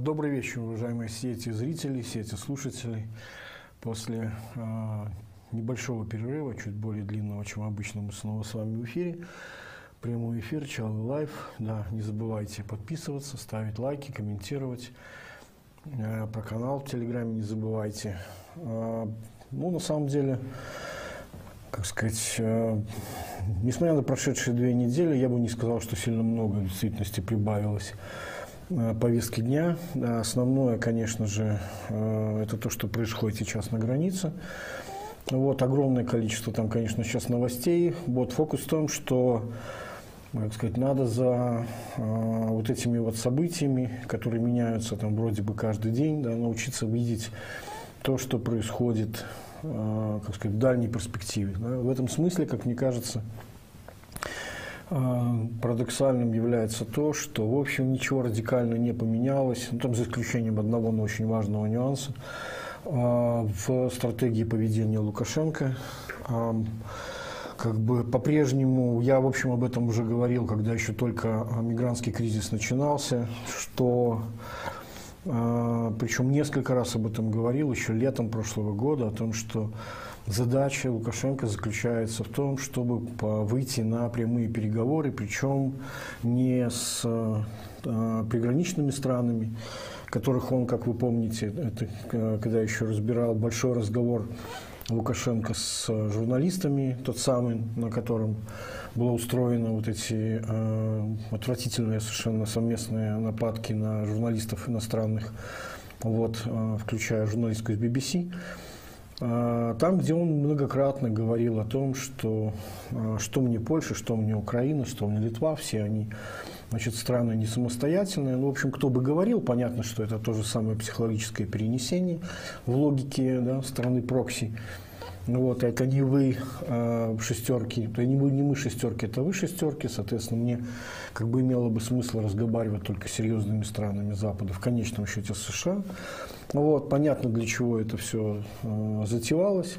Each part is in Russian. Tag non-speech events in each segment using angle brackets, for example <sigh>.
Добрый вечер, уважаемые сети зрителей, сети слушателей. После э, небольшого перерыва, чуть более длинного, чем обычно, мы снова с вами в эфире. Прямой эфир, Чалы Лайв. Да, не забывайте подписываться, ставить лайки, комментировать. Э, про канал в Телеграме не забывайте. Э, ну, на самом деле, как сказать, э, несмотря на прошедшие две недели, я бы не сказал, что сильно много в действительности прибавилось повестки дня. Основное, конечно же, э, это то, что происходит сейчас на границе. Вот огромное количество там, конечно, сейчас новостей. Вот фокус в том, что как сказать, надо за э, вот этими вот событиями, которые меняются там вроде бы каждый день, да, научиться видеть то, что происходит, э, как сказать, в дальней перспективе. Да. В этом смысле, как мне кажется, парадоксальным является то, что, в общем, ничего радикально не поменялось, ну, там за исключением одного, но очень важного нюанса, а, в стратегии поведения Лукашенко. А, как бы по-прежнему, я, в общем, об этом уже говорил, когда еще только мигрантский кризис начинался, что причем несколько раз об этом говорил, еще летом прошлого года, о том, что Задача Лукашенко заключается в том, чтобы выйти на прямые переговоры, причем не с э, приграничными странами, которых он, как вы помните, это э, когда еще разбирал большой разговор Лукашенко с журналистами, тот самый, на котором было устроено вот эти э, отвратительные совершенно совместные нападки на журналистов иностранных, вот, э, включая журналистку из BBC. А, там, где он многократно говорил о том, что а, что мне Польша, что мне Украина, что мне Литва, все они значит, страны не самостоятельные. Ну, в общем, кто бы говорил, понятно, что это то же самое психологическое перенесение в логике да, страны прокси. Ну вот, это не вы э, шестерки, то не, вы, не мы шестерки, это вы шестерки, соответственно, мне как бы имело бы смысл разговаривать только с серьезными странами Запада, в конечном счете США. Вот, понятно, для чего это все э, затевалось.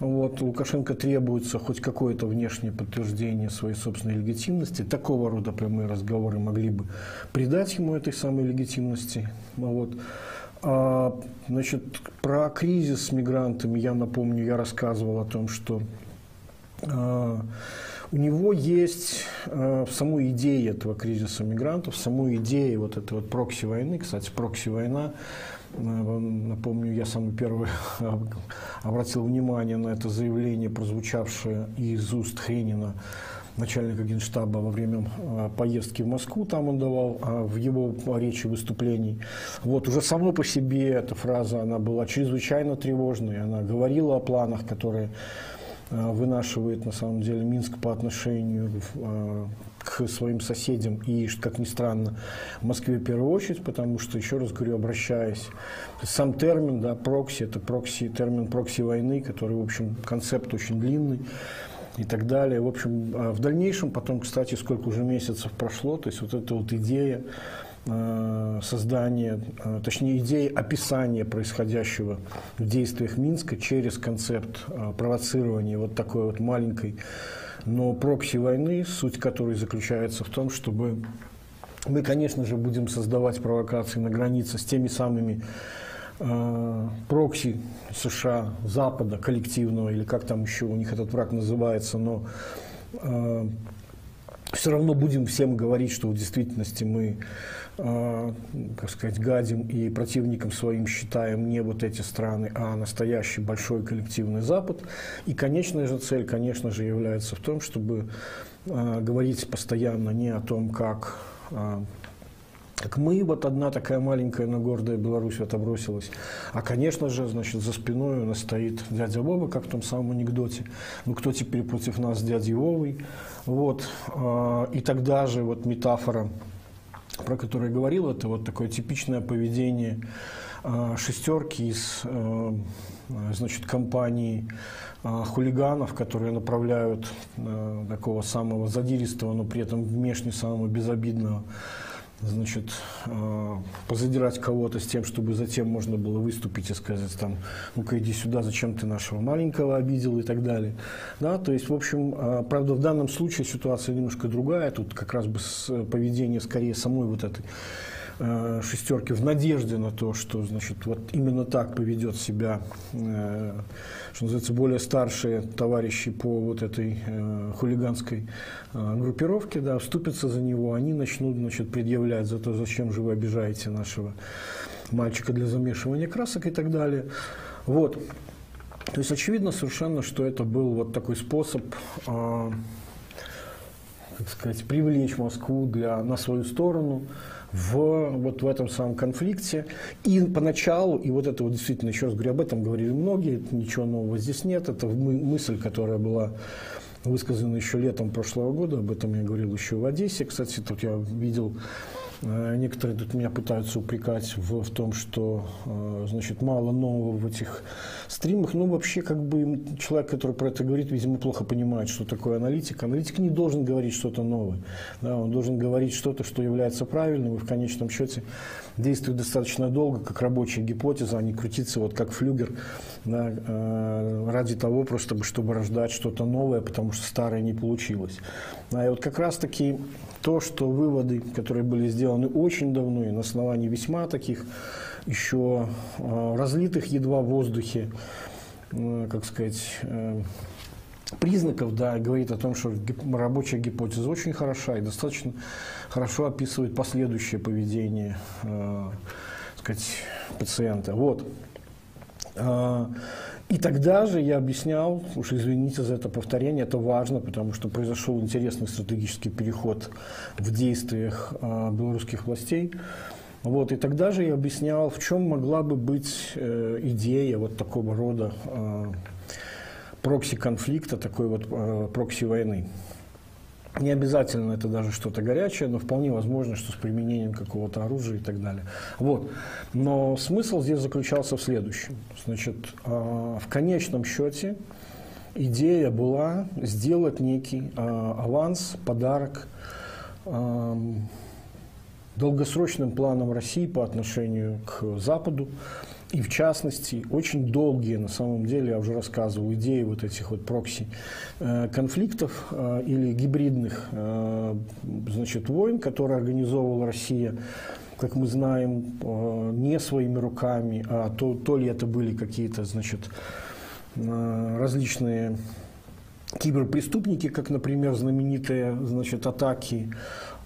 Вот, Лукашенко требуется хоть какое-то внешнее подтверждение своей собственной легитимности. Такого рода прямые разговоры могли бы придать ему этой самой легитимности. Вот. А, значит, про кризис с мигрантами я напомню, я рассказывал о том, что а, у него есть э, в самой этого кризиса мигрантов, в самой идее вот этой вот прокси-войны, кстати, прокси-война, напомню, я самый первый <laughs> обратил внимание на это заявление, прозвучавшее из уст Хренина, начальника генштаба во время э, поездки в Москву, там он давал в его речи выступлений. Вот уже само по себе эта фраза, она была чрезвычайно тревожной, она говорила о планах, которые Э, вынашивает на самом деле Минск по отношению к своим соседям и, как ни странно, в Москве в первую очередь, потому что, еще раз говорю, обращаясь, сам термин, да, прокси, это прокси, термин прокси войны, который, в общем, концепт очень длинный и так далее. В общем, а в дальнейшем, потом, кстати, сколько уже месяцев прошло, то есть вот эта вот идея Э, создания, э, точнее идеи описания происходящего в действиях Минска через концепт э, провоцирования вот такой вот маленькой, но прокси войны, суть которой заключается в том, чтобы мы, конечно же, будем создавать провокации на границе с теми самыми э, прокси США, Запада, коллективного, или как там еще у них этот враг называется, но э, все равно будем всем говорить, что в действительности мы как сказать, гадим и противником своим считаем не вот эти страны, а настоящий большой коллективный Запад. И конечная же цель, конечно же, является в том, чтобы э, говорить постоянно не о том, как э, как мы, вот одна такая маленькая, но гордая Беларусь вот обросилась. А, конечно же, значит, за спиной у нас стоит дядя Вова, как в том самом анекдоте. Ну, кто теперь против нас дядя Вовой? Вот. И тогда же вот метафора про который я говорил, это вот такое типичное поведение э, шестерки из э, значит, компании э, хулиганов, которые направляют такого самого задиристого, но при этом внешне самого безобидного значит, э, позадирать кого-то с тем, чтобы затем можно было выступить и сказать там, ну-ка иди сюда, зачем ты нашего маленького обидел и так далее. Да, то есть, в общем, э, правда, в данном случае ситуация немножко другая, тут как раз бы поведение скорее самой вот этой э, шестерки в надежде на то, что значит, вот именно так поведет себя, э, что называется, более старшие товарищи по вот этой э, хулиганской группировке, да, вступятся за него, они начнут значит, предъявлять за то, зачем же вы обижаете нашего мальчика для замешивания красок и так далее. Вот. То есть очевидно совершенно, что это был вот такой способ как сказать, привлечь Москву для, на свою сторону в, вот в этом самом конфликте. И поначалу, и вот это вот действительно, еще раз говорю, об этом говорили многие, ничего нового здесь нет, это мысль, которая была высказана еще летом прошлого года, об этом я говорил еще в Одессе. Кстати, тут я видел некоторые тут меня пытаются упрекать в, в том, что э, значит, мало нового в этих стримах. Ну, вообще, как бы человек, который про это говорит, видимо, плохо понимает, что такое аналитика. Аналитик не должен говорить что-то новое. Да, он должен говорить что-то, что является правильным и в конечном счете действует достаточно долго, как рабочая гипотеза, а не крутиться вот как флюгер да, э, ради того, просто чтобы рождать что-то новое, потому что старое не получилось. А и вот как раз-таки то, что выводы, которые были сделаны очень давно и на основании весьма таких еще э, разлитых едва в воздухе, э, как сказать, э, признаков, да, говорит о том, что рабочая гипотеза очень хороша и достаточно хорошо описывает последующее поведение э, сказать, пациента. Вот. И тогда же я объяснял, уж извините за это повторение, это важно, потому что произошел интересный стратегический переход в действиях э, белорусских властей. Вот, и тогда же я объяснял, в чем могла бы быть э, идея вот такого рода э, прокси-конфликта, такой вот прокси-войны. Не обязательно это даже что-то горячее, но вполне возможно, что с применением какого-то оружия и так далее. Вот. Но смысл здесь заключался в следующем. Значит, а, в конечном счете идея была сделать некий а, аванс, подарок долгосрочным планам России по отношению к Западу, и в частности, очень долгие, на самом деле, я уже рассказывал, идеи вот этих вот прокси э, э, или гибридных э, значит, войн, которые организовывала Россия, как мы знаем, не своими руками, а то, то ли это были какие-то, значит, различные киберпреступники, как, например, знаменитые, значит, атаки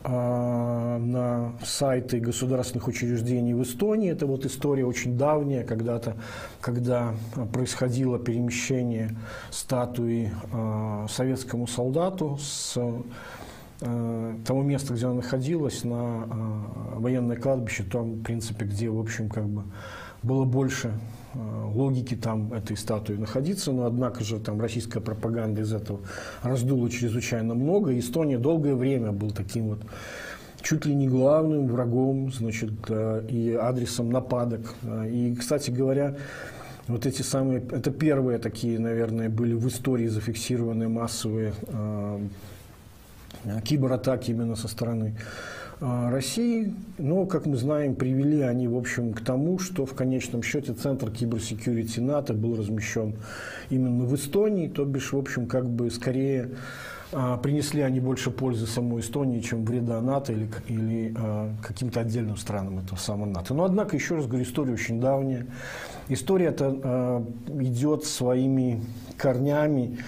на сайты государственных учреждений в Эстонии. Это вот история очень давняя, когда-то, когда происходило перемещение статуи э, советскому солдату с э, того места, где она находилась, на военное кладбище, там, в принципе, где, в общем, как бы было больше Э, логики там этой статуи находиться, но однако же там российская пропаганда из этого раздула чрезвычайно много. Эстония долгое время был таким вот чуть ли не главным врагом, значит, э, и адресом нападок. Э, и, кстати говоря, вот эти самые, это первые такие, наверное, были в истории зафиксированные массовые э, кибератаки именно со стороны России, но, как мы знаем, привели они, в общем, к тому, что в конечном счете центр киберсекьюрити НАТО был размещен именно в Эстонии, то бишь, в общем, как бы скорее а, принесли они больше пользы самой Эстонии, чем вреда НАТО или, или а, каким-то отдельным странам этого самого НАТО. Но, однако, еще раз говорю, история очень давняя. История это идет своими корнями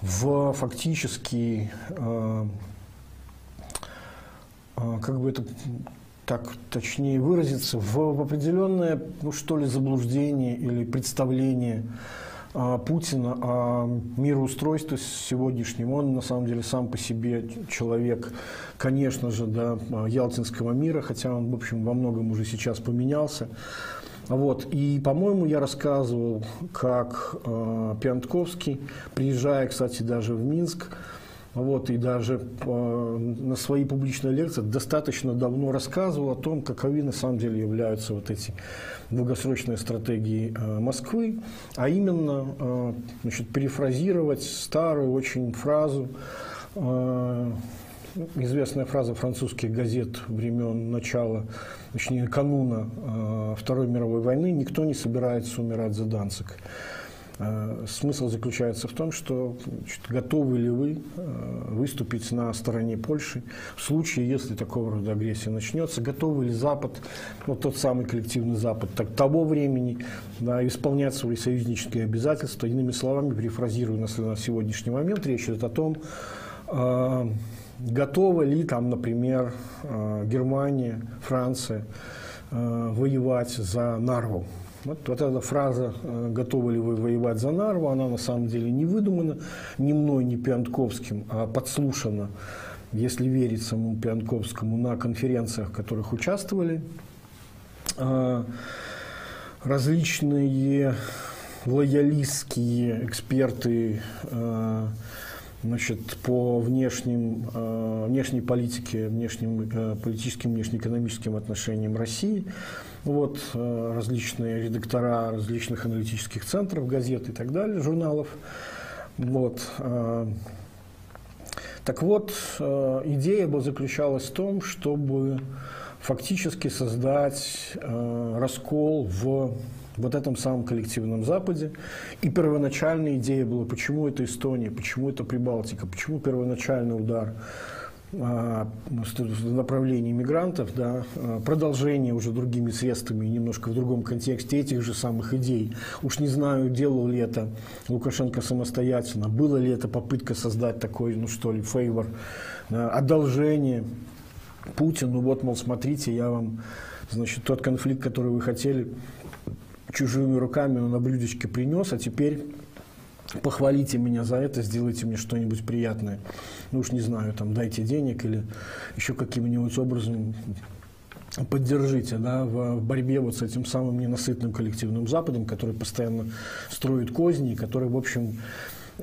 в фактически а, как бы это так точнее выразиться, в, в определенное, ну что ли, заблуждение или представление а, Путина о мироустройстве сегодняшнем. Он на самом деле сам по себе человек, конечно же, да, ялтинского мира, хотя он, в общем, во многом уже сейчас поменялся. Вот. И, по-моему, я рассказывал, как э, Пиантковский, приезжая, кстати, даже в Минск, вот, и даже э, на своей публичной лекции достаточно давно рассказывал о том, каковы на самом деле являются вот эти долгосрочные стратегии э, Москвы, а именно э, значит, перефразировать старую очень фразу, известная фраза французских газет времен начала, точнее, кануна Второй мировой войны «Никто не собирается умирать за Данцик». Э, смысл заключается в том, что значит, готовы ли вы э, выступить на стороне Польши в случае, если такого рода агрессия начнется, готовы ли Запад, вот тот самый коллективный Запад так, того времени, да, исполнять свои союзнические обязательства. Иными словами, перефразирую на, сегодняшний момент, речь идет о том, э, готовы ли там, например, э, Германия, Франция воевать за Нарву. Вот, вот эта фраза э, «готовы ли вы воевать за Нарву», она на самом деле не выдумана ни мной, ни Пиантковским, а подслушана, если верить самому Пиантковскому, на конференциях, в которых участвовали э, различные лоялистские эксперты э, значит, по внешним, внешней политике, внешним политическим, внешнеэкономическим отношениям России – вот, э, различные редактора различных аналитических центров, газет и так далее, журналов. Вот. Э, так вот, э, идея бы заключалась в том, чтобы фактически создать раскол в вот этом самом коллективном Западе. И первоначальная идея была, почему это Эстония, почему это Прибалтика, почему первоначальный удар направлении мигрантов, да, а, продолжение уже другими средствами, немножко в другом контексте этих же самых идей. Уж не знаю, делал ли это Лукашенко самостоятельно, было ли это попытка создать такой, ну что ли, фейвор, одолжение Путину, вот, мол, смотрите, я вам, значит, тот конфликт, который вы хотели, чужими руками на блюдечке принес, а теперь похвалите меня за это, сделайте мне что-нибудь приятное. Ну уж не знаю, там, дайте денег или еще каким-нибудь образом поддержите да, в, борьбе вот с этим самым ненасытным коллективным Западом, который постоянно строит козни, который, в общем,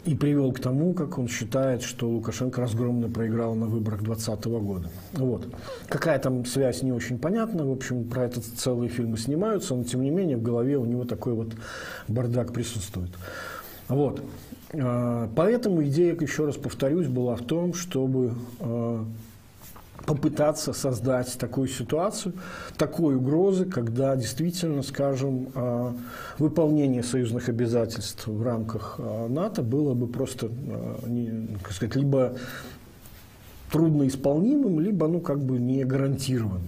и привел к тому, как он считает, что Лукашенко разгромно проиграл на выборах 2020 года. Вот. Какая там связь, не очень понятна. В общем, про это целые фильмы снимаются, но тем не менее в голове у него такой вот бардак присутствует. Вот. А, поэтому идея, еще раз повторюсь, была в том, чтобы а, попытаться создать такую ситуацию, такой угрозы, когда действительно, скажем, а, выполнение союзных обязательств в рамках НАТО было бы просто, как сказать, либо трудноисполнимым, либо, ну, как бы не гарантированным.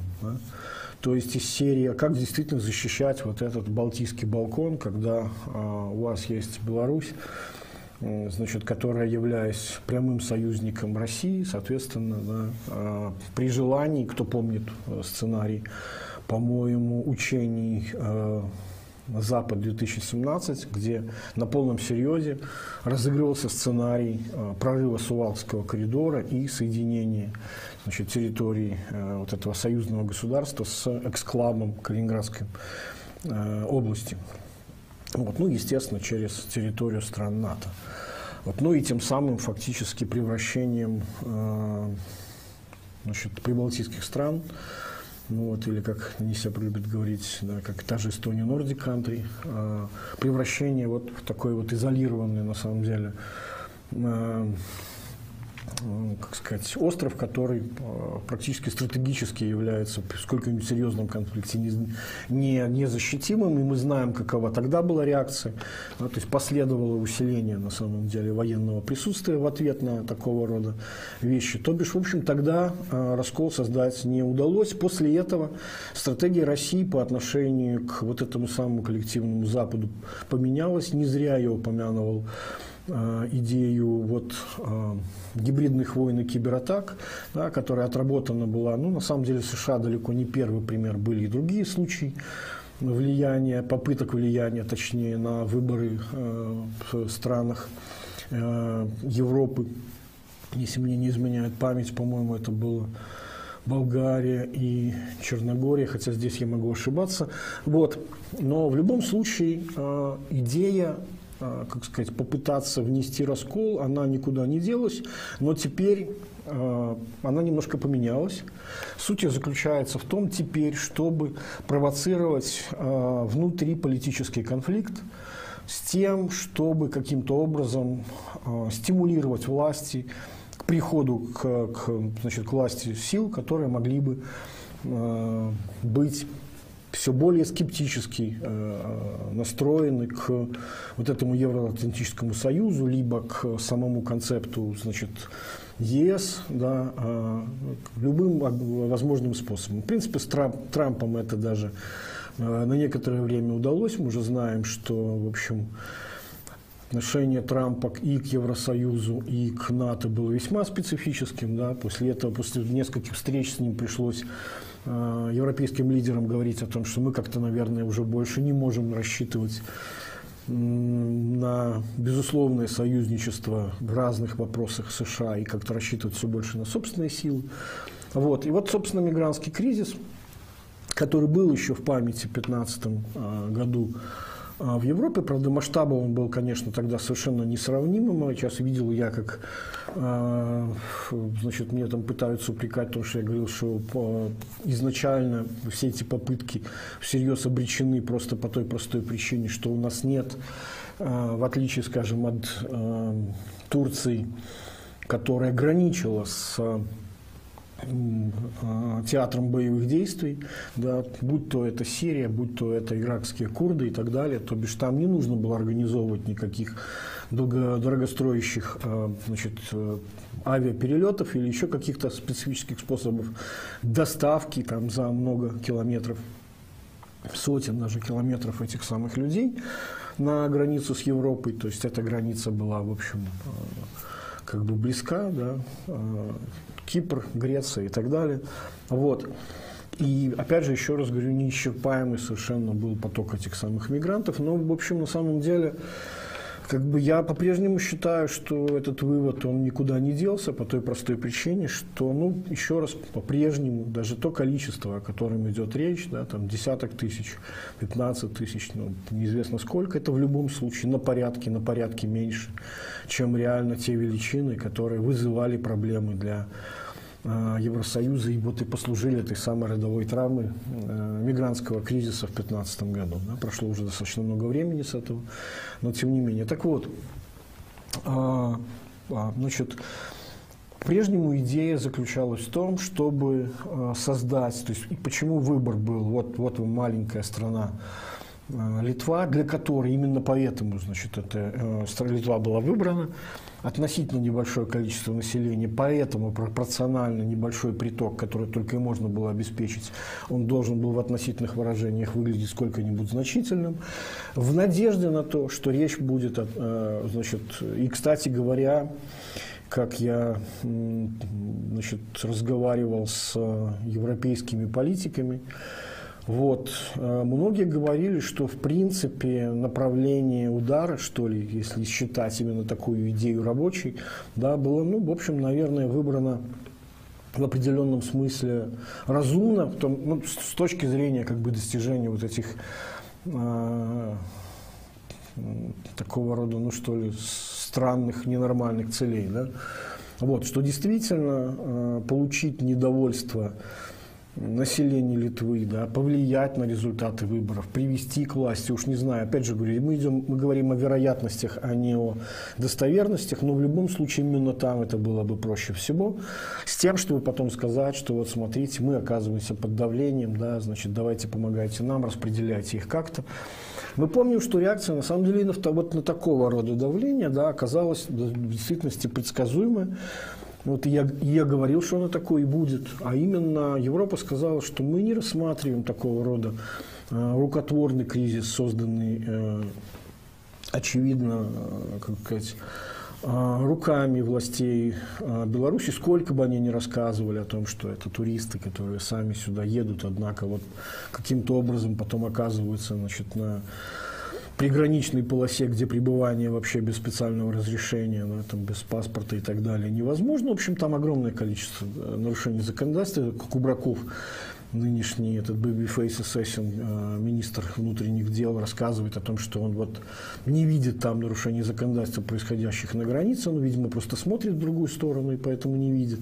То есть из серии «Как действительно защищать вот этот Балтийский балкон, когда а, у вас есть Беларусь, значит, которая, являясь прямым союзником России, соответственно, да, а, при желании, кто помнит э, сценарий, по-моему, учений а, «Запад-2017», где на полном серьезе разыгрывался сценарий а, прорыва Сувалского коридора и соединения значит, территории э, вот этого союзного государства с эксклавом Калининградской э, области. Вот, ну, естественно, через территорию стран НАТО. Вот, ну и тем самым фактически превращением э, значит, прибалтийских стран, ну вот, или как они себя любят говорить, да, как та же Эстония Nordic Country, э, превращение вот в такой вот изолированный, на самом деле, Э, как сказать, остров, который э, практически стратегически является в сколько-нибудь серьезном конфликте не, не, незащитимым, и мы знаем, какова тогда была реакция. Да, то есть последовало усиление, на самом деле, военного присутствия в ответ на такого рода вещи. То бишь, в общем, тогда э, раскол создать не удалось. После этого стратегия России по отношению к вот этому самому коллективному Западу поменялась. Не зря я упомянул идею вот, э, гибридных войн и кибератак, да, которая отработана была. Ну, на самом деле, США далеко не первый пример, были и другие случаи влияния, попыток влияния, точнее, на выборы э, в странах Европы. Если мне не изменяет память, по-моему, это было Болгария и Черногория, хотя здесь я могу ошибаться. Вот. Но в любом случае идея как сказать, попытаться внести раскол, она никуда не делась, но теперь а, она немножко поменялась. Суть заключается в том теперь, чтобы провоцировать а, внутри политический конфликт с тем, чтобы каким-то образом стимулировать власти к приходу к, к, значит, к власти сил, которые могли бы быть все более скептически э, настроены к вот этому Евроатлантическому союзу, либо к самому концепту значит, ЕС, да, э, любым возможным способом. В принципе, с Трампом это даже э, на некоторое время удалось. Мы уже знаем, что, в общем, отношение Трампа и к Евросоюзу, и к НАТО было весьма специфическим. Да. После этого, после нескольких встреч с ним пришлось э, европейским лидерам говорить о том, что мы как-то, наверное, уже больше не можем рассчитывать на безусловное союзничество в разных вопросах США и как-то рассчитывать все больше на собственные силы. Вот. И вот, собственно, мигрантский кризис, который был еще в памяти в 2015 э, году, а в Европе, правда, масштабом он был, конечно, тогда совершенно несравнимым. А сейчас видел я, как а, значит, мне там пытаются упрекать, потому что я говорил, что изначально все эти попытки всерьез обречены просто по той простой причине, что у нас нет, в отличие, скажем, от Турции, которая граничила с театром боевых действий, да, будь то это Сирия, будь то это иракские курды и так далее, то бишь там не нужно было организовывать никаких дорогостроящих э, значит, э, авиаперелетов или еще каких-то специфических способов доставки там, за много километров, сотен даже километров этих самых людей на границу с Европой. То есть эта граница была, в общем, как бы близка, да, Кипр, Греция и так далее. Вот. И опять же, еще раз говорю, неисчерпаемый совершенно был поток этих самых мигрантов. Но, в общем, на самом деле, как бы я по-прежнему считаю, что этот вывод, он никуда не делся по той простой причине, что, ну, еще раз, по-прежнему, даже то количество, о котором идет речь, да, там десяток тысяч, 15 тысяч, ну, неизвестно сколько, это в любом случае на порядке, на порядке меньше, чем реально те величины, которые вызывали проблемы для Евросоюза и вот и послужили этой самой родовой травмой э, мигрантского кризиса в 2015 году. Да, прошло уже достаточно много времени с этого, но тем не менее. Так вот, а, а, значит, прежнему идея заключалась в том, чтобы э, создать, то есть почему выбор был, вот, вот маленькая страна, Литва, для которой именно поэтому, значит, эта Литва была выбрана, относительно небольшое количество населения, поэтому пропорционально небольшой приток, который только и можно было обеспечить, он должен был в относительных выражениях выглядеть сколько-нибудь значительным, в надежде на то, что речь будет, э, значит, и, кстати говоря, как я значит, разговаривал с европейскими политиками, вот. Э, многие говорили, что в принципе направление удара, что ли, если считать именно такую идею рабочей, да, было, ну, в общем, наверное, выбрано в определенном смысле разумно, том, ну, с точки зрения как бы достижения вот этих э, такого рода, ну что ли, странных, ненормальных целей, да. Вот, что действительно э, получить недовольство население Литвы, да, повлиять на результаты выборов, привести к власти, уж не знаю, опять же говорю, мы, идем, мы говорим о вероятностях, а не о достоверностях, но в любом случае именно там это было бы проще всего, с тем, чтобы потом сказать, что вот смотрите, мы оказываемся под давлением, да, значит, давайте помогайте нам, распределяйте их как-то. Мы помним, что реакция на самом деле на, вот на такого рода давление да, оказалась в действительности предсказуемая. Вот я, я говорил, что оно такое и будет. А именно Европа сказала, что мы не рассматриваем такого рода э, рукотворный кризис, созданный, э, очевидно, э, как сказать, э, руками властей э, Беларуси, сколько бы они ни рассказывали о том, что это туристы, которые сами сюда едут, однако вот каким-то образом потом оказываются значит, на приграничной полосе, где пребывание вообще без специального разрешения, ну, там, без паспорта и так далее невозможно. В общем, там огромное количество э, нарушений законодательства. Кубраков, нынешний этот Babyface Assassin, э, министр внутренних дел, рассказывает о том, что он вот не видит там нарушений законодательства, происходящих на границе. Он, видимо, просто смотрит в другую сторону и поэтому не видит.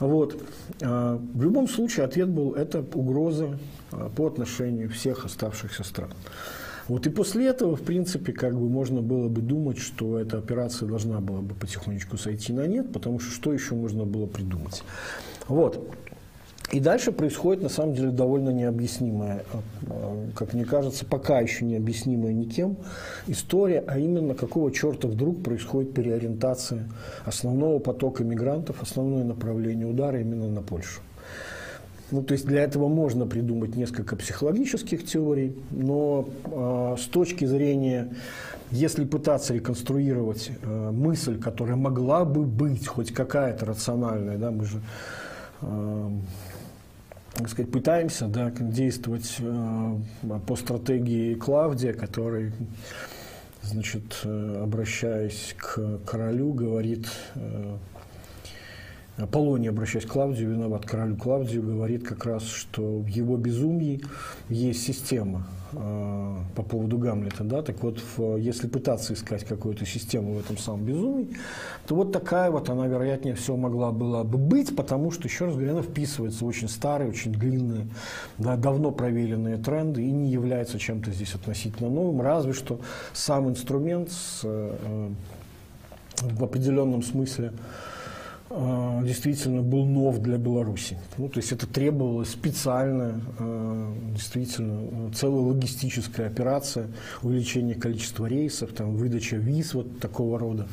Вот. Э, в любом случае ответ был – это угроза по отношению всех оставшихся стран. Вот и после этого, в принципе, как бы можно было бы думать, что эта операция должна была бы потихонечку сойти на нет, потому что что еще можно было придумать? Вот. И дальше происходит, на самом деле, довольно необъяснимая, э, как мне кажется, пока еще необъяснимая никем история, а именно какого черта вдруг происходит переориентация основного потока мигрантов, основное направление удара именно на Польшу. Ну, то есть для этого можно придумать несколько психологических теорий, но э, с точки зрения, если пытаться реконструировать э, мысль, которая могла бы быть хоть какая-то рациональная, да, мы же э, сказать, пытаемся да, действовать э, по стратегии Клавдия, который, значит, э, обращаясь к королю, говорит э, Аполлоний, обращаясь к Клавдию, виноват королю Клавдию, говорит как раз, что в его безумии есть система э, по поводу Гамлета. Да? Так вот, если пытаться искать какую-то систему в этом самом безумии, то вот такая вот она, вероятнее всего, могла была бы быть, потому что, еще раз говоря, она вписывается в очень старые, очень длинные, да, давно проверенные тренды и не является чем-то здесь относительно новым, разве что сам инструмент с, э, в определенном смысле действительно был нов для Беларуси. Ну, то есть это требовалось специальная, а, действительно, целая логистическая операция, увеличение количества рейсов, там, выдача виз вот такого рода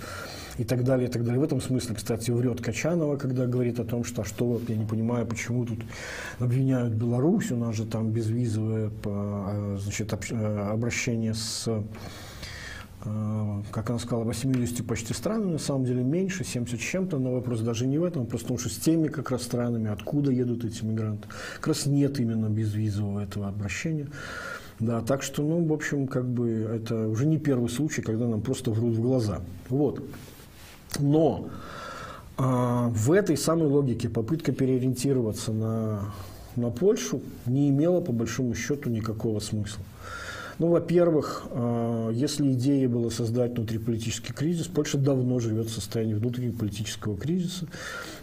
и так далее, и так далее. В этом смысле, кстати, врет Качанова, когда говорит о том, что а что, я не понимаю, почему тут обвиняют Беларусь, у нас же там безвизовое а, значит, обращение с как она сказала, 80 почти странами, на самом деле меньше, 70 с чем-то, но вопрос даже не в этом, просто потому что с теми как раз странами, откуда едут эти мигранты, как раз нет именно безвизового этого обращения. Да, так что, ну, в общем, как бы это уже не первый случай, когда нам просто врут в глаза. Вот. Но а, в этой самой логике попытка переориентироваться на, на Польшу не имела, по большому счету, никакого смысла. Ну, во-первых, э, если идея была создать внутриполитический кризис, Польша давно живет в состоянии внутриполитического кризиса.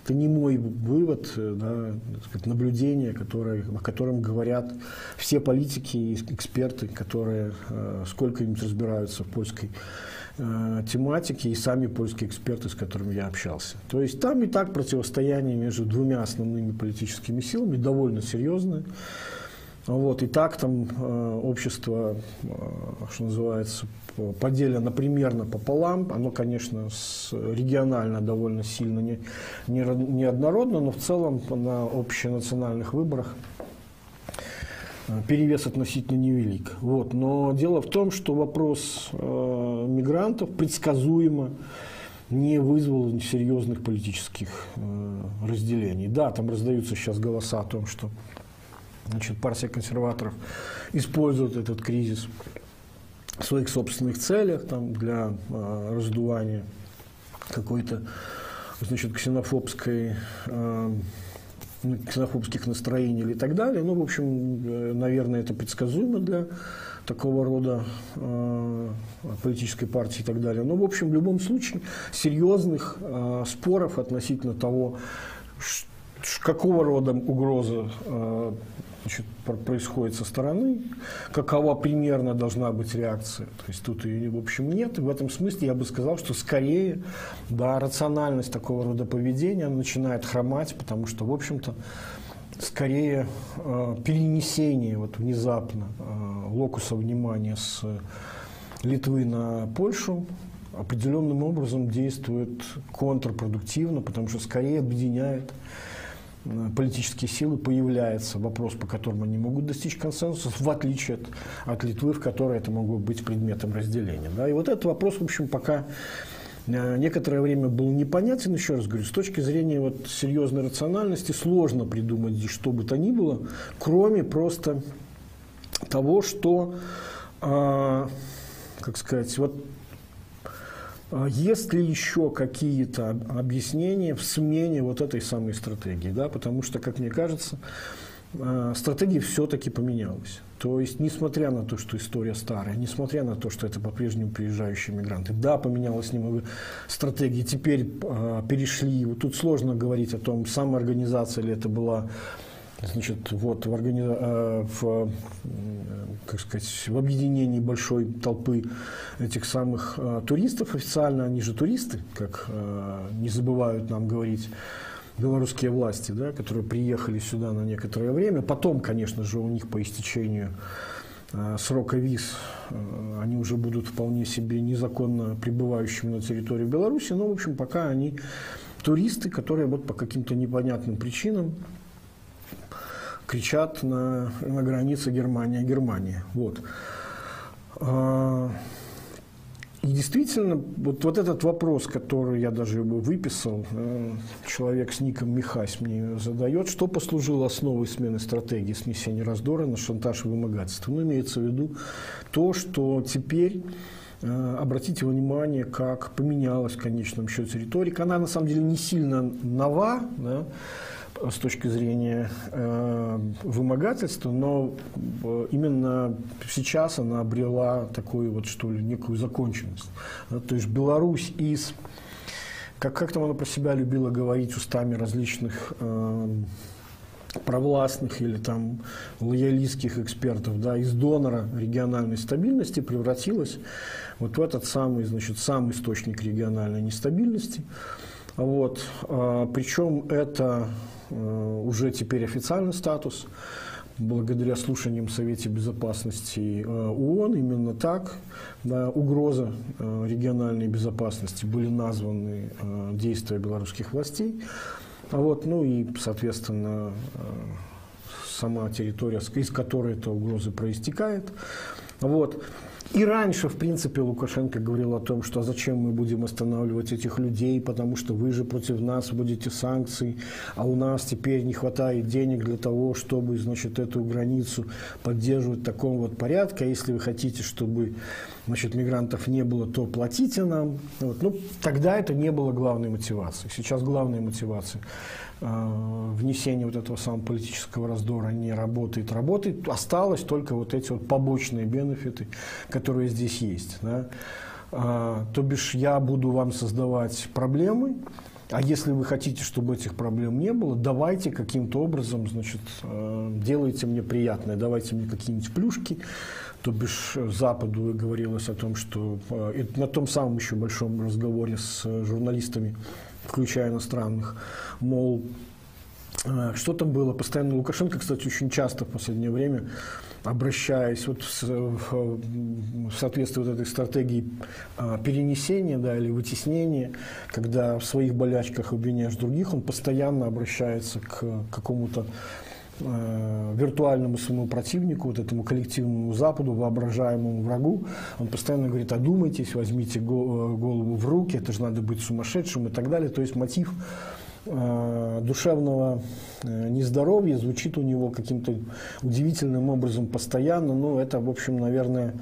Это не мой вывод, э, да, сказать, наблюдение, которое, о котором говорят все политики и эксперты, которые э, сколько-нибудь разбираются в польской тематике и сами польские эксперты, с которыми я общался. То есть там и так противостояние между двумя основными политическими силами довольно серьезное. Вот, и так там э, общество, э, что называется, поделено примерно пополам. Оно, конечно, с, регионально довольно сильно не, не, неоднородно, но в целом на общенациональных выборах э, перевес относительно невелик. Вот. Но дело в том, что вопрос э, мигрантов предсказуемо не вызвал серьезных политических э, разделений. Да, там раздаются сейчас голоса о том, что Значит, партия консерваторов использует этот кризис в своих собственных целях там, для э, раздувания какой-то значит, ксенофобской э, ксенофобских настроений или так далее. Ну, в общем, э, наверное, это предсказуемо для такого рода э, политической партии и так далее. Но, в общем, в любом случае, серьезных э, споров относительно того, какого рода угроза значит, происходит со стороны, какова примерно должна быть реакция. То есть тут ее, в общем, нет. И в этом смысле я бы сказал, что скорее да, рациональность такого рода поведения начинает хромать, потому что, в общем-то, скорее э, перенесение вот внезапно э, локуса внимания с Литвы на Польшу определенным образом действует контрпродуктивно, потому что скорее объединяет политические силы появляется вопрос, по которому они могут достичь консенсуса, в отличие от, от Литвы, в которой это могло быть предметом разделения. Да? И вот этот вопрос, в общем, пока э, некоторое время был непонятен, еще раз говорю, с точки зрения вот серьезной рациональности сложно придумать здесь что бы то ни было, кроме просто того, что, э, как сказать, вот есть ли еще какие-то объяснения в смене вот этой самой стратегии? Да? Потому что, как мне кажется, а, стратегия все-таки поменялась. То есть, несмотря на то, что история старая, несмотря на то, что это по-прежнему приезжающие мигранты, да, поменялась немного стратегия, теперь э, перешли, вот тут сложно говорить о том, самоорганизация ли это была Значит, вот в, органи... Э, в, как сказать, в объединении большой толпы этих самых э, туристов официально, они же туристы, как э, не забывают нам говорить белорусские власти, да, которые приехали сюда на некоторое время. Потом, конечно же, у них по истечению э, срока виз э, они уже будут вполне себе незаконно пребывающими на территории Беларуси, но, в общем, пока они туристы, которые вот по каким-то непонятным причинам кричат на, на границе Германия-Германия. Вот. А, и действительно, вот, вот этот вопрос, который я даже его выписал, э, человек с ником Михась мне задает, что послужило основой смены стратегии снесения раздора на шантаж и вымогательство. Ну, имеется в виду то, что теперь э, Обратите внимание, как поменялась в конечном счете риторика. Она на самом деле не сильно нова, да, с точки зрения э, вымогательства, но э, именно сейчас она обрела такую вот, что ли, некую законченность. То есть Беларусь из, как, как там она про себя любила говорить устами различных э, провластных или там лоялистских экспертов, да, из донора региональной стабильности превратилась вот в этот самый, значит, сам источник региональной нестабильности. Вот. А, причем это Э, уже теперь официальный статус. Благодаря слушаниям в Совете Безопасности э, ООН именно так угроза э, региональной безопасности были названы действия белорусских властей. А вот, ну и, соответственно, сама территория, из которой эта угроза проистекает. Вот. И раньше, в принципе, Лукашенко говорил о том, что а зачем мы будем останавливать этих людей, потому что вы же против нас будете санкций, а у нас теперь не хватает денег для того, чтобы, значит, эту границу поддерживать в таком вот порядке. А если вы хотите, чтобы, значит, мигрантов не было, то платите нам. Вот. Ну, тогда это не было главной мотивацией. Сейчас главная мотивация Э, внесение вот этого самого политического раздора не работает, работает. Осталось только вот эти вот побочные бенефиты, которые здесь есть. Да? А, то бишь я буду вам создавать проблемы, а если вы хотите, чтобы этих проблем не было, давайте каким-то образом, значит, э, делайте мне приятное, давайте мне какие-нибудь плюшки. То бишь Западу говорилось о том, что э, на том самом еще большом разговоре с журналистами включая иностранных, мол, э, что там было? Постоянно Лукашенко, кстати, очень часто в последнее время, обращаясь вот в, соответствии вот этой стратегии перенесения да, или вытеснения, когда в своих болячках обвиняешь других, он постоянно обращается к какому-то э, виртуальному своему противнику, вот этому коллективному Западу, воображаемому врагу. Он постоянно говорит, одумайтесь, возьмите голову в руки, это же надо быть сумасшедшим и так далее. То есть мотив э, душевного э, нездоровья звучит у него каким-то удивительным образом постоянно. Ну, это, в общем, наверное,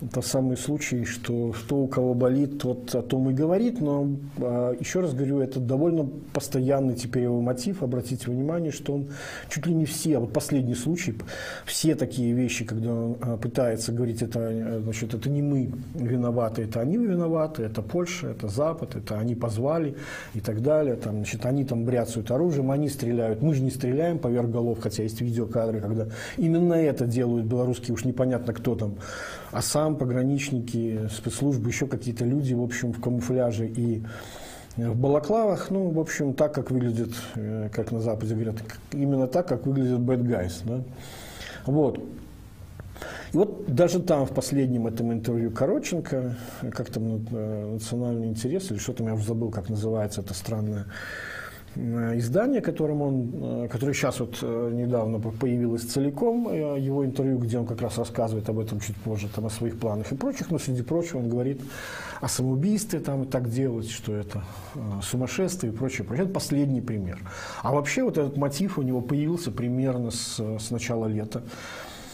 это самый случай, что что у кого болит, тот о том и говорит, но а, еще раз говорю, это довольно постоянный теперь его мотив. Обратите внимание, что он чуть ли не все, а вот последний случай, все такие вещи, когда он а, пытается говорить, это, значит, это не мы виноваты, это они виноваты, это Польша, это Запад, это они позвали и так далее. Там, значит, они там бряцают оружием, они стреляют, мы же не стреляем поверх голов, хотя есть видеокадры, когда именно это делают белорусские, уж непонятно кто там, а сам пограничники, спецслужбы, еще какие-то люди, в общем, в камуфляже и в балаклавах, ну, в общем, так, как выглядит, э, как на Западе говорят, именно так, как выглядит bad guys, да. Вот. И вот даже там, в последнем этом интервью Короченко, как там э, национальный интерес, или что там, я забыл, как называется это странное Э, издание, которым он, э, которое сейчас вот э, недавно появилось целиком, его интервью, где он как раз рассказывает об этом чуть позже, там, о своих планах и прочих, но среди прочего он говорит о самоубийстве там, и так делать, что это сумасшествие и прочее, прочее. Это последний пример. А вообще вот этот мотив у него появился примерно с, с начала лета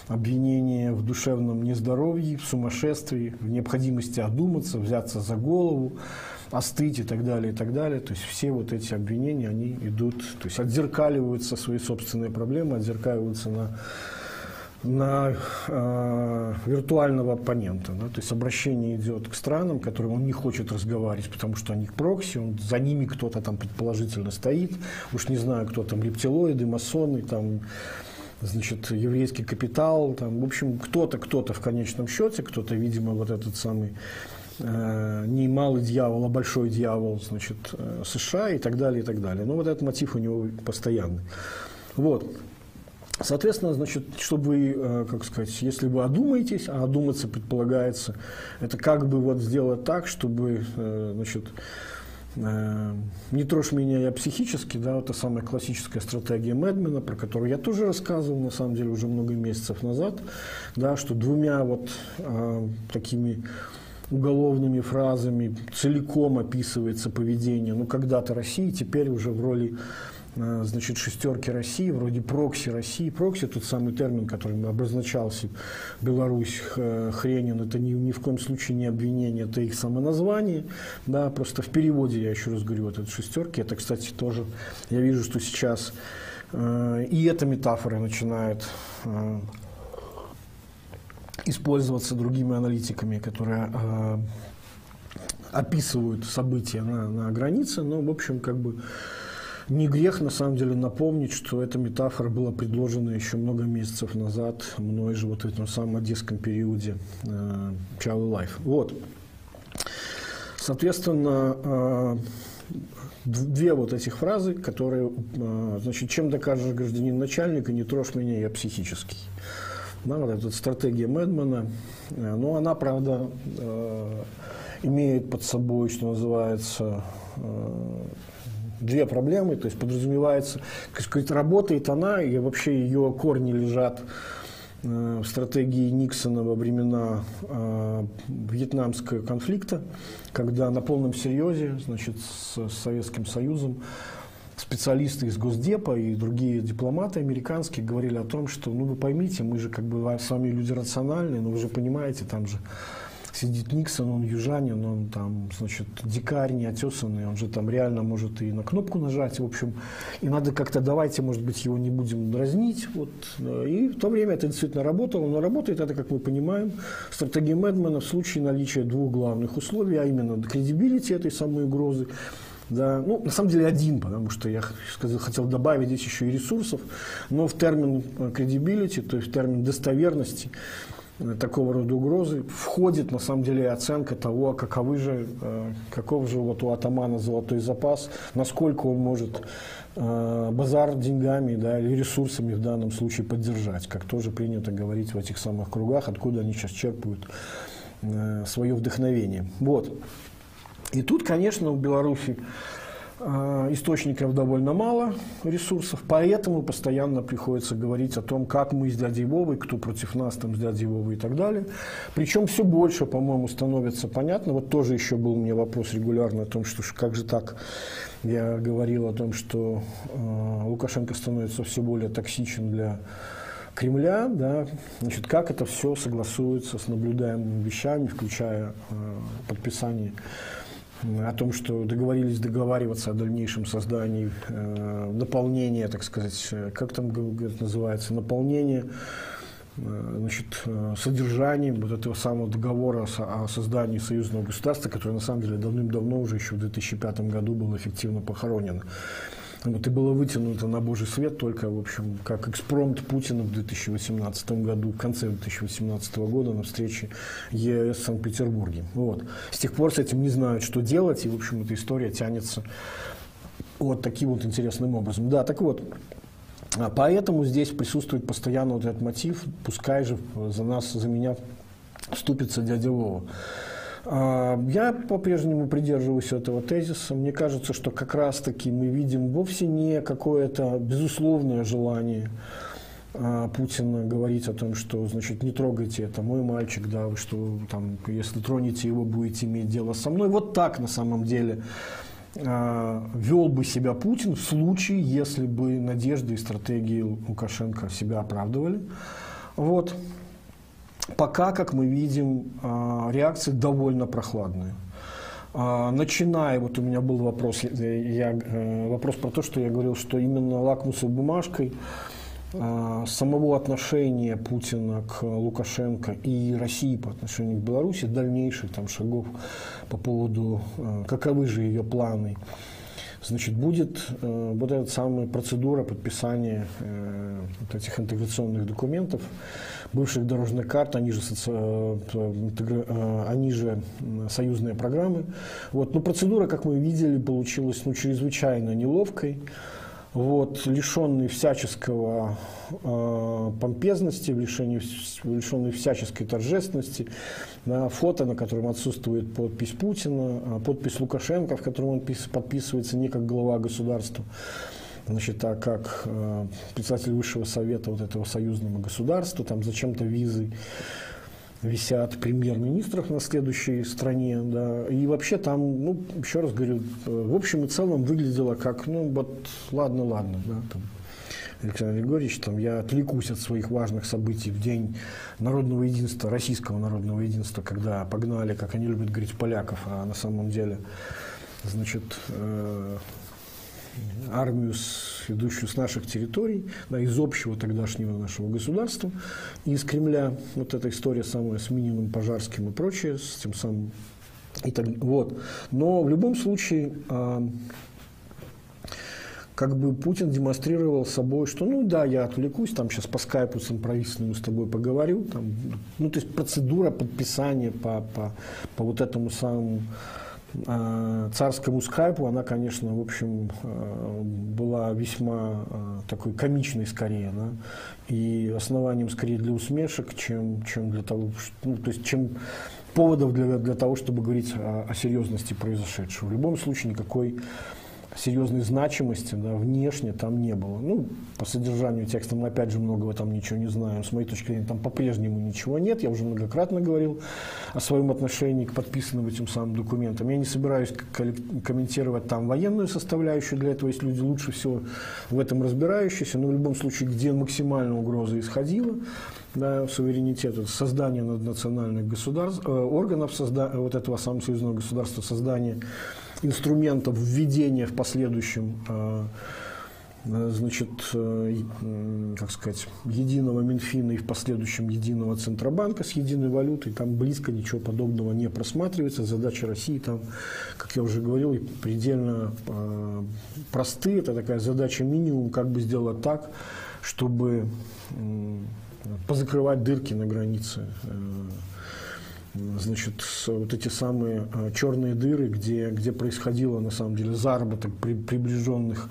обвинение в душевном нездоровье, в сумасшествии, в необходимости одуматься, взяться за голову, остыть и так далее, и так далее. То есть все вот эти обвинения, они идут, то есть отзеркаливаются свои собственные проблемы, отзеркаливаются на на э, виртуального оппонента. Да? То есть обращение идет к странам, которым он не хочет разговаривать, потому что они прокси, он, за ними кто-то там предположительно стоит. Уж не знаю, кто там, рептилоиды, масоны, там, значит, еврейский капитал. Там, в общем, кто-то, кто-то в конечном счете, кто-то, видимо, вот этот самый не малый дьявол, а большой дьявол, значит, США и так далее, и так далее. Но вот этот мотив у него постоянный. Вот. Соответственно, значит, чтобы вы, как сказать, если вы одумаетесь, а одуматься предполагается, это как бы вот сделать так, чтобы, значит, не трожь меня я психически, да, это самая классическая стратегия Мэдмена, про которую я тоже рассказывал, на самом деле, уже много месяцев назад, да, что двумя вот э, такими уголовными фразами целиком описывается поведение, ну, когда-то России, теперь уже в роли Э, значит, шестерки России, вроде прокси России. Прокси, тот самый термин, который обозначался Беларусь, Хренин, это ни, ни в коем случае не обвинение, это их самоназвание. Да, просто в переводе, я еще раз говорю, вот это шестерки, это, кстати, тоже, я вижу, что сейчас э, и эта метафора начинает э, использоваться другими аналитиками, которые э, описывают события на, на границе, но, в общем, как бы не грех, на самом деле, напомнить, что эта метафора была предложена еще много месяцев назад мной же вот в этом самом одесском периоде э, Child Life. Вот. Соответственно, э, две вот этих фразы, которые, э, значит, чем докажешь гражданин начальника, не трожь меня, я психический. Да, вот эта стратегия Мэдмана, э, но она, правда, э, имеет под собой, что называется, э, две проблемы, то есть подразумевается, сказать, работает она, и вообще ее корни лежат в стратегии Никсона во времена вьетнамского конфликта, когда на полном серьезе значит, с Советским Союзом специалисты из Госдепа и другие дипломаты американские говорили о том, что, ну вы поймите, мы же как бы с вами люди рациональные, но вы же понимаете, там же сидит Никсон, он южанин, он там, значит, дикарь неотесанный, он же там реально может и на кнопку нажать, в общем, и надо как-то, давайте, может быть, его не будем дразнить, вот, и в то время это действительно работало, но работает это, как мы понимаем, стратегия Мэдмана в случае наличия двух главных условий, а именно кредибилити этой самой угрозы, да, ну, на самом деле один, потому что я сказал, хотел добавить здесь еще и ресурсов, но в термин credibility, то есть в термин достоверности, такого рода угрозы, входит на самом деле оценка того, каковы же, э, каков же вот у атамана золотой запас, насколько он может э, базар деньгами да, или ресурсами в данном случае поддержать, как тоже принято говорить в этих самых кругах, откуда они сейчас черпают э, свое вдохновение. Вот. И тут, конечно, у Беларуси а, источников довольно мало ресурсов, поэтому постоянно приходится говорить о том, как мы с дядей Вовой, кто против нас там с дядей Вовой и так далее. Причем все больше, по-моему, становится понятно. Вот тоже еще был у меня вопрос регулярно о том, что как же так, я говорил о том, что э, Лукашенко становится все более токсичен для Кремля, да, значит, как это все согласуется с наблюдаемыми вещами, включая э, подписание о том, что договорились договариваться о дальнейшем создании э, наполнения, так сказать, э, как там говорят, называется, наполнение э, значит, э, содержанием вот этого самого договора о создании союзного государства, который на самом деле давным-давно уже еще в 2005 году был эффективно похоронен. Вот и было вытянуто на божий свет только, в общем, как экспромт Путина в 2018 году, в конце 2018 года на встрече ЕС в Санкт-Петербурге. Вот. С тех пор с этим не знают, что делать, и, в общем, эта история тянется вот таким вот интересным образом. Да, так вот, а Поэтому здесь присутствует постоянно вот этот мотив, пускай же за нас, за меня вступится дядя Вова. А, я по-прежнему придерживаюсь этого тезиса. Мне кажется, что как раз-таки мы видим вовсе не какое-то безусловное желание а, Путина говорить о том, что, значит, не трогайте, это мой мальчик, да, вы что, там, если тронете его, будете иметь дело со мной. Вот так на самом деле а, вел бы себя Путин в случае, если бы надежды и стратегии Лукашенко себя оправдывали. Вот. Пока, как мы видим, а, реакции довольно прохладные. А, начиная, вот у меня был вопрос, я, э, вопрос про то, что я говорил, что именно лакмусовой бумажкой а, самого отношения Путина к Лукашенко и России по отношению к Беларуси, дальнейших там шагов по поводу, каковы же ее планы значит, будет э, вот эта самая процедура подписания э, вот этих интеграционных документов, бывших дорожных карт, они же, соци... э, э, они же союзные программы. Вот. Но процедура, как мы видели, получилась ну, чрезвычайно неловкой вот, лишенный всяческого э, помпезности, лишенный, лишенный всяческой торжественности. На фото, на котором отсутствует подпись Путина, а подпись Лукашенко, в котором он подписывается не как глава государства, значит, а как э, председатель высшего совета вот этого союзного государства, там зачем-то визы висят премьер-министров на следующей стране, да, и вообще там, ну, еще раз говорю, в общем и целом выглядело как, ну, вот, ладно, ладно, да, там, Александр Григорьевич, там, я отвлекусь от своих важных событий в день народного единства, российского народного единства, когда погнали, как они любят говорить, поляков, а на самом деле, значит, э, армию, с, идущую с наших территорий, да, из общего тогдашнего нашего государства, и из Кремля, вот эта история самая с Мининым, Пожарским и прочее, с тем самым и так, вот. Но в любом случае, а, как бы Путин демонстрировал собой, что ну да, я отвлекусь, там сейчас по скайпу с правительственным с тобой поговорю, там, ну то есть процедура подписания по, по, по вот этому самому царскому скайпу, она, конечно, в общем, а, была весьма а, такой комичной скорее, да, и основанием скорее для усмешек, чем, чем для того, ну, то есть, чем поводов для, для того, чтобы говорить о, о серьезности произошедшего. В любом случае никакой серьезной значимости да, внешне там не было. Ну, по содержанию текста мы опять же многого там ничего не знаем. С моей точки зрения там по-прежнему ничего нет. Я уже многократно говорил о своем отношении к подписанным этим самым документам. Я не собираюсь комментировать там военную составляющую. Для этого есть люди лучше всего в этом разбирающиеся. Но в любом случае, где максимальная угроза исходила, да, суверенитета, создание наднациональных государств, э, органов созда, вот этого самого союзного государства, создание инструментов введения в последующем э, э, значит, э, как сказать, единого Минфина и в последующем единого Центробанка с единой валютой, там близко ничего подобного не просматривается. Задача России там, как я уже говорил, предельно просты. Это такая задача минимум, как бы сделать так, чтобы позакрывать дырки на границе значит, вот эти самые а, черные дыры, где, где происходило на самом деле заработок при, приближенных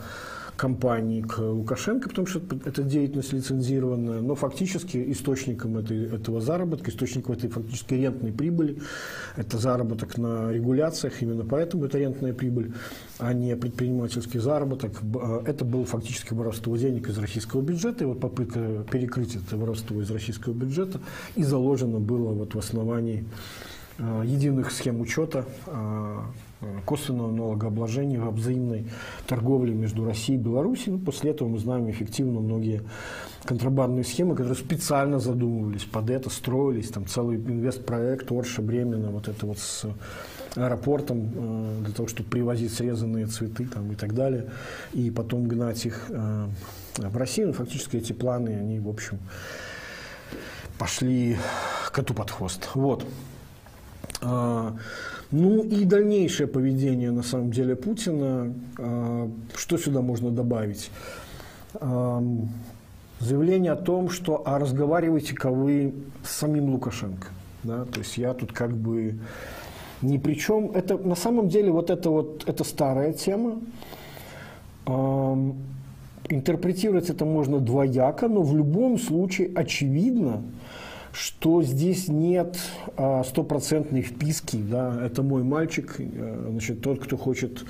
компаний к Лукашенко, потому что это деятельность лицензированная, но фактически источником этой, этого заработка, источником этой фактически рентной прибыли, это заработок на регуляциях, именно поэтому это рентная прибыль, а не предпринимательский заработок. А, это было фактически воровство денег из российского бюджета, и вот попытка перекрыть это воровство из российского бюджета и заложено было вот в основании а, единых схем учета Э, косвенного налогообложения, взаимной торговли между Россией и Беларусью. Ну, после этого мы знаем эффективно многие контрабандные схемы, которые специально задумывались под это, строились, там целый инвестпроект Орша, Бремена, вот это вот с аэропортом э, для того, чтобы привозить срезанные цветы там, и так далее, и потом гнать их э, в Россию. Ну, фактически эти планы, они, в общем, пошли коту под хвост. Вот. А, ну и дальнейшее поведение, на самом деле, Путина, а, что сюда можно добавить? А, заявление о том, что а разговариваете-ка вы с самим Лукашенко. Да? То есть я тут как бы ни при чем. Это на самом деле вот это вот это старая тема. Интерпретировать это можно двояко, но в любом случае очевидно, что здесь нет а, стопроцентной вписки, да, это мой мальчик, э, значит, тот, кто хочет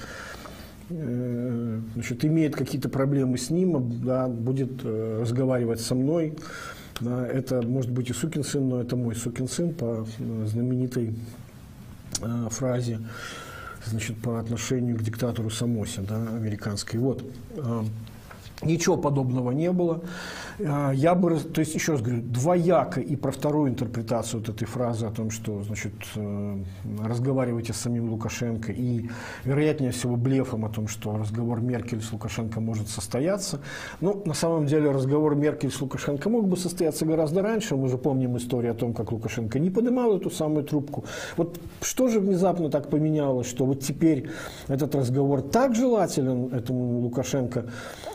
э, значит, имеет какие-то проблемы с ним, да, будет э, разговаривать со мной. Да, это может быть и сукин сын, но это мой сукин сын по знаменитой фразе, значит, по отношению к диктатору Самосе, да, американской. Вот. Ничего подобного не было. А, я бы, то есть еще раз говорю, двояко и про вторую интерпретацию вот этой фразы о том, что, значит, э, разговаривайте с самим Лукашенко и, вероятнее всего, блефом о том, что разговор Меркель с Лукашенко может состояться. Ну, на самом деле, разговор Меркель с Лукашенко мог бы состояться гораздо раньше. Мы же помним историю о том, как Лукашенко не поднимал эту самую трубку. Вот что же внезапно так поменялось, что вот теперь этот разговор так желателен этому Лукашенко,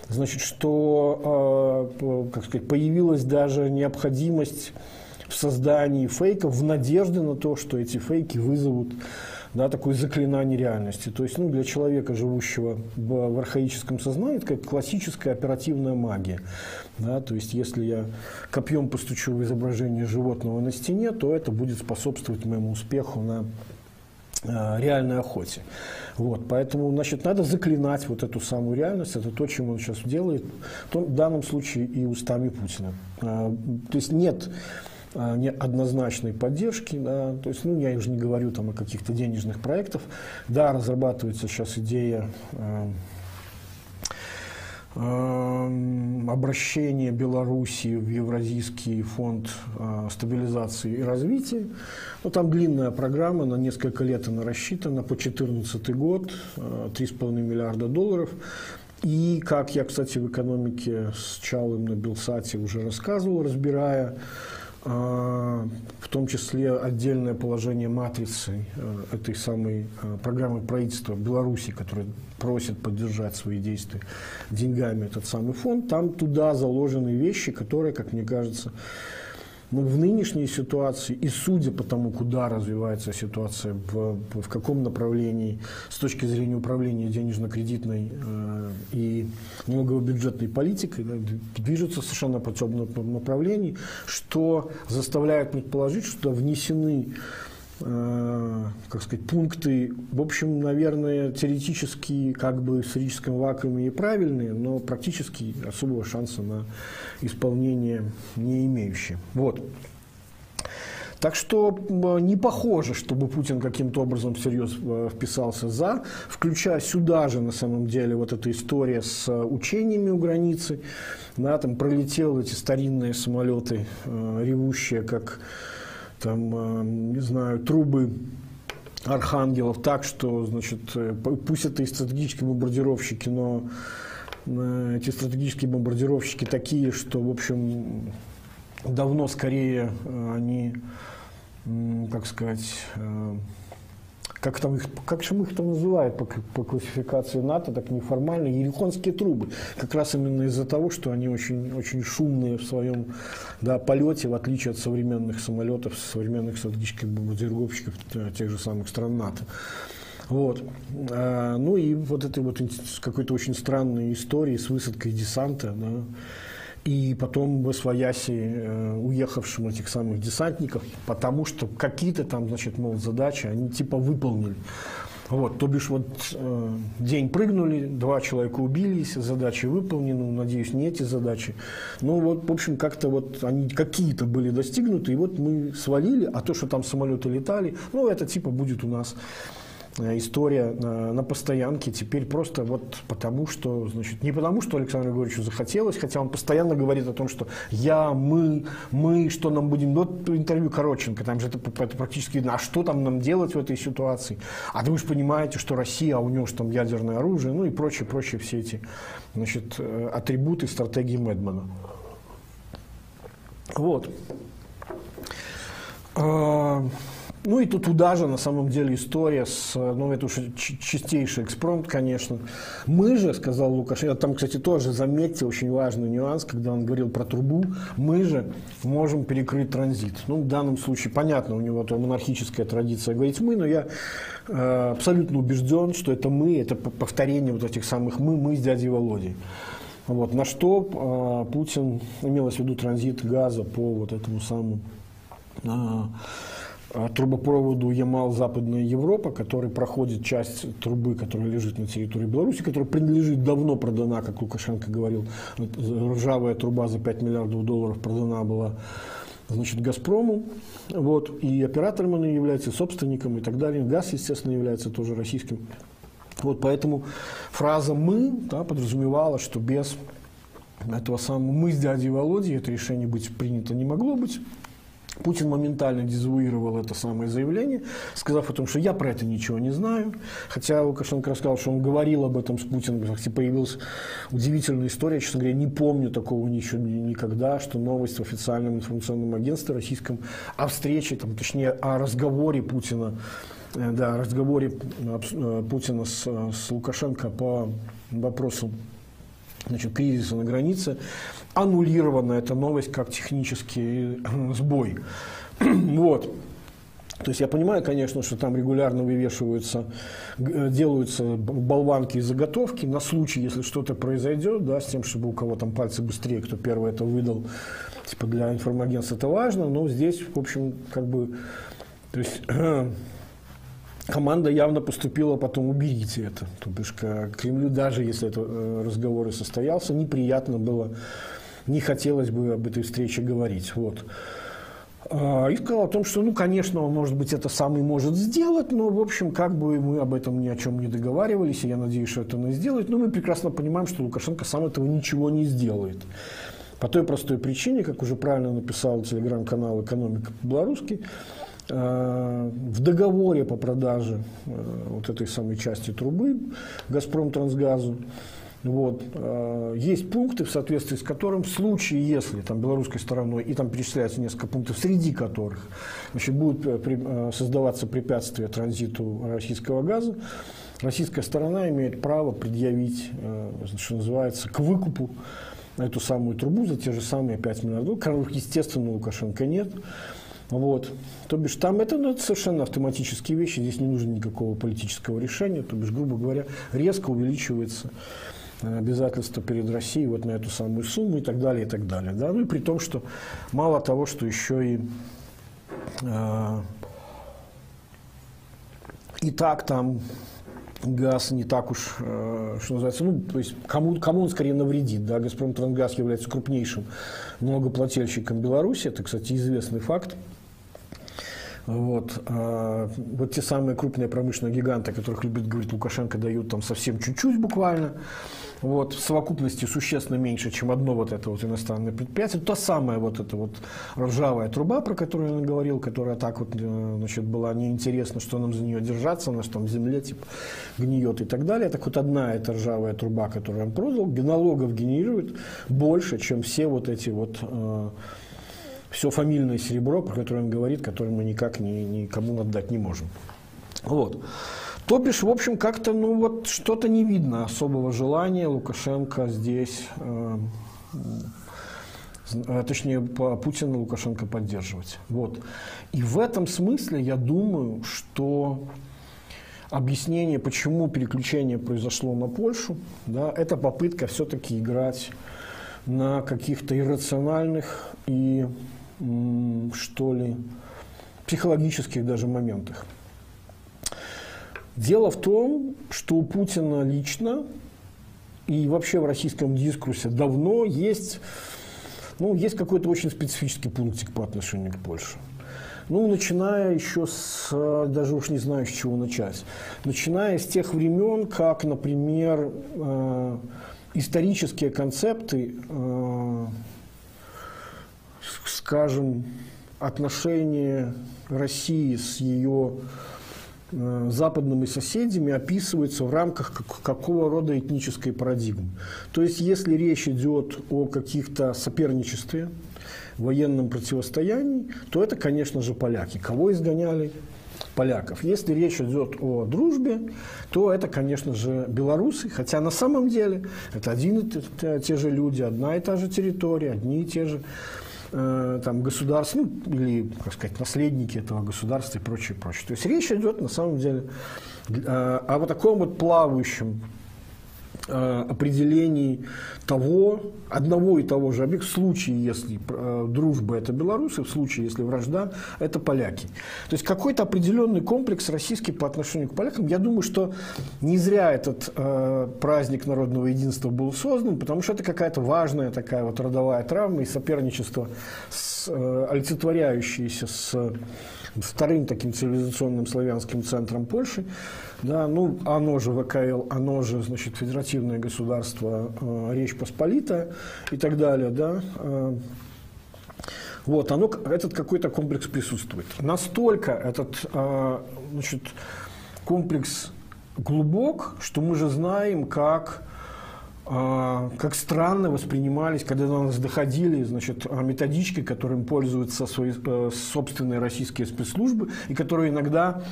значит, что э, как сказать, появилась даже необходимость в создании фейков в надежде на то, что эти фейки вызовут да, такое заклинание реальности. То есть ну, для человека, живущего в, в архаическом сознании, это как классическая оперативная магия. Да, то есть если я копьем постучу в изображение животного на стене, то это будет способствовать моему успеху на реальной охоте. Вот, поэтому, значит, надо заклинать вот эту самую реальность. Это то, чем он сейчас делает, в данном случае и устами Путина. А, то есть нет а, не однозначной поддержки, да, то есть, ну, я уже не говорю там о каких-то денежных проектах, да, разрабатывается сейчас идея а, обращение Белоруссии в Евразийский фонд стабилизации и развития. Ну, там длинная программа, на несколько лет она рассчитана, по 2014 год, 3,5 миллиарда долларов. И, как я, кстати, в экономике с Чалым на Белсате уже рассказывал, разбирая в том числе отдельное положение матрицы этой самой программы правительства Беларуси, которая просит поддержать свои действия деньгами этот самый фонд, там туда заложены вещи, которые, как мне кажется, но в нынешней ситуации, и судя по тому, куда развивается ситуация, в, в каком направлении с точки зрения управления денежно-кредитной э, и налогово-бюджетной политикой, да, движется совершенно по темном направлении, что заставляет предположить, что внесены как сказать, пункты, в общем, наверное, теоретически как бы в сферическом вакууме и правильные, но практически особого шанса на исполнение не имеющие. Вот. Так что не похоже, чтобы Путин каким-то образом всерьез э, вписался за, включая сюда же, на самом деле, вот эта история с учениями у границы. Да, там пролетел эти старинные самолеты, э, ревущие, как там, э, не знаю, трубы архангелов так, что, значит, э, пусть это и стратегические бомбардировщики, но э, эти стратегические бомбардировщики такие, что, в общем, давно скорее они, как сказать, как, там их, как же их там называют по, по классификации НАТО, так неформально, ерихонские трубы. Как раз именно из-за того, что они очень, очень шумные в своем да, полете, в отличие от современных самолетов, современных стратегических бомбардировщиков тех же самых стран НАТО. Вот. А, ну и вот этой вот какой-то очень странной истории с высадкой десанта. Да, и потом в Освояси э, уехавшим этих самых десантников, потому что какие-то там, значит, мол, задачи они типа выполнили. Вот, то бишь вот э, день прыгнули, два человека убились, задачи выполнены, надеюсь, не эти задачи. Ну вот, в общем, как-то вот они какие-то были достигнуты, и вот мы свалили, а то, что там самолеты летали, ну это типа будет у нас история на, на постоянке теперь просто вот потому, что, значит, не потому, что Александру Григорьевичу захотелось, хотя он постоянно говорит о том, что я, мы, мы, что нам будем, вот интервью Короченко, там же это, это практически а что там нам делать в этой ситуации? А вы же понимаете, что Россия, а у него же там ядерное оружие, ну и прочие, прочие все эти, значит, э, атрибуты стратегии Медмана. Вот. Ну и тут туда же на самом деле история с, ну это уже чистейший экспромт, конечно. Мы же, сказал Лукашенко, там, кстати, тоже заметьте очень важный нюанс, когда он говорил про трубу, мы же можем перекрыть транзит. Ну, в данном случае, понятно, у него там монархическая традиция говорить мы, но я э, абсолютно убежден, что это мы, это повторение вот этих самых мы, мы с дядей Володей. Вот, на что э, Путин, имелось в виду транзит газа по вот этому самому э, трубопроводу Ямал-Западная Европа, который проходит часть трубы, которая лежит на территории Беларуси, которая принадлежит, давно продана, как Лукашенко говорил, ржавая труба за 5 миллиардов долларов продана была значит, «Газпрому». Вот, и оператором она является, собственником и так далее. Газ, естественно, является тоже российским. Вот, поэтому фраза «мы» да, подразумевала, что без этого самого «мы с дядей Володей», это решение быть принято не могло быть. Путин моментально дезавуировал это самое заявление, сказав о том, что я про это ничего не знаю. Хотя Лукашенко рассказал, что он говорил об этом с Путиным. Кстати, появилась удивительная история, честно говоря, не помню такого еще никогда, что новость в официальном информационном агентстве российском о встрече, там, точнее, о разговоре Путина, э, да, разговоре э, Путина с, с Лукашенко по вопросу значит, кризиса на границе, аннулирована эта новость как технический э, сбой. <clears throat> вот. То есть я понимаю, конечно, что там регулярно вывешиваются, э, делаются болванки и заготовки на случай, если что-то произойдет, да, с тем, чтобы у кого там пальцы быстрее, кто первый это выдал, типа для информагентства это важно, но здесь, в общем, как бы, то есть <clears throat> команда явно поступила потом «уберите это». То бишь, Кремлю, даже если этот э, разговор и состоялся, неприятно было, не хотелось бы об этой встрече говорить. Вот. А, и сказал о том, что, ну, конечно, он, может быть, это сам и может сделать, но, в общем, как бы мы об этом ни о чем не договаривались, и я надеюсь, что это он и сделает, но мы прекрасно понимаем, что Лукашенко сам этого ничего не сделает. По той простой причине, как уже правильно написал телеграм-канал «Экономика по-белорусски», Э, в договоре по продаже э, вот этой самой части трубы «Газпром Трансгазу» Вот. Э, есть пункты, в соответствии с которым в случае, если там, белорусской стороной, и там перечисляется несколько пунктов, среди которых значит, будут создаваться препятствия транзиту российского газа, российская сторона имеет право предъявить, что называется, к выкупу эту самую трубу за те же самые 5 миллиардов, которых, естественно, Лукашенко нет. Вот. То бишь там это, ну, это совершенно автоматические вещи, здесь не нужно никакого политического решения, то бишь, грубо говоря, резко увеличивается э, обязательства перед Россией вот на эту самую сумму и так далее, и так далее. Да? Ну и при том, что мало того, что еще и э, и так там газ не так уж, э, что называется, ну, то есть кому, кому он скорее навредит, да, Газпром Трангаз является крупнейшим многоплательщиком Беларуси, это, кстати, известный факт, вот. А вот те самые крупные промышленные гиганты, о которых любит говорить Лукашенко, дают там совсем чуть-чуть буквально. Вот, в совокупности существенно меньше, чем одно вот это вот иностранное предприятие. Та самая вот эта вот ржавая труба, про которую он говорил, которая так вот э, значит, была неинтересна, что нам за нее держаться, она что там в земле типа гниет и так далее. Так вот одна эта ржавая труба, которую он продал, налогов генерирует больше, чем все вот эти вот э, все фамильное серебро, про которое он говорит, которое мы никак ни, никому отдать не можем. Вот. То бишь, в общем, как-то, ну вот, что-то не видно особого желания Лукашенко здесь, э, точнее, Путина Лукашенко поддерживать. Вот. И в этом смысле я думаю, что объяснение, почему переключение произошло на Польшу, да, это попытка все-таки играть на каких-то иррациональных и что ли, психологических даже моментах. Дело в том, что у Путина лично и вообще в российском дискурсе давно есть, ну, есть какой-то очень специфический пунктик по отношению к Польше. Ну, начиная еще с, даже уж не знаю, с чего начать. Начиная с тех времен, как, например, э, исторические концепты э, скажем, отношения России с ее э, западными соседями описывается в рамках какого рода этнической парадигмы. То есть, если речь идет о каких-то соперничестве, военном противостоянии, то это, конечно же, поляки. Кого изгоняли? Поляков. Если речь идет о дружбе, то это, конечно же, белорусы, хотя на самом деле это один и те же люди, одна и та же территория, одни и те же э, там, государств, ну, или, как сказать, наследники этого государства и прочее, прочее. То есть речь идет, на самом деле, э, о вот таком вот плавающем определений того, одного и того же объекта, в случае, если э, дружба – это белорусы, в случае, если вражда – это поляки. То есть какой-то определенный комплекс российский по отношению к полякам. Я думаю, что не зря этот э, праздник народного единства был создан, потому что это какая-то важная такая вот родовая травма и соперничество, с, э, олицетворяющееся с вторым таким цивилизационным славянским центром Польши, да, ну, оно же ВКЛ, оно же, значит, федеративное государство э, Речь Посполитая и так далее, да, э, вот, оно, этот какой-то комплекс присутствует. Настолько этот, э, значит, комплекс глубок, что мы же знаем, как как странно воспринимались, когда до нас доходили значит, методички, которым пользуются свои э, собственные российские спецслужбы, и которые иногда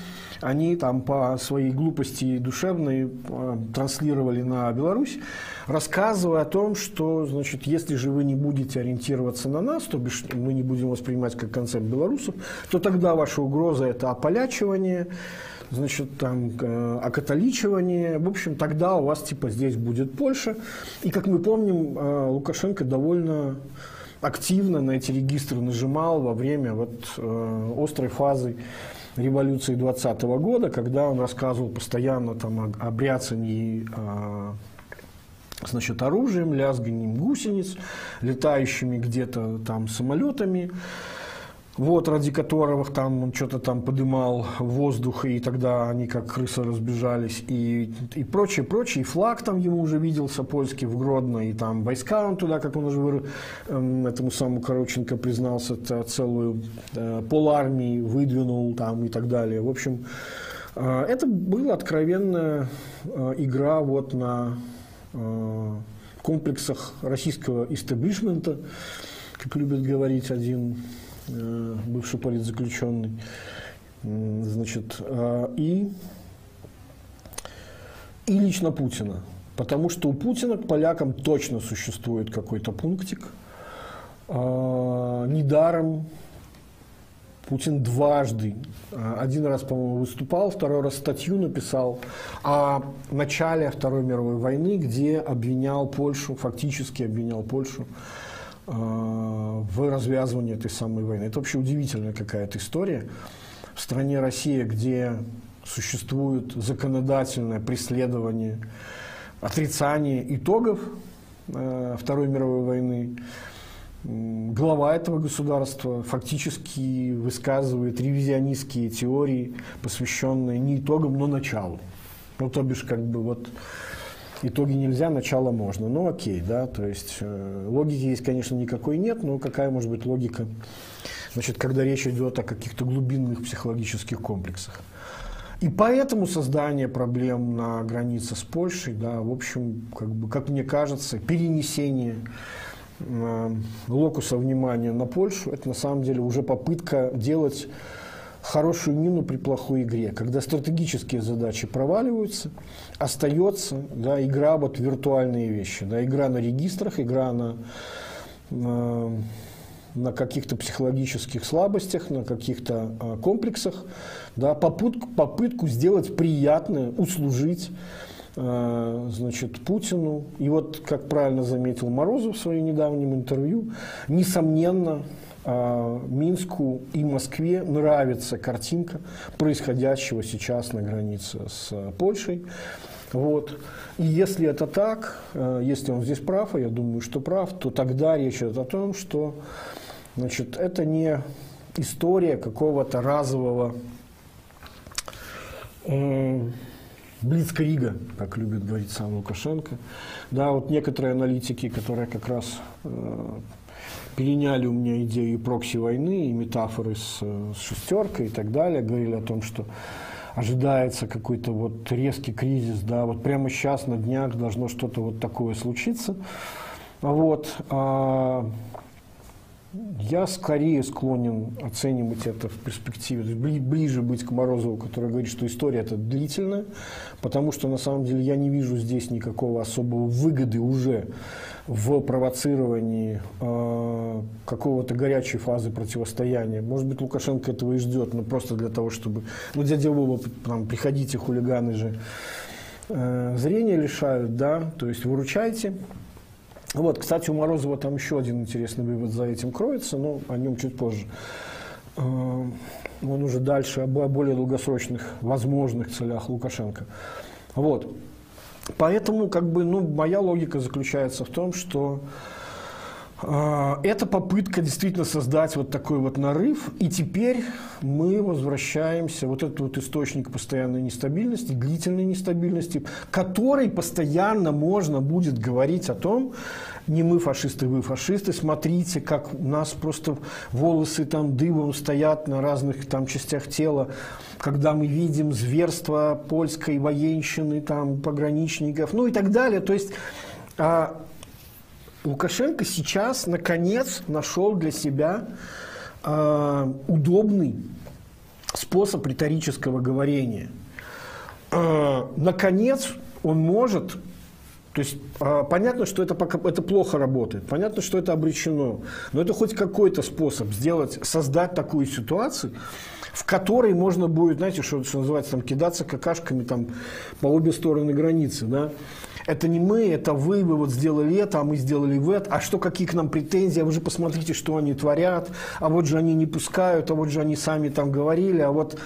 они там по своей глупости душевной э, транслировали на Беларусь, рассказывая о том, что значит, если же вы не будете ориентироваться на нас, то бишь мы не будем воспринимать как концепт белорусов, то тогда ваша угроза – это ополячивание, значит, там, э, окатоличивание. В общем, тогда у вас, типа, здесь будет Польша. И, как мы помним, э, Лукашенко довольно активно на эти регистры нажимал во время вот, э, острой фазы революции 20 года, когда он рассказывал постоянно там, о, о бряцании значит, оружием, лязганием гусениц, летающими где-то там самолетами вот, ради которого там он что-то там подымал воздух, и тогда они как крысы разбежались, и, и прочее, прочее. И флаг там ему уже виделся польский в Гродно, и там войска он туда, как он уже э, этому самому Короченко признался, целую э, полармии выдвинул там и так далее. В общем, э, это была откровенная э, игра вот на э, комплексах российского истеблишмента, как любит говорить один бывший политзаключенный. Значит, э, и, и лично Путина. Потому что у Путина к полякам точно существует какой-то пунктик. Э, недаром Путин дважды, один раз, по-моему, выступал, второй раз статью написал о начале Второй мировой войны, где обвинял Польшу, фактически обвинял Польшу Э, в развязывании этой самой войны. Это вообще удивительная какая-то история. В стране Россия, где существует законодательное преследование, отрицание итогов э, Второй мировой войны, глава этого государства фактически высказывает ревизионистские теории, посвященные не итогам, но началу. Ну, то бишь, как бы вот итоги нельзя, начало можно. Ну окей, да, то есть э, логики есть, конечно, никакой нет, но какая может быть логика, значит, когда речь идет о каких-то глубинных психологических комплексах. И поэтому создание проблем на границе с Польшей, да, в общем, как, бы, как мне кажется, перенесение э, локуса внимания на Польшу, это на самом деле уже попытка делать хорошую мину при плохой игре. Когда стратегические задачи проваливаются, остается да, игра вот виртуальные вещи. Да, игра на регистрах, игра на, на, на каких-то психологических слабостях, на каких-то а, комплексах. Да, попытку, попытку сделать приятное, услужить а, значит, Путину. И вот, как правильно заметил Морозов в своем недавнем интервью, несомненно, Минску и Москве нравится картинка происходящего сейчас на границе с Польшей. Вот. И если это так, э, если он здесь прав, а я думаю, что прав, то тогда речь идет о том, что значит, это не история какого-то разового э, Блицкрига, как любит говорить сам Лукашенко. Да, вот некоторые аналитики, которые как раз э, переняли у меня идею прокси-войны и метафоры с, с шестеркой и так далее, говорили о том, что ожидается какой-то вот резкий кризис, да, вот прямо сейчас на днях должно что-то вот такое случиться. Вот. Я скорее склонен оценивать это в перспективе, ближе быть к Морозову, который говорит, что история это длительная, потому что на самом деле я не вижу здесь никакого особого выгоды уже в провоцировании э, какого-то горячей фазы противостояния. Может быть, Лукашенко этого и ждет, но просто для того, чтобы... Ну, дядя Вова, там, приходите, хулиганы же э, зрение лишают, да, то есть выручайте. Вот, кстати, у Морозова там еще один интересный вывод за этим кроется, но о нем чуть позже. Э, он уже дальше о более долгосрочных возможных целях Лукашенко. Вот. Поэтому, как бы, ну, моя логика заключается в том, что это попытка действительно создать вот такой вот нарыв, и теперь мы возвращаемся, вот этот вот источник постоянной нестабильности, длительной нестабильности, который постоянно можно будет говорить о том, не мы фашисты, вы фашисты, смотрите, как у нас просто волосы там дыбом стоят на разных там частях тела, когда мы видим зверство польской военщины, там, пограничников, ну и так далее. То есть а, Лукашенко сейчас, наконец, нашел для себя э, удобный способ риторического говорения. Э, наконец, он может то есть э, понятно, что это, пока, это плохо работает, понятно, что это обречено, но это хоть какой-то способ сделать, создать такую ситуацию, в которой можно будет, знаете, что, что называется, там, кидаться какашками там, по обе стороны границы. Да? Это не мы, это вы, вы вот сделали это, а мы сделали в это, а что, какие к нам претензии, а вы же посмотрите, что они творят, а вот же они не пускают, а вот же они сами там говорили, а вот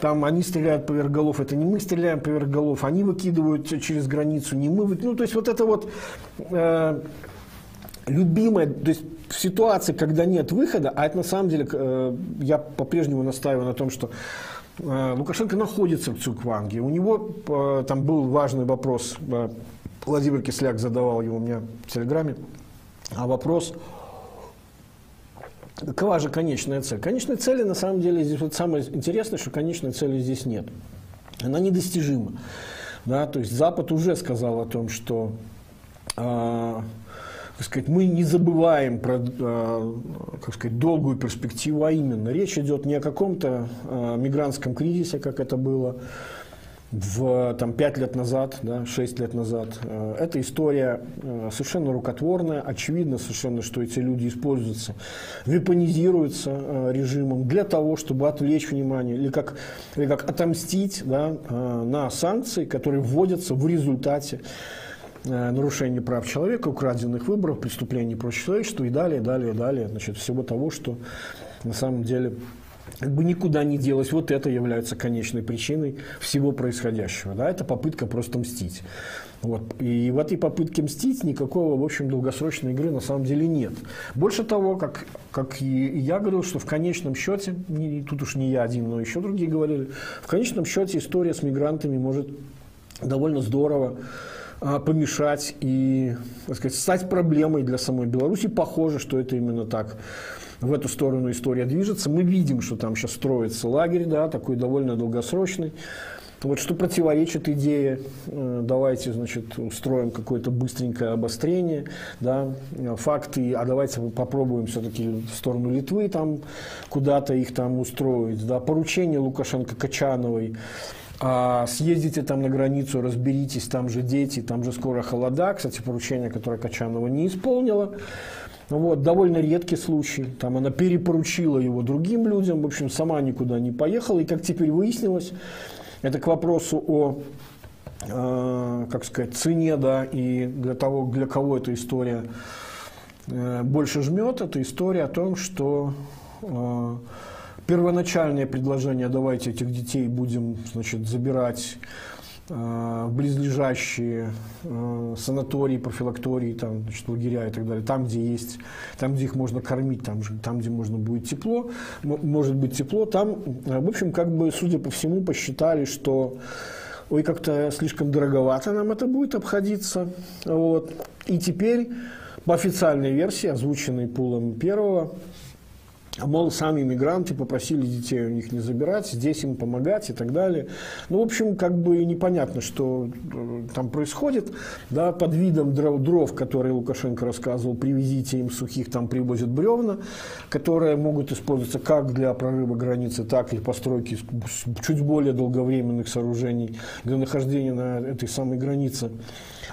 там они стреляют поверх голов, это не мы стреляем поверх голов, они выкидывают через границу, не мы. Ну, то есть вот это вот э, любимое, то есть в ситуации, когда нет выхода, а это на самом деле, э, я по-прежнему настаиваю на том, что э, Лукашенко находится в Цукванге, у него э, там был важный вопрос э, Владимир Кисляк задавал его мне в Телеграме. А вопрос, какова же конечная цель? Конечной цели, на самом деле, здесь вот самое интересное, что конечной цели здесь нет. Она недостижима. Да, то есть Запад уже сказал о том, что э, так сказать, мы не забываем про э, как сказать, долгую перспективу, а именно речь идет не о каком-то э, мигрантском кризисе, как это было в там, 5 лет назад, да, 6 лет назад. Э, эта история э, совершенно рукотворная. Очевидно совершенно, что эти люди используются, вепонизируются э, режимом для того, чтобы отвлечь внимание или как, или как отомстить да, на санкции, которые вводятся в результате нарушения прав человека, украденных выборов, преступлений против человечества и далее, далее, далее. Значит, всего того, что на самом деле как бы никуда не делось. Вот это является конечной причиной всего происходящего. Да? Это попытка просто мстить. Вот. И в этой попытке мстить никакого, в общем, долгосрочной игры на самом деле нет. Больше того, как, как и я говорил, что в конечном счете, тут уж не я один, но еще другие говорили, в конечном счете история с мигрантами может довольно здорово а, помешать и так сказать, стать проблемой для самой Беларуси. Похоже, что это именно так в эту сторону история движется. Мы видим, что там сейчас строится лагерь, да, такой довольно долгосрочный. Вот что противоречит идее, э, давайте, значит, устроим какое-то быстренькое обострение, да, факты, а давайте попробуем все-таки в сторону Литвы там куда-то их там устроить, да, поручение Лукашенко-Качановой, а съездите там на границу, разберитесь, там же дети, там же скоро холода, кстати, поручение, которое Качанова не исполнила, вот, довольно редкий случай. Там она перепоручила его другим людям, в общем, сама никуда не поехала. И как теперь выяснилось, это к вопросу о э, как сказать, цене, да, и для того, для кого эта история э, больше жмет, это история о том, что э, первоначальное предложение «давайте этих детей будем значит, забирать близлежащие э, санатории, профилактории, там, значит, лагеря и так далее, там, где есть, там, где их можно кормить, там, там где можно будет тепло, может быть тепло, там, э, в общем, как бы, судя по всему, посчитали, что ой, как-то слишком дороговато нам это будет обходиться, вот, и теперь по официальной версии, озвученной пулом первого, Мол, сами мигранты попросили детей у них не забирать, здесь им помогать и так далее. Ну, в общем, как бы непонятно, что э, там происходит. Да, под видом дров, дров, которые Лукашенко рассказывал, привезите им сухих, там привозят бревна, которые могут использоваться как для прорыва границы, так и постройки чуть более долговременных сооружений для нахождения на этой самой границе.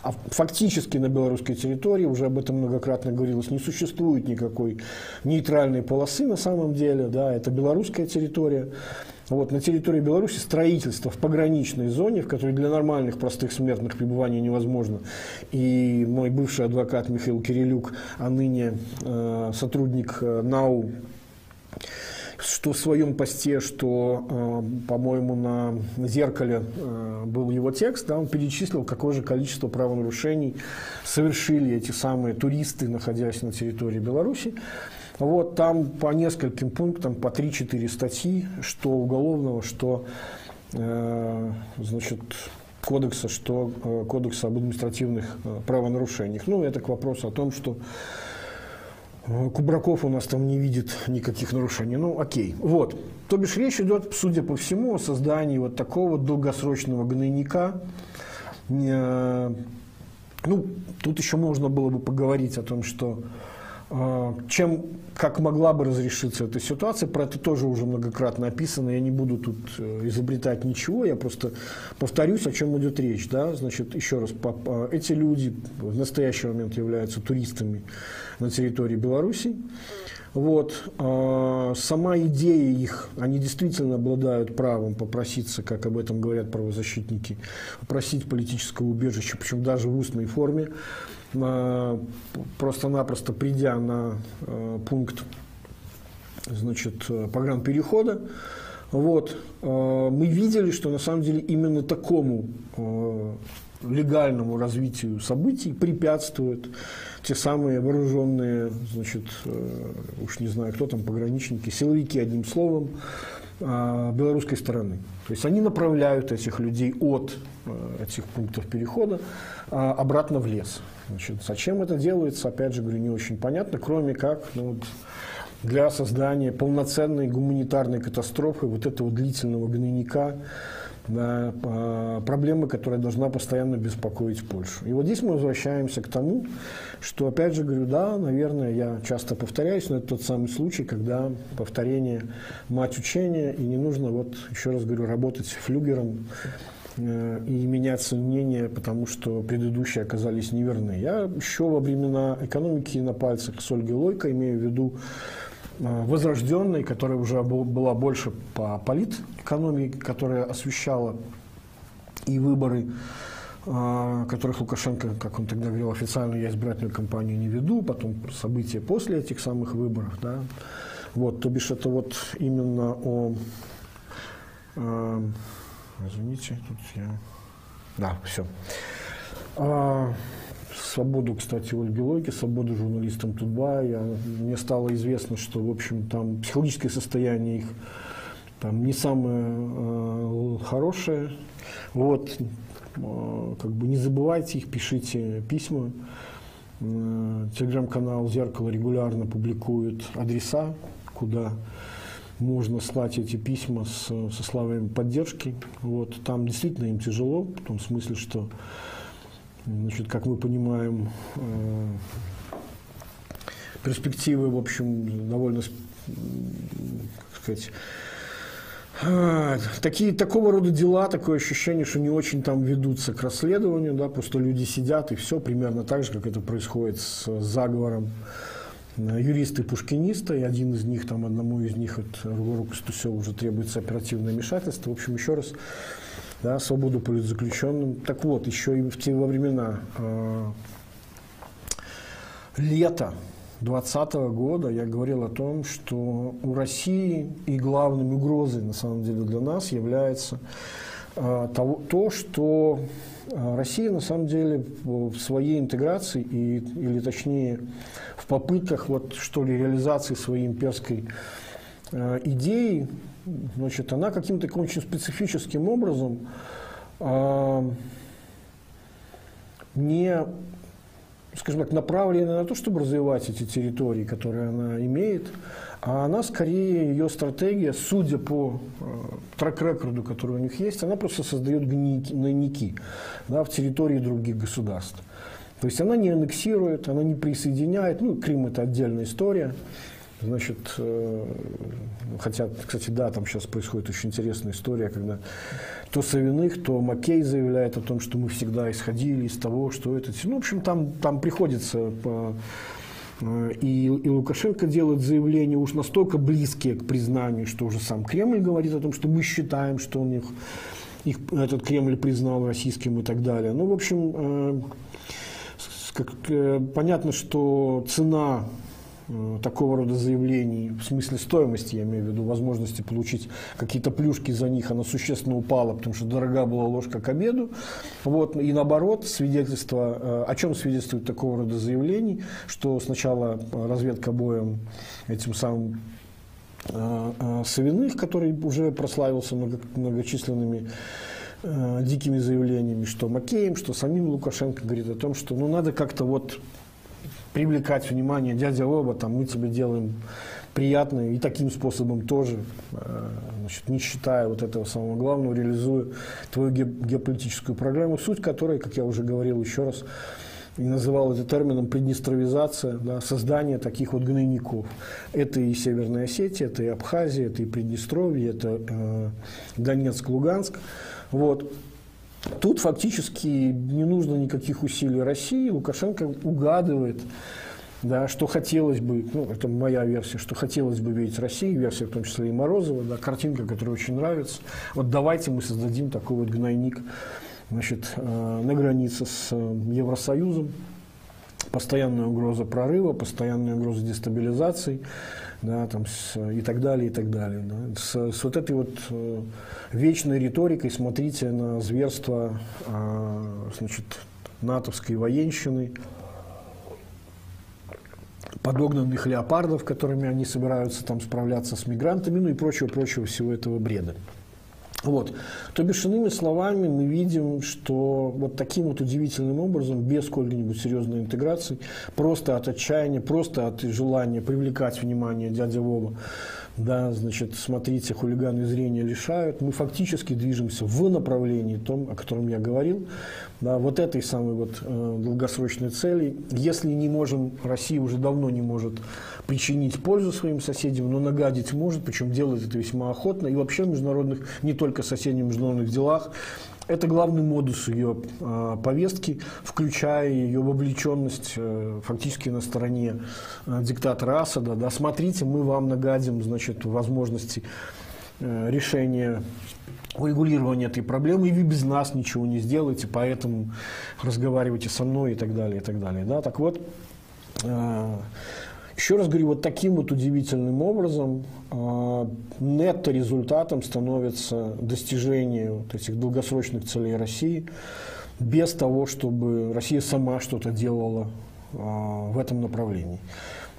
А фактически на белорусской территории, уже об этом многократно говорилось, не существует никакой нейтральной полосы на самом деле. Да, это белорусская территория. Вот, на территории Беларуси строительство в пограничной зоне, в которой для нормальных простых смертных пребывания невозможно. И мой бывший адвокат Михаил Кирилюк, а ныне э, сотрудник э, НАУ, что в своем посте, что, по-моему, на зеркале был его текст, да, он перечислил, какое же количество правонарушений совершили эти самые туристы, находясь на территории Беларуси. Вот там по нескольким пунктам, по 3-4 статьи, что уголовного, что э, значит, кодекса, что э, кодекса об административных э, правонарушениях. Ну, это к вопросу о том, что э, Кубраков у нас там не видит никаких нарушений. Ну, окей. Вот. То бишь речь идет, судя по всему, о создании вот такого долгосрочного гнойника. Э, ну, тут еще можно было бы поговорить о том, что чем, как могла бы разрешиться эта ситуация, про это тоже уже многократно описано, я не буду тут э, изобретать ничего, я просто повторюсь, о чем идет речь. Да? Значит, еще раз, эти люди в настоящий момент являются туристами на территории Беларуси. Вот. А, сама идея их, они действительно обладают правом попроситься, как об этом говорят правозащитники, попросить политического убежища, причем даже в устной форме просто-напросто придя на э, пункт значит, погранперехода, вот, э, мы видели, что на самом деле именно такому э, легальному развитию событий препятствуют те самые вооруженные, значит, уж не знаю, кто там, пограничники, силовики, одним словом, белорусской стороны. То есть они направляют этих людей от этих пунктов перехода обратно в лес. Значит, зачем это делается, опять же говорю, не очень понятно, кроме как ну, для создания полноценной гуманитарной катастрофы, вот этого длительного гнойника, да, проблемы, которая должна постоянно беспокоить Польшу. И вот здесь мы возвращаемся к тому, что, опять же, говорю, да, наверное, я часто повторяюсь, но это тот самый случай, когда повторение мать учения, и не нужно, вот еще раз говорю, работать флюгером и меняться мнение, потому что предыдущие оказались неверны. Я еще во времена экономики на пальцах с Ольгой Лойко имею в виду э, возрожденной, которая уже была больше по политэкономии, которая освещала и выборы, э, которых Лукашенко, как он тогда говорил, официально я избирательную кампанию не веду, потом события после этих самых выборов. Да. Вот, то бишь это вот именно о Извините, тут я... Да, все. А, свободу, кстати, Ольги Лойки, свободу журналистам Тутба. Я, мне стало известно, что, в общем, там психологическое состояние их там не самое э, хорошее. Вот, э, как бы не забывайте их, пишите письма. Э, телеграм-канал «Зеркало» регулярно публикует адреса, куда можно слать эти письма с, со словами поддержки. Вот. Там действительно им тяжело, в том смысле, что, значит, как мы понимаем, э, перспективы, в общем, довольно, как сказать, э, Такие, такого рода дела, такое ощущение, что не очень там ведутся к расследованию, да, просто люди сидят и все примерно так же, как это происходит с заговором юристы-пушкинисты, и один из них, там, одному из них, от Ругору Костусеву уже требуется оперативное вмешательство. В общем, еще раз, да, свободу политзаключенным. Так вот, еще и в те во времена э, лета 2020 года я говорил о том, что у России и главной угрозой, на самом деле, для нас является э, того, то, что Россия, на самом деле, в своей интеграции, и, или точнее, в попытках вот, что ли, реализации своей имперской э, идеи, значит, она каким-то очень специфическим образом э, не, скажем так, направлена на то, чтобы развивать эти территории, которые она имеет, а она скорее, ее стратегия, судя по э, трек-рекорду, который у них есть, она просто создает гнойники да, в территории других государств. То есть она не аннексирует, она не присоединяет. Ну, Крым – это отдельная история. Значит, э, хотя, кстати, да, там сейчас происходит очень интересная история, когда то Савиных, то Маккей заявляет о том, что мы всегда исходили из того, что это... Ну, в общем, там, там приходится по э, и, и Лукашенко делает заявления уж настолько близкие к признанию, что уже сам Кремль говорит о том, что мы считаем, что у них их этот Кремль признал российским и так далее. Ну, в общем, э, как, э, понятно, что цена э, такого рода заявлений, в смысле стоимости, я имею в виду, возможности получить какие-то плюшки за них, она существенно упала, потому что дорога была ложка к обеду. Вот. И наоборот, свидетельство, э, о чем свидетельствует такого рода заявлений, что сначала разведка боем этим самым Савиных, который уже прославился многочисленными э, дикими заявлениями, что Макеем, что самим Лукашенко говорит о том, что ну, надо как-то вот привлекать внимание дядя Оба, там, мы тебе делаем приятное и таким способом тоже, э, значит, не считая вот этого самого главного, реализуя твою геополитическую программу, суть которой, как я уже говорил еще раз, и называл это термином приднестровизация, да, создание таких вот гнойников. Это и Северная Осетия, это и Абхазия, это и Приднестровье, это э, Донецк, Луганск. Вот. Тут фактически не нужно никаких усилий России. Лукашенко угадывает, да, что хотелось бы, ну, это моя версия, что хотелось бы видеть России, версия в том числе и Морозова, да, картинка, которая очень нравится. Вот давайте мы создадим такой вот гнойник значит, э, на границе с э, Евросоюзом. Постоянная угроза прорыва, постоянная угроза дестабилизации да, там, с, и так далее, и так далее. Да. С, с вот этой вот э, вечной риторикой смотрите на зверство э, значит, натовской военщины, подогнанных леопардов, которыми они собираются там справляться с мигрантами, ну и прочего-прочего всего этого бреда. Вот. То бишь, иными словами, мы видим, что вот таким вот удивительным образом, без сколько-нибудь серьезной интеграции, просто от отчаяния, просто от желания привлекать внимание дядя Вова, да, значит, смотрите, хулиганы зрения лишают, мы фактически движемся в направлении том, о котором я говорил, да, вот этой самой вот э, долгосрочной цели. Если не можем, Россия уже давно не может причинить пользу своим соседям, но нагадить может, причем делает это весьма охотно, и вообще в международных, не только соседних международных делах, это главный модус ее э, повестки, включая ее вовлеченность э, фактически на стороне э, диктатора Асада. Да, смотрите, мы вам нагадим значит, возможности э, решения урегулирования этой проблемы, и вы без нас ничего не сделаете, поэтому разговаривайте со мной и так далее, и так далее. Да? Так вот, еще раз говорю, вот таким вот удивительным образом э, нетто-результатом становится достижение вот этих долгосрочных целей России без того, чтобы Россия сама что-то делала э, в этом направлении.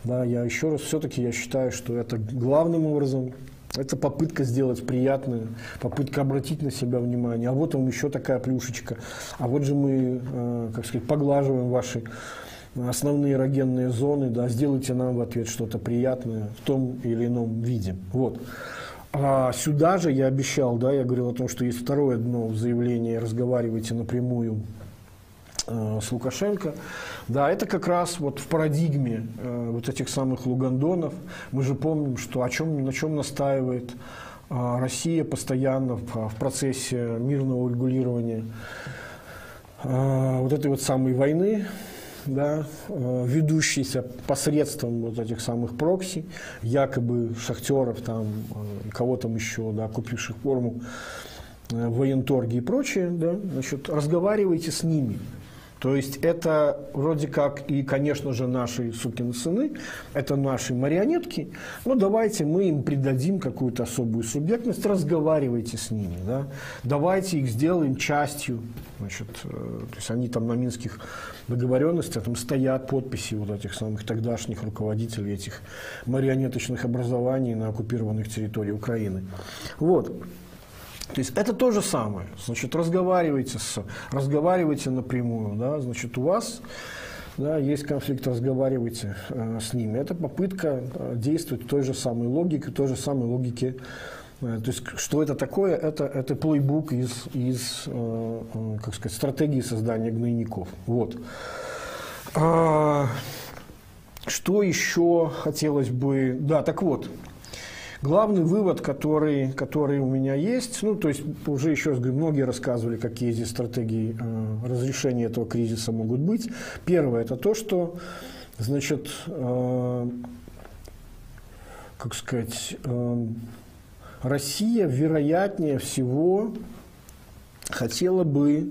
Да, я еще раз все-таки я считаю, что это главным образом это попытка сделать приятное, попытка обратить на себя внимание. А вот вам еще такая плюшечка. А вот же мы, э, как сказать, поглаживаем ваши основные эрогенные зоны, да, сделайте нам в ответ что-то приятное в том или ином виде. Вот. А сюда же я обещал, да, я говорил о том, что есть второе дно в заявлении «разговаривайте напрямую э, с Лукашенко». Да, это как раз вот в парадигме э, вот этих самых лугандонов. Мы же помним, что о чем, на чем настаивает э, Россия постоянно в, в процессе мирного урегулирования э, вот этой вот самой войны, да, э, ведущийся посредством вот этих самых прокси, якобы шахтеров, там, э, кого там еще, да, купивших форму э, в военторге и прочее, да, значит, разговаривайте с ними. То есть это вроде как и, конечно же, наши сукины сыны, это наши марионетки, но давайте мы им придадим какую-то особую субъектность, разговаривайте с ними, да? давайте их сделаем частью, значит, э, то есть они там на минских договоренностях, там стоят подписи вот этих самых тогдашних руководителей этих марионеточных образований на оккупированных территориях Украины. Вот. То есть это то же самое. Значит, разговаривайте, с, разговаривайте напрямую. Да? Значит, у вас да, есть конфликт, разговаривайте э, с ними. Это попытка э, действовать той же самой логике, той же самой логике. Э, то есть, что это такое? Это, это плейбук из, из э, э, как сказать, стратегии создания гнойников. Вот. А, что еще хотелось бы... Да, так вот, Главный вывод, который, который у меня есть, ну, то есть уже еще раз говорю, многие рассказывали, какие здесь стратегии э, разрешения этого кризиса могут быть. Первое – это то, что, значит, э, как сказать, э, Россия, вероятнее всего, хотела бы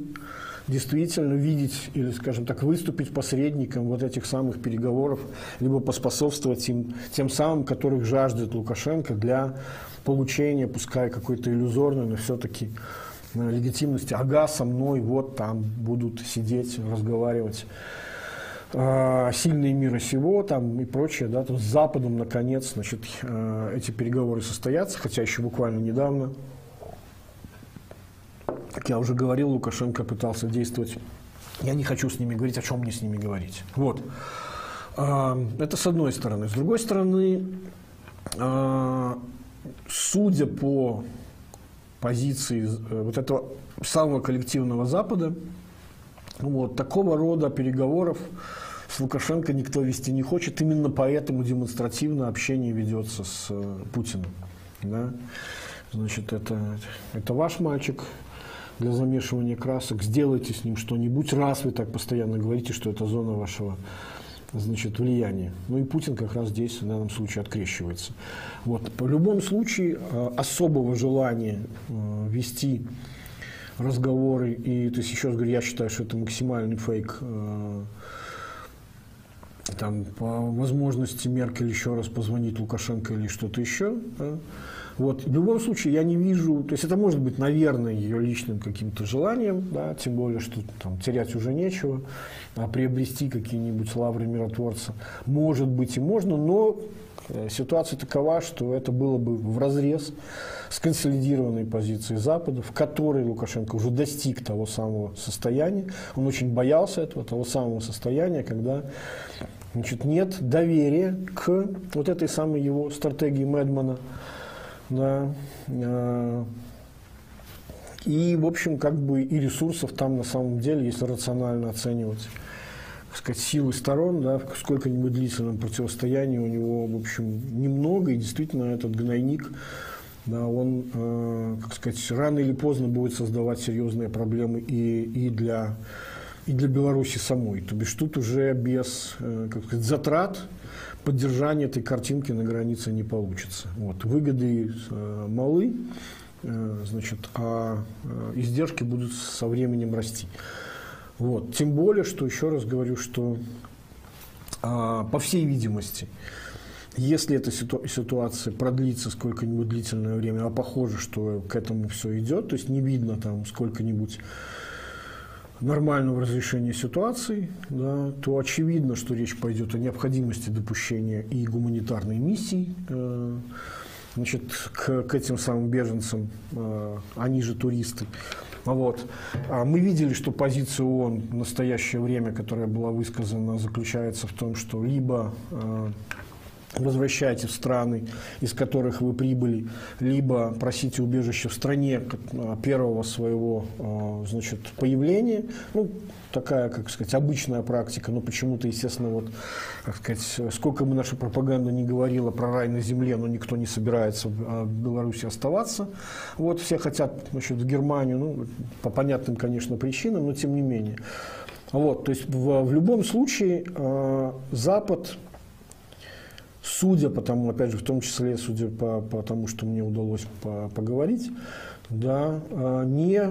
действительно видеть или, скажем так, выступить посредником вот этих самых переговоров, либо поспособствовать им, тем самым, которых жаждет Лукашенко для получения, пускай какой-то иллюзорной, но все-таки э, легитимности. Ага, со мной вот там будут сидеть, разговаривать э, сильные мира сего там и прочее, да, то с Западом наконец, значит, э, эти переговоры состоятся, хотя еще буквально недавно как я уже говорил, Лукашенко пытался действовать. Я не хочу с ними говорить, о чем мне с ними говорить. Вот. А, это с одной стороны. С другой стороны, а, судя по позиции э, вот этого самого коллективного Запада, вот, такого рода переговоров с Лукашенко никто вести не хочет. Именно поэтому демонстративно общение ведется с э, Путиным. Да? Значит, это, это ваш мальчик, для замешивания красок, сделайте с ним что-нибудь, раз вы так постоянно говорите, что это зона вашего значит, влияния. Ну и Путин как раз здесь в данном случае открещивается. Вот. В любом случае э, особого желания э, вести разговоры, и то есть еще раз говорю, я считаю, что это максимальный фейк э, там, по возможности Меркель еще раз позвонить Лукашенко или что-то еще. Да? Вот. В любом случае, я не вижу, то есть это может быть, наверное, ее личным каким-то желанием, да, тем более, что там терять уже нечего, а приобрести какие-нибудь лавры миротворца. Может быть и можно, но э, ситуация такова, что это было бы в разрез с консолидированной позицией Запада, в которой Лукашенко уже достиг того самого состояния. Он очень боялся этого, того самого состояния, когда значит, нет доверия к вот этой самой его стратегии Медмана, да, э, и, в общем, как бы и ресурсов там на самом деле, если рационально оценивать так сказать, силы сторон, да, в сколько-нибудь длительном противостоянии у него, в общем, немного, и действительно этот гнойник, да, он, э, как сказать, рано или поздно будет создавать серьезные проблемы и, и, для, и для Беларуси самой. То бишь тут уже без э, как сказать, затрат поддержание этой картинки на границе не получится. Вот. Выгоды э, малы, э, значит, а э, издержки будут со временем расти. Вот. Тем более, что еще раз говорю, что э, по всей видимости, если эта ситу- ситуация продлится сколько-нибудь длительное время, а похоже, что к этому все идет, то есть не видно там сколько-нибудь нормального разрешения ситуации, да, то очевидно, что речь пойдет о необходимости допущения и гуманитарной миссии э, значит, к, к этим самым беженцам, э, они же туристы. Вот. А мы видели, что позиция ООН в настоящее время, которая была высказана, заключается в том, что либо э, возвращайте в страны, из которых вы прибыли, либо просите убежище в стране первого своего а, значит, появления. Ну, такая, как сказать, обычная практика, но почему-то, естественно, вот, как сказать, сколько бы наша пропаганда не говорила про рай на земле, но никто не собирается в Беларуси оставаться. Вот, все хотят значит, в Германию, ну, по понятным, конечно, причинам, но тем не менее. Вот, то есть в, в любом случае э, Запад судя по тому, опять же, в том числе, судя по, по тому, что мне удалось по, поговорить, да, а, не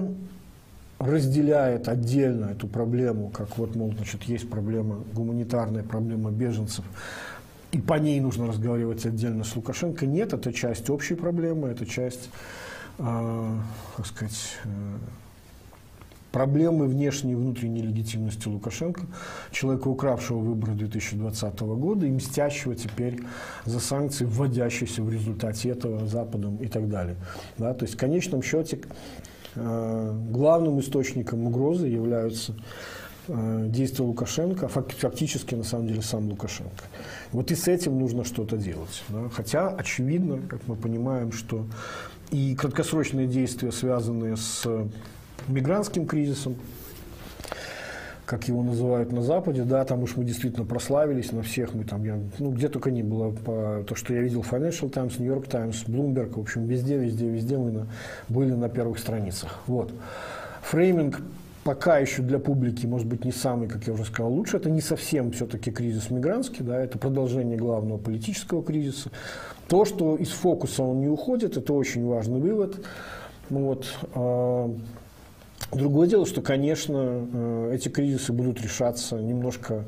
разделяет отдельно эту проблему, как вот, мол, значит, есть проблема, гуманитарная проблема беженцев, и по ней нужно разговаривать отдельно с Лукашенко. Нет, это часть общей проблемы, это часть, э, так сказать, э, проблемы внешней и внутренней легитимности Лукашенко, человека, укравшего выборы 2020 года и мстящего теперь за санкции, вводящиеся в результате этого Западом и так далее. Да, то есть в конечном счете э, главным источником угрозы являются э, действия Лукашенко, а фактически на самом деле сам Лукашенко. Вот и с этим нужно что-то делать. Да? Хотя очевидно, как мы понимаем, что и краткосрочные действия, связанные с мигрантским кризисом, как его называют на Западе, да, там уж мы действительно прославились на всех, мы там, я, ну, где только не было, по, то, что я видел Financial Times, New York Times, Bloomberg, в общем, везде, везде, везде мы на, были на первых страницах. Вот. Фрейминг пока еще для публики, может быть, не самый, как я уже сказал, лучше. Это не совсем все-таки кризис мигрантский, да, это продолжение главного политического кризиса. То, что из фокуса он не уходит, это очень важный вывод. Ну, вот, а, Другое дело, что, конечно, э, эти кризисы будут решаться немножко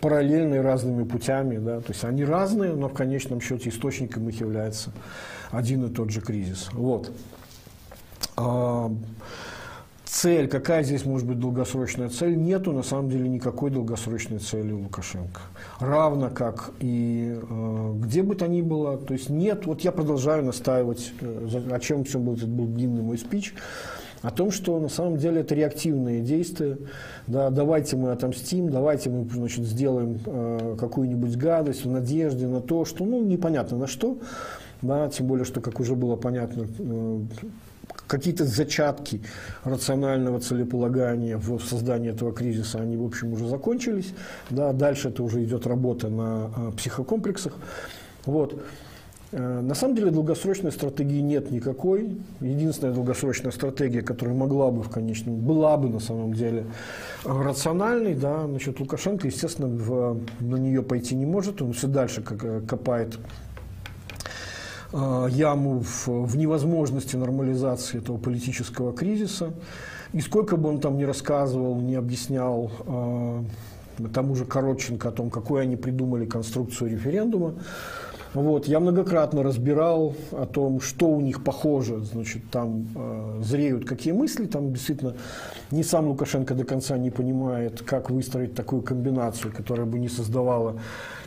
параллельно и разными путями. Да? То есть они разные, но в конечном счете источником их является один и тот же кризис. Вот. А, цель, какая здесь может быть долгосрочная цель? Нету на самом деле никакой долгосрочной цели у Лукашенко. Равно как и э, где бы то ни было. То есть нет, вот я продолжаю настаивать, э, о чем все был этот был длинный мой спич, о том, что на самом деле это реактивные действия. Да, давайте мы отомстим, давайте мы значит, сделаем э, какую-нибудь гадость в надежде на то, что, ну, непонятно на что, да, тем более, что, как уже было понятно, э, какие-то зачатки рационального целеполагания в создании этого кризиса, они, в общем, уже закончились. Да, дальше это уже идет работа на э, психокомплексах. Вот. Э, на самом деле долгосрочной стратегии нет никакой. Единственная долгосрочная стратегия, которая могла бы в конечном, была бы на самом деле рациональной, да, значит, Лукашенко, естественно, в, на нее пойти не может, он все дальше как, э, копает э, яму в, в невозможности нормализации этого политического кризиса. И сколько бы он там ни рассказывал, не объяснял э, тому же Коротченко о том, какую они придумали конструкцию референдума, вот, я многократно разбирал о том, что у них похоже, значит, там э, зреют какие мысли, там действительно не сам Лукашенко до конца не понимает, как выстроить такую комбинацию, которая бы не создавала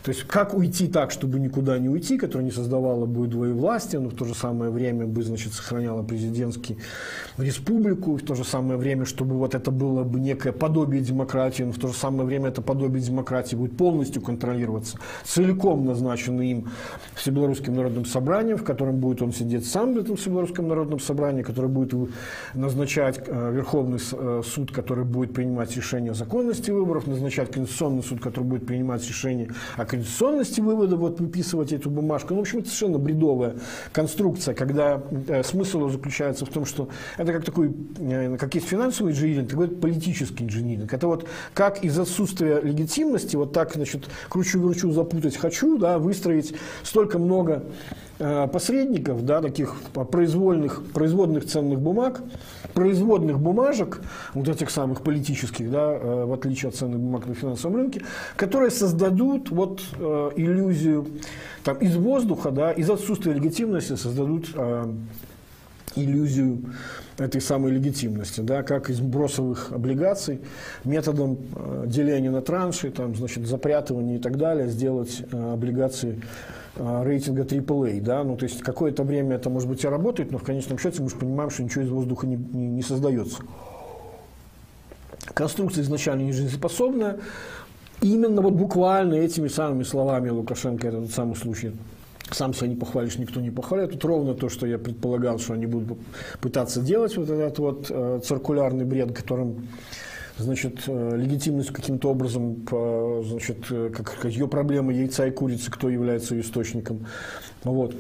то есть как уйти так, чтобы никуда не уйти, которая не создавала бы двоевластие, но в то же самое время бы, значит, сохраняла президентский республику, в то же самое время, чтобы вот это было бы некое подобие демократии, но в то же самое время это подобие демократии будет полностью контролироваться, целиком назначено им Всебелорусским народным собранием, в котором будет он сидеть сам в этом Всебелорусском народном собрании, который будет назначать э, Верховный э, суд, который будет принимать решение о законности выборов, назначать Конституционный суд, который будет принимать решение о конституционности вывода, вот выписывать эту бумажку. Ну, в общем, это совершенно бредовая конструкция, когда э, смысл заключается в том, что это как такой, э, как есть финансовый инжиниринг, такой политический инжиниринг. Это вот как из отсутствия легитимности, вот так, значит, кручу-верчу, запутать хочу, да, выстроить столько много посредников, да, таких произвольных, производных ценных бумаг, производных бумажек, вот этих самых политических, да, э, в отличие от ценных бумаг на финансовом рынке, которые создадут вот э, иллюзию там, из воздуха, да, из отсутствия легитимности создадут иллюзию этой самой легитимности, да, как из бросовых облигаций методом деления на транши, там, значит, запрятывания и так далее, сделать облигации Э, рейтинга AAA, да, ну то есть какое-то время это может быть и работает, но в конечном счете мы же понимаем, что ничего из воздуха не, не, не создается. Конструкция изначально не жизнеспособная. Именно вот буквально этими самыми словами Лукашенко этот самый случай сам себя не похвалишь, никто не похвалит. Тут ровно то, что я предполагал, что они будут пытаться делать, вот этот вот э, циркулярный бред, которым значит, э, легитимность каким-то образом, значит, э, как, ее проблема яйца и курицы, кто является ее источником. Вот.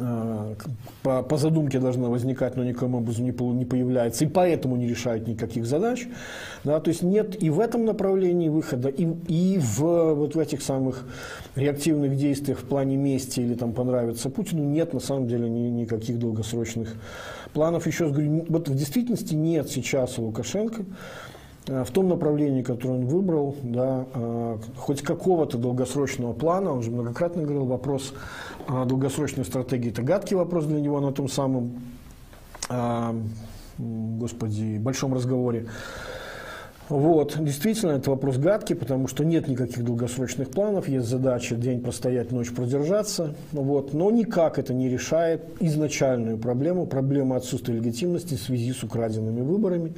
Э, по, по задумке должна возникать, но никаким образом не, не появляется, и поэтому не решает никаких задач. Да, то есть нет и в этом направлении выхода, и, и в, вот в этих самых реактивных действиях в плане мести или там понравится Путину нет на самом деле ни, никаких долгосрочных планов. Еще раз говорю, вот в действительности нет сейчас у Лукашенко в том направлении, которое он выбрал, да, э, хоть какого-то долгосрочного плана, он же многократно говорил, вопрос долгосрочной стратегии – это гадкий вопрос для него на том самом, э, господи, большом разговоре. Вот, действительно, это вопрос гадкий, потому что нет никаких долгосрочных планов, есть задача день простоять, ночь продержаться, вот, но никак это не решает изначальную проблему, проблему отсутствия легитимности в связи с украденными выборами.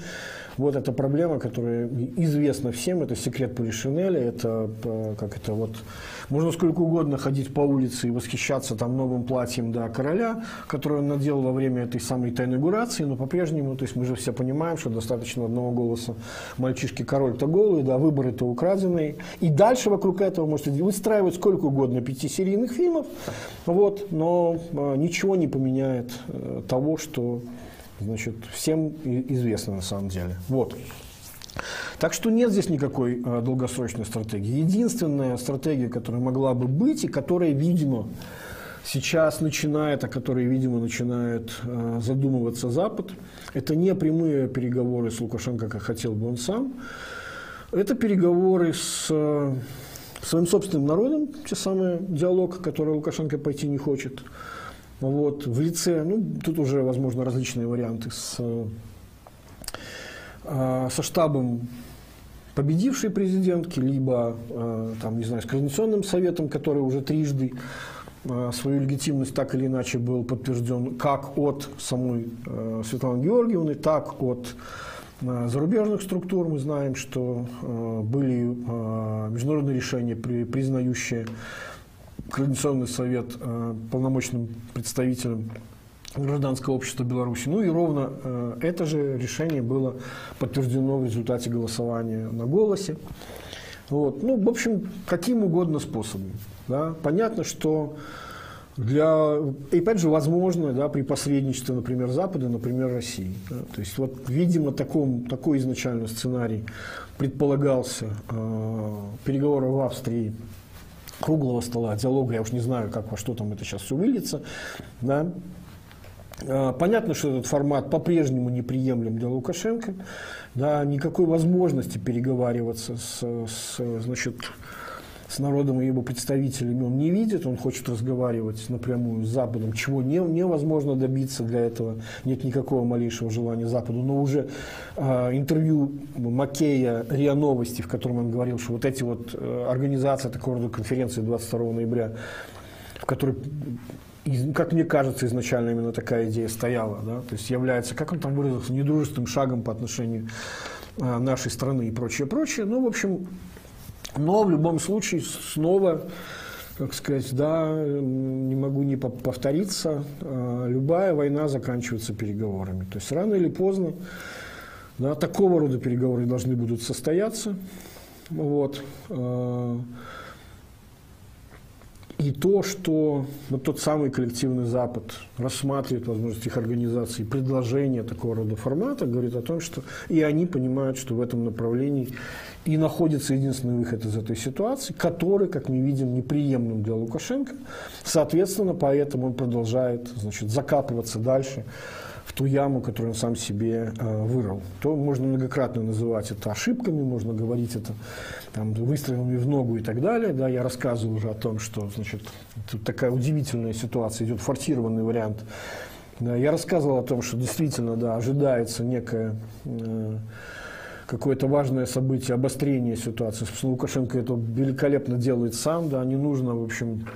Вот эта проблема, которая известна всем, это секрет Полишинеля, это э, как это вот можно сколько угодно ходить по улице и восхищаться там новым платьем да, короля, которое он надел во время этой самой инаугурации, но по-прежнему, то есть мы же все понимаем, что достаточно одного голоса мальчишки король-то голый, да, выборы-то украденные. И дальше вокруг этого можете выстраивать сколько угодно пятисерийных фильмов, вот, но э, ничего не поменяет э, того, что значит, всем известно на самом деле. Вот. Так что нет здесь никакой э, долгосрочной стратегии. Единственная стратегия, которая могла бы быть и которая, видимо, сейчас начинает, о которой, видимо, начинает э, задумываться Запад, это не прямые переговоры с Лукашенко, как хотел бы он сам, это переговоры с э, своим собственным народом, те самые диалог, который Лукашенко пойти не хочет. Вот, в лице, ну, тут уже, возможно, различные варианты с, э, со штабом победившей президентки, либо, э, там, не знаю, с Координационным советом, который уже трижды э, свою легитимность так или иначе был подтвержден как от самой Светланы Георгиевны, так от зарубежных структур. Мы знаем, что были международные решения, признающие Координационный совет полномочным представителем гражданского общества Беларуси. Ну и ровно э, это же решение было подтверждено в результате голосования на голосе. Вот. Ну, в общем, каким угодно способом. Да. Понятно, что для, и опять же, возможно, да, при посредничестве, например, Запада, например, России. Да. То есть, вот, видимо, таком, такой изначально сценарий предполагался э, переговоры в Австрии круглого стола, диалога, я уж не знаю, как во что там это сейчас все выльется, да, а, понятно, что этот формат по-прежнему неприемлем для Лукашенко. Да, никакой возможности переговариваться с, с, значит, с народом и его представителями он не видит. Он хочет разговаривать напрямую с Западом, чего не, невозможно добиться для этого. Нет никакого малейшего желания Западу. Но уже э, интервью Макея РИА Новости, в котором он говорил, что вот эти вот э, организации такого рода конференции 22 ноября, в которой как мне кажется, изначально именно такая идея стояла, да, то есть является, как он там выразился, недружественным шагом по отношению а, нашей страны и прочее, прочее. Ну, в общем, но в любом случае снова, как сказать, да, не могу не повториться, а, любая война заканчивается переговорами. То есть рано или поздно да, такого рода переговоры должны будут состояться. Вот. И то, что вот тот самый коллективный Запад рассматривает возможность их организации, предложения такого рода формата, говорит о том, что и они понимают, что в этом направлении и находится единственный выход из этой ситуации, который, как мы видим, неприемлем для Лукашенко. Соответственно, поэтому он продолжает значит, закапываться дальше ту яму, которую он сам себе э, вырыл. То можно многократно называть это ошибками, можно говорить это там, выстрелами в ногу и так далее. Да, я рассказывал уже о том, что значит, тут такая удивительная ситуация, идет форсированный вариант. Да, я рассказывал о том, что действительно да, ожидается некое э, какое-то важное событие, обострение ситуации. Собственно, Лукашенко это великолепно делает сам, да, не нужно, в общем,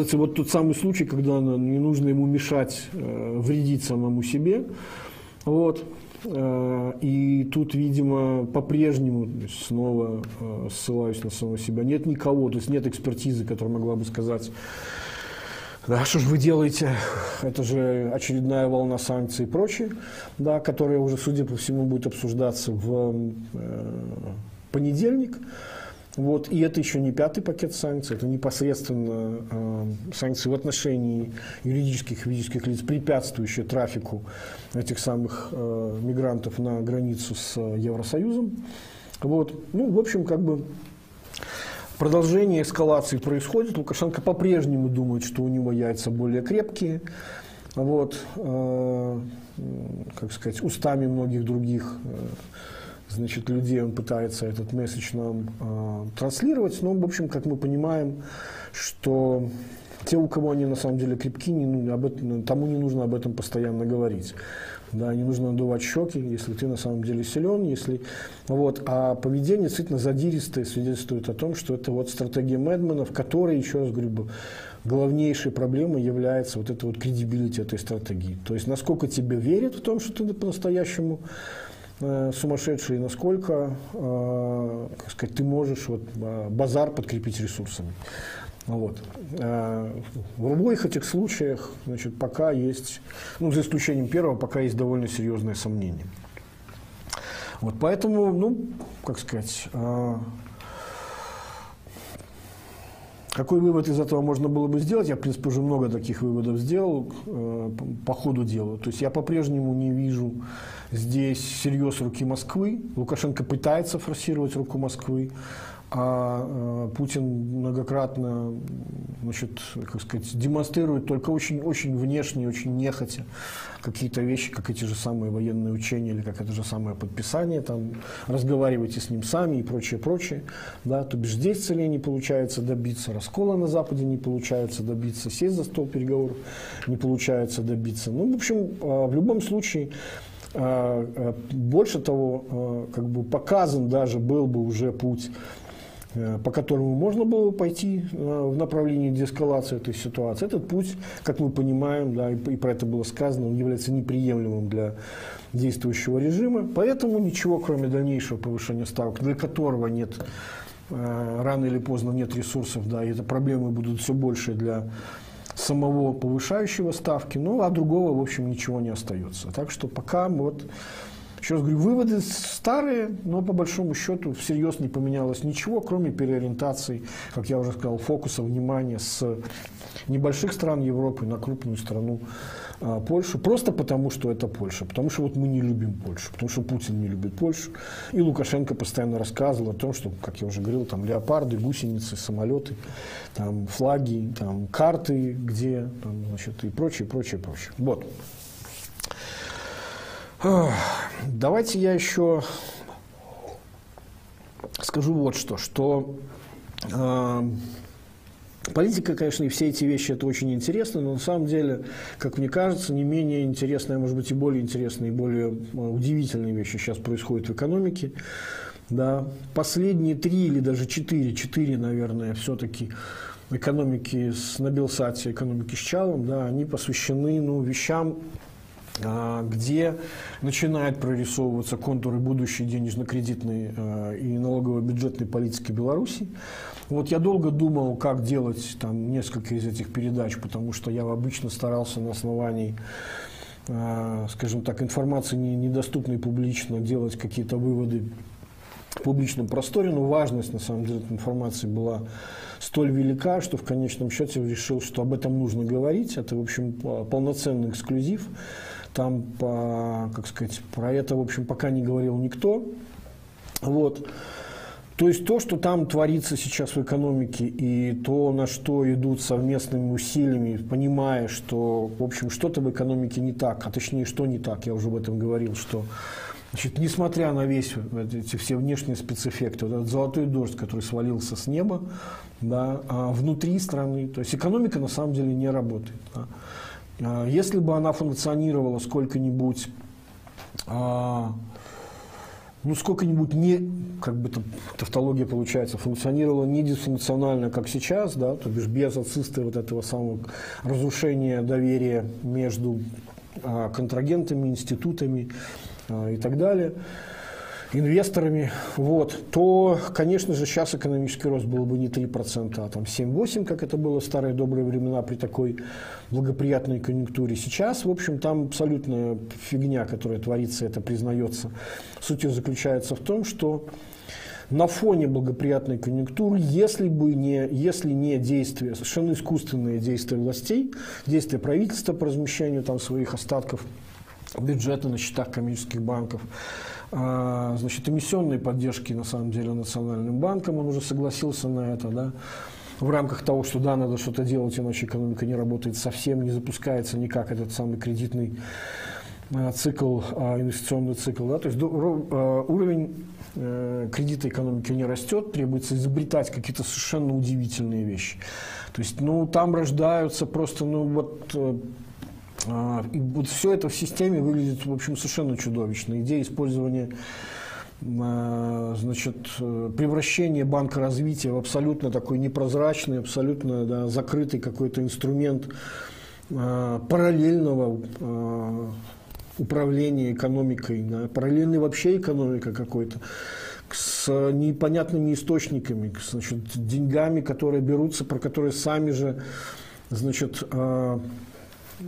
это вот тот самый случай, когда не нужно ему мешать э, вредить самому себе. Вот. Э, и тут, видимо, по-прежнему снова э, ссылаюсь на самого себя. Нет никого, то есть нет экспертизы, которая могла бы сказать, да, что же вы делаете? Это же очередная волна санкций и прочее, да, которая уже, судя по всему, будет обсуждаться в понедельник. Вот, и это еще не пятый пакет санкций, это непосредственно э, санкции в отношении юридических и физических лиц, препятствующие трафику этих самых э, мигрантов на границу с Евросоюзом. Вот. Ну, в общем, как бы продолжение эскалации происходит. Лукашенко по-прежнему думает, что у него яйца более крепкие. Вот, э, как сказать, устами многих других э, значит, людей он пытается этот месседж нам э, транслировать, но, в общем, как мы понимаем, что те, у кого они на самом деле крепки, не, ну, об этом, тому не нужно об этом постоянно говорить. Да, не нужно надувать щеки, если ты на самом деле силен, если... Вот. А поведение действительно задиристое свидетельствует о том, что это вот стратегия Мэдмена, в которой, еще раз говорю, главнейшей проблемой является вот это вот кредибилити этой стратегии. То есть, насколько тебе верят в том, что ты по-настоящему сумасшедшие, насколько, э, как сказать, ты можешь вот, э, базар подкрепить ресурсами. Вот. В обоих этих случаях значит, пока есть, ну, за исключением первого, пока есть довольно серьезные сомнения. Вот, поэтому, ну, как сказать, какой вывод из этого можно было бы сделать? Я, в принципе, уже много таких выводов сделал по ходу дела. То есть я по-прежнему не вижу здесь серьез руки Москвы. Лукашенко пытается форсировать руку Москвы. А э, Путин многократно значит, как сказать, демонстрирует только очень, очень внешне, очень нехотя какие-то вещи, как эти же самые военные учения или как это же самое подписание, там, разговаривайте с ним сами и прочее, прочее. Да, то бишь здесь целей не получается добиться, раскола на Западе не получается добиться, сесть за стол переговоров не получается добиться. Ну, в общем, э, в любом случае, э, больше того, как бы показан даже был бы уже путь по которому можно было пойти э, в направлении деэскалации этой ситуации. Этот путь, как мы понимаем, да, и про это было сказано, он является неприемлемым для действующего режима. Поэтому ничего, кроме дальнейшего повышения ставок, для которого нет э, рано или поздно нет ресурсов, да, и это проблемы будут все больше для самого повышающего ставки, ну, а другого, в общем, ничего не остается. Так что пока вот еще раз говорю, выводы старые, но по большому счету всерьез не поменялось ничего, кроме переориентации, как я уже сказал, фокуса внимания с небольших стран Европы на крупную страну а, Польшу, просто потому, что это Польша, потому что вот мы не любим Польшу, потому что Путин не любит Польшу. И Лукашенко постоянно рассказывал о том, что, как я уже говорил, там леопарды, гусеницы, самолеты, там флаги, там карты, где, там, значит, и прочее, прочее, прочее. Вот. Давайте я еще скажу вот что, что э, политика, конечно, и все эти вещи это очень интересно, но на самом деле, как мне кажется, не менее интересные, может быть, и более интересные, и более э, удивительные вещи сейчас происходят в экономике. Да. Последние три или даже четыре, четыре, наверное, все-таки экономики с Набелсати, экономики с Чалом, да, они посвящены ну, вещам, а, где начинают прорисовываться контуры будущей денежно-кредитной а, и налогово-бюджетной политики Беларуси. Вот я долго думал, как делать там несколько из этих передач, потому что я обычно старался на основании а, скажем так, информации недоступной публично, делать какие-то выводы в публичном просторе, но важность, на самом деле, этой информации была столь велика, что в конечном счете решил, что об этом нужно говорить. Это, в общем, полноценный эксклюзив. Там, по, как сказать, про это, в общем, пока не говорил никто. Вот. То есть то, что там творится сейчас в экономике, и то, на что идут совместными усилиями, понимая, что, в общем, что-то в экономике не так, а точнее, что не так, я уже об этом говорил, что Значит, несмотря на весь эти все внешние спецэффекты, вот этот золотой дождь, который свалился с неба, да, а внутри страны, то есть экономика на самом деле не работает. Да. А, если бы она функционировала сколько-нибудь, а, ну, сколько-нибудь не, как бы тавтология получается, функционировала не дисфункционально, как сейчас, да, то бишь без отсутствия вот этого самого разрушения доверия между а, контрагентами, институтами и так далее, инвесторами, вот, то, конечно же, сейчас экономический рост был бы не 3%, а там 7-8%, как это было в старые добрые времена при такой благоприятной конъюнктуре. Сейчас, в общем, там абсолютная фигня, которая творится, это признается. Суть заключается в том, что на фоне благоприятной конъюнктуры, если бы не, если не действия, совершенно искусственные действия властей, действия правительства по размещению там своих остатков бюджета на счетах коммерческих банков, значит, эмиссионной поддержки, на самом деле, Национальным банком, он уже согласился на это, да, в рамках того, что да, надо что-то делать, иначе экономика не работает совсем, не запускается никак этот самый кредитный а, цикл, а, инвестиционный цикл. Да? То есть уровень э, кредита экономики не растет, требуется изобретать какие-то совершенно удивительные вещи. То есть, ну, там рождаются просто, ну, вот э, а, и вот все это в системе выглядит, в общем, совершенно чудовищно. Идея использования а, значит, превращение банка развития в абсолютно такой непрозрачный, абсолютно да, закрытый какой-то инструмент а, параллельного управления экономикой, да, параллельной вообще экономика какой-то, с непонятными источниками, значит, деньгами, которые берутся, про которые сами же значит,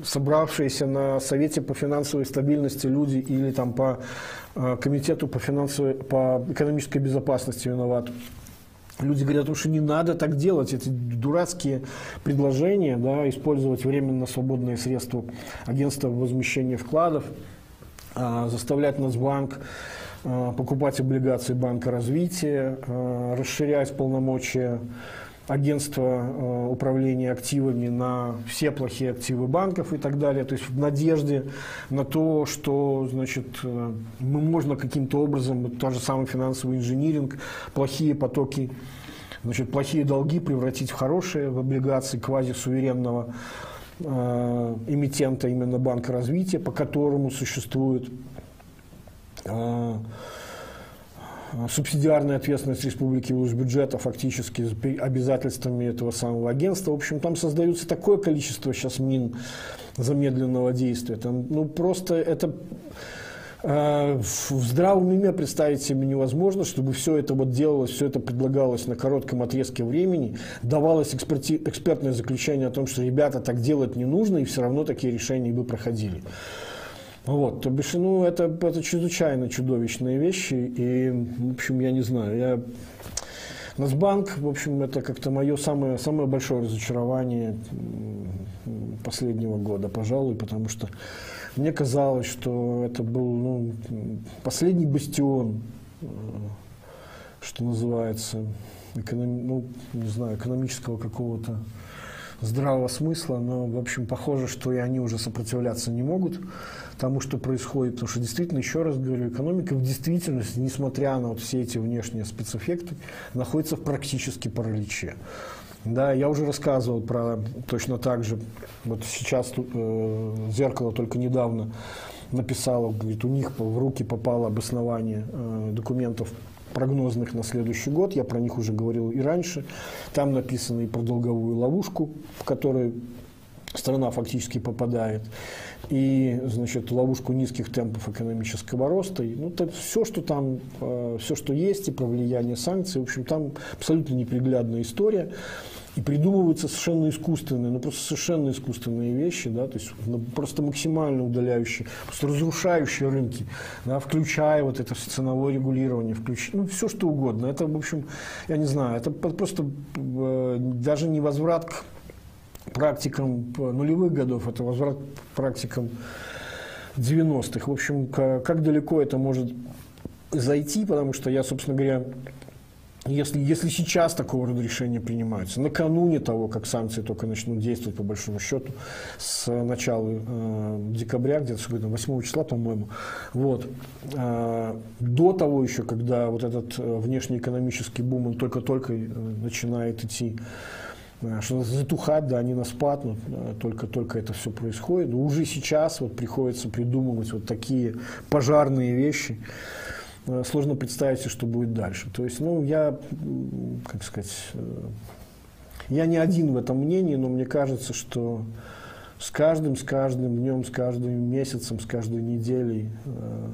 собравшиеся на Совете по финансовой стабильности люди или там по э, Комитету по, финансовой, по экономической безопасности виноваты. Люди говорят, что не надо так делать, эти дурацкие предложения, да, использовать временно свободные средства агентства возмещения вкладов, а, заставлять Нацбанк а, покупать облигации Банка развития, расширять полномочия агентства управления активами на все плохие активы банков и так далее. То есть в надежде на то, что значит, мы можно каким-то образом, тот же самый финансовый инжиниринг, плохие потоки, значит, плохие долги превратить в хорошие, в облигации квазисуверенного э, эмитента именно Банка развития, по которому существует э, субсидиарная ответственность республики бюджета фактически с обязательствами этого самого агентства. В общем, там создается такое количество сейчас мин замедленного действия. Там, ну, просто это э, в здравом уме представить себе невозможно, чтобы все это вот делалось, все это предлагалось на коротком отрезке времени, давалось эксперти, экспертное заключение о том, что ребята так делать не нужно, и все равно такие решения бы проходили. Вот, то бишь, ну, это, это чрезвычайно чудовищные вещи, и, в общем, я не знаю, я... Нацбанк, в общем, это как-то мое самое, самое большое разочарование последнего года, пожалуй, потому что мне казалось, что это был ну, последний бастион, э, что называется, эконом, ну, не знаю, экономического какого-то здравого смысла, но, в общем, похоже, что и они уже сопротивляться не могут тому, что происходит, потому что действительно, еще раз говорю, экономика в действительности, несмотря на вот все эти внешние спецэффекты, находится в практически параличе. Да, я уже рассказывал про точно так же, вот сейчас э, зеркало только недавно написало, говорит, у них в руки попало обоснование э, документов прогнозных на следующий год, я про них уже говорил и раньше, там написано и про долговую ловушку, в которой страна фактически попадает, и, значит, ловушку низких темпов экономического роста. Ну, это все, что там, э, все, что есть, и про влияние санкций, в общем, там абсолютно неприглядная история. И придумываются совершенно искусственные, ну просто совершенно искусственные вещи, да, то есть ну, просто максимально удаляющие, просто разрушающие рынки, да, включая вот это ценовое регулирование, включая, ну все что угодно. Это, в общем, я не знаю, это просто э, даже не возврат к практикам нулевых годов, это возврат к практикам 90-х. В общем, как далеко это может зайти, потому что я, собственно говоря, если, если сейчас такого рода решения принимаются, накануне того, как санкции только начнут действовать, по большому счету, с начала э, декабря, где-то 8 числа, по-моему, вот, э, до того еще, когда вот этот э, внешнеэкономический бум, он только-только э, начинает идти, э, что затухать, да, не на спад, но только-только это все происходит. Но уже сейчас вот приходится придумывать вот такие пожарные вещи, Э, сложно представить что будет дальше. То есть, ну, я, как сказать, э, я не один в этом мнении, но мне кажется, что с каждым, с каждым днем, с каждым месяцем, с каждой неделей э,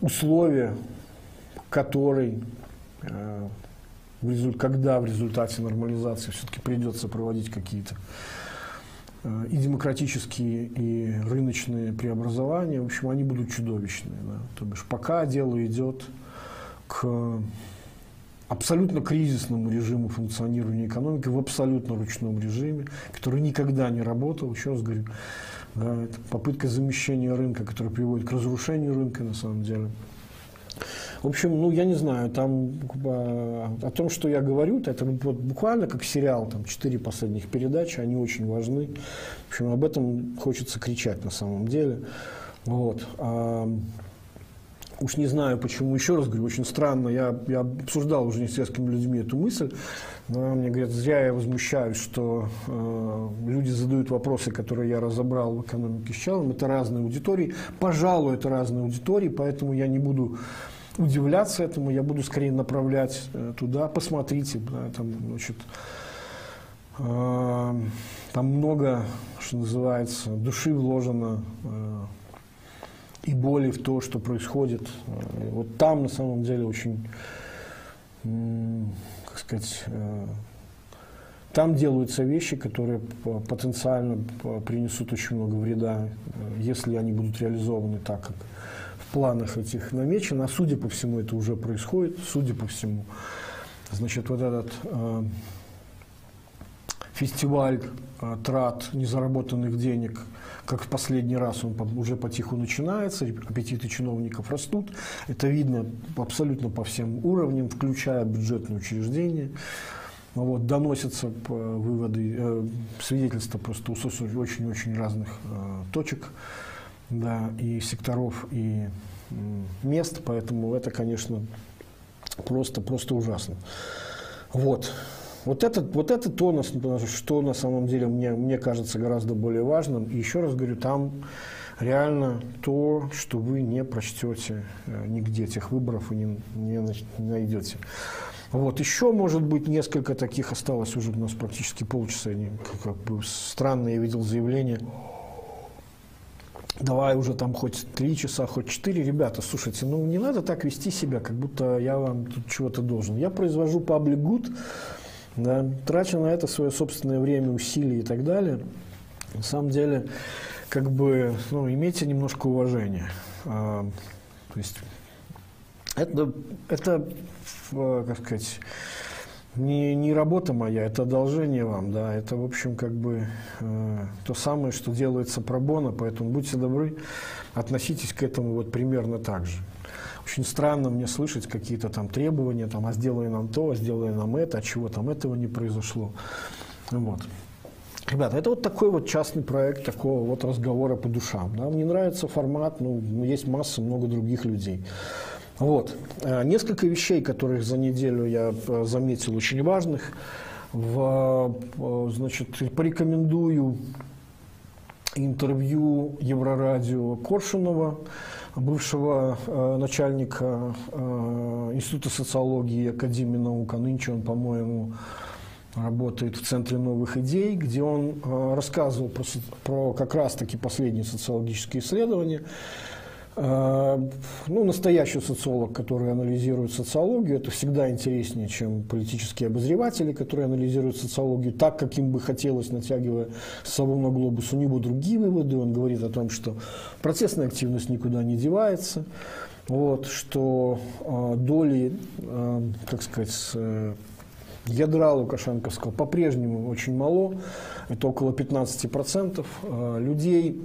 условия, который, в результ, когда в результате нормализации все-таки придется проводить какие-то Э, и демократические, и рыночные преобразования, в общем, они будут чудовищные. Да? То бишь, пока дело идет к абсолютно кризисному режиму функционирования экономики, в абсолютно ручном режиме, который никогда не работал, еще раз говорю, да, это попытка замещения рынка, которая приводит к разрушению рынка на самом деле. В общем, ну, я не знаю, там о том, что я говорю, это вот буквально как сериал, там, четыре последних передачи, они очень важны. В общем, об этом хочется кричать на самом деле. Вот. А, уж не знаю, почему, еще раз говорю, очень странно, я, я обсуждал уже с несколькими людьми эту мысль, но мне говорят, зря я возмущаюсь, что э, люди задают вопросы, которые я разобрал в экономике с Чалом, это разные аудитории, пожалуй, это разные аудитории, поэтому я не буду удивляться этому, я буду скорее направлять э, туда. Посмотрите, да, там, значит, э, там много, что называется, души вложено э, и боли в то, что происходит. Э, вот там на самом деле очень, э, как сказать, э, там делаются вещи, которые потенциально принесут очень много вреда, э, если они будут реализованы так, как планах этих намечено, а судя по всему это уже происходит, судя по всему. Значит, вот этот э, фестиваль трат незаработанных денег, как в последний раз он уже потиху начинается, аппетиты чиновников растут. Это видно абсолютно по всем уровням, включая бюджетные учреждения. Вот, доносятся выводы, э, свидетельства просто очень-очень разных э, точек да, и секторов, и мест, поэтому это, конечно, просто, просто ужасно. Вот. Вот это, вот это то, что на самом деле мне, мне кажется гораздо более важным. И еще раз говорю, там реально то, что вы не прочтете э, нигде этих выборов и не, не, найдете. Вот, еще, может быть, несколько таких осталось уже у нас практически полчаса. Они, как бы странно, я видел заявление. Давай уже там хоть три часа, хоть четыре. Ребята, слушайте, ну не надо так вести себя, как будто я вам тут чего-то должен. Я произвожу public good, да, трачу на это свое собственное время, усилия и так далее. На самом деле, как бы, ну, имейте немножко уважения. А, то есть, это, это как сказать, не, не работа моя, это одолжение вам, да, это, в общем, как бы э, то самое, что делается пробона, поэтому будьте добры, относитесь к этому вот примерно так же. Очень странно мне слышать какие-то там требования, там, а сделай нам то, а сделай нам это, а чего там этого не произошло. Вот. Ребята, это вот такой вот частный проект такого вот разговора по душам. Да? Мне нравится формат, ну, есть масса, много других людей. Вот. Э, несколько вещей, которых за неделю я э, заметил очень важных. В, э, значит, порекомендую интервью Еврорадио Коршунова, бывшего э, начальника э, Института социологии Академии наук, а нынче он, по-моему, работает в Центре новых идей, где он э, рассказывал про, про как раз-таки последние социологические исследования, ну, настоящий социолог, который анализирует социологию, это всегда интереснее, чем политические обозреватели, которые анализируют социологию так, как им бы хотелось, натягивая с собой на глобус. У него другие выводы. Он говорит о том, что процессная активность никуда не девается, вот, что э, доли, э, как сказать, э, ядра Лукашенковского по-прежнему очень мало, это около 15% э, людей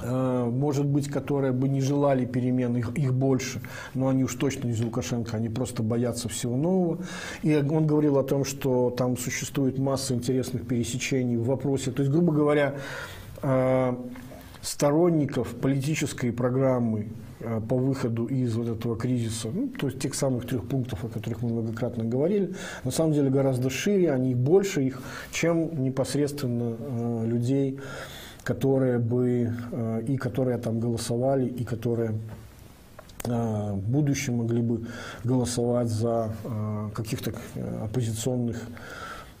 может быть, которые бы не желали перемен, их, их больше, но они уж точно не из Лукашенко, они просто боятся всего нового. И он говорил о том, что там существует масса интересных пересечений в вопросе. То есть, грубо говоря, э, сторонников политической программы э, по выходу из вот этого кризиса, ну, то есть тех самых трех пунктов, о которых мы многократно говорили, на самом деле гораздо шире, они больше их, чем непосредственно э, людей, которые бы э, и которые там голосовали, и которые э, в будущем могли бы голосовать за э, каких-то оппозиционных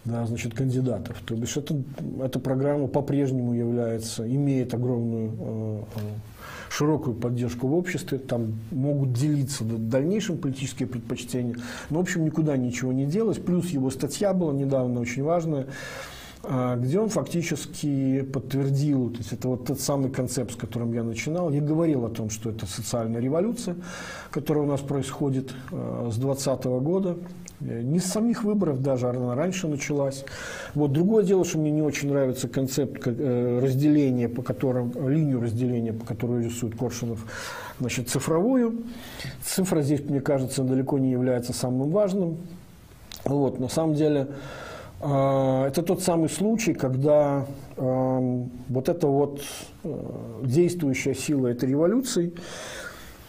да, значит, кандидатов. То бишь это, эта программа по-прежнему является, имеет огромную широкую поддержку в обществе, там могут делиться дальнейшим политические предпочтения, но, в общем, никуда ничего не делать. Плюс его статья была недавно очень важная, где он фактически подтвердил, то есть это вот тот самый концепт, с которым я начинал. Я говорил о том, что это социальная революция, которая у нас происходит а, с 2020 года. Не с самих выборов даже, она раньше началась. Вот. Другое дело, что мне не очень нравится концепт э, разделения, по которым, линию разделения, по которой рисует Коршунов, значит, цифровую. Цифра здесь, мне кажется, далеко не является самым важным. Вот. На самом деле, а, это тот самый случай, когда вот эта вот э, действующая сила этой революции,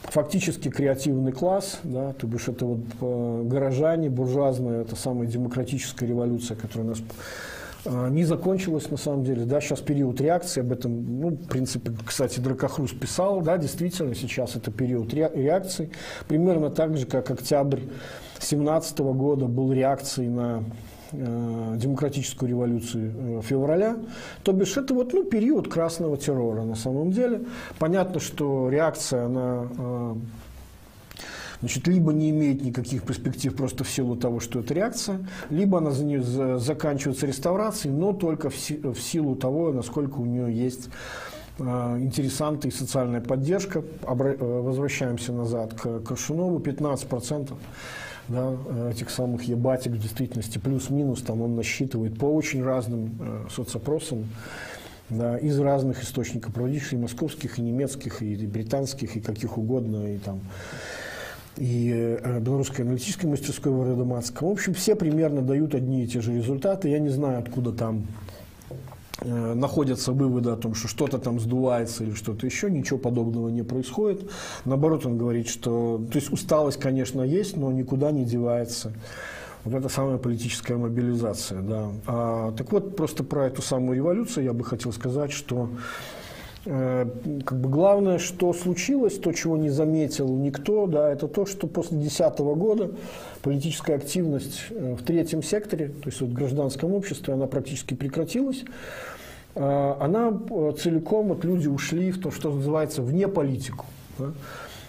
фактически креативный класс, да, то бишь это вот э, горожане, буржуазная, это самая демократическая революция, которая у нас э, не закончилась на самом деле, да, сейчас период реакции, об этом, ну, в принципе, кстати, Дракохрус писал, да, действительно, сейчас это период реакции, примерно так же, как октябрь 2017 года был реакцией на демократическую революцию э, февраля. То бишь это вот ну, период красного террора на самом деле. Понятно, что реакция на э, значит, либо не имеет никаких перспектив просто в силу того, что это реакция, либо она за нее заканчивается реставрацией, но только в, си, в силу того, насколько у нее есть интересанты и социальная поддержка. Возвращаемся назад к Коршунову. 15% да, этих самых ебатик в действительности плюс-минус там он насчитывает по очень разным соцопросам да, из разных источников, проводивших и московских, и немецких, и британских, и каких угодно, и там и э, белорусской аналитической мастерской в Родоматском. В общем, все примерно дают одни и те же результаты. Я не знаю, откуда там э, находятся выводы о том, что что-то там сдувается или что-то еще, ничего подобного не происходит. Наоборот, он говорит, что то есть усталость, конечно, есть, но никуда не девается. Вот это самая политическая мобилизация. Да. А, так вот, просто про эту самую революцию я бы хотел сказать, что э, как бы главное, что случилось, то, чего не заметил никто, да, это то, что после 2010 года политическая активность э, в третьем секторе, то есть вот в гражданском обществе, она практически прекратилась. Э, она э, целиком, вот люди ушли в то, что называется, вне политику. Да.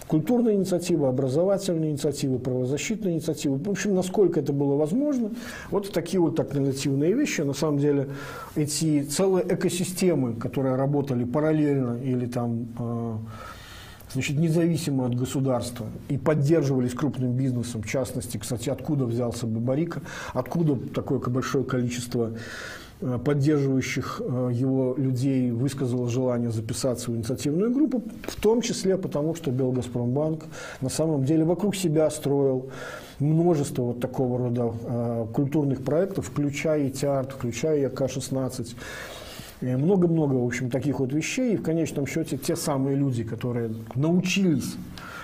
Культурные инициативы, образовательные инициативы, правозащитные инициативы. В общем, насколько это было возможно. Вот такие вот альтернативные вещи. На самом деле, эти целые экосистемы, которые работали параллельно или там э, значит, независимо от государства и поддерживались крупным бизнесом, в частности, кстати, откуда взялся Бабарика, откуда такое большое количество поддерживающих э, его людей высказало желание записаться в инициативную группу, в том числе потому, что Белгазпромбанк на самом деле вокруг себя строил множество вот такого рода э, культурных проектов, включая и театр, включая и АК-16, много-много, в общем, таких вот вещей. И в конечном счете те самые люди, которые научились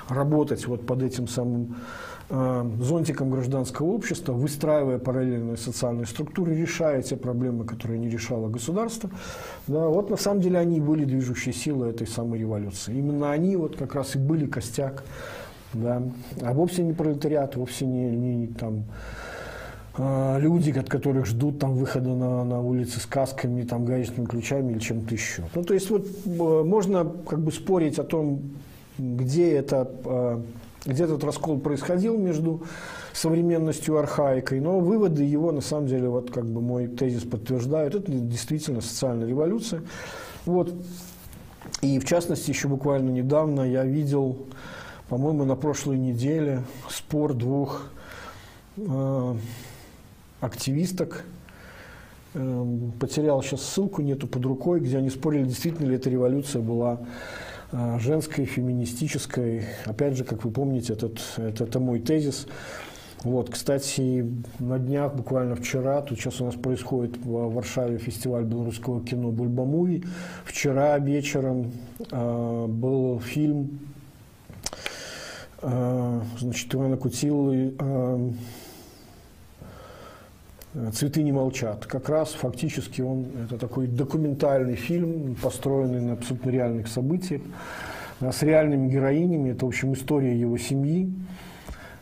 работать вот под этим самым Э, зонтиком гражданского общества, выстраивая параллельные социальные структуры, решая те проблемы, которые не решало государство. Да, вот на самом деле они были движущей силой этой самой революции. Именно они вот как раз и были костяк, да, а вовсе не пролетариат, вовсе не, не там, э, люди, от которых ждут там выхода на, на улицы с касками, там, гаечными ключами или чем-то еще. Ну, то есть вот э, можно как бы спорить о том, где это где этот раскол происходил между современностью и архаикой, но выводы его, на самом деле, вот как бы мой тезис подтверждают, это действительно социальная революция. Вот. И в частности, еще буквально недавно я видел, по-моему, на прошлой неделе спор двух э, активисток, э, потерял сейчас ссылку, нету под рукой, где они спорили, действительно ли эта революция была женской, феминистической. Опять же, как вы помните, этот, это, это мой тезис. Вот, кстати, на днях, буквально вчера, тут сейчас у нас происходит в Варшаве фестиваль белорусского кино «Бульбамуви». Вчера вечером э, был фильм э, значит, Ивана Кутилы э, «Цветы не молчат». Как раз фактически он, это такой документальный фильм, построенный на абсолютно реальных событиях, с реальными героинями. Это, в общем, история его семьи.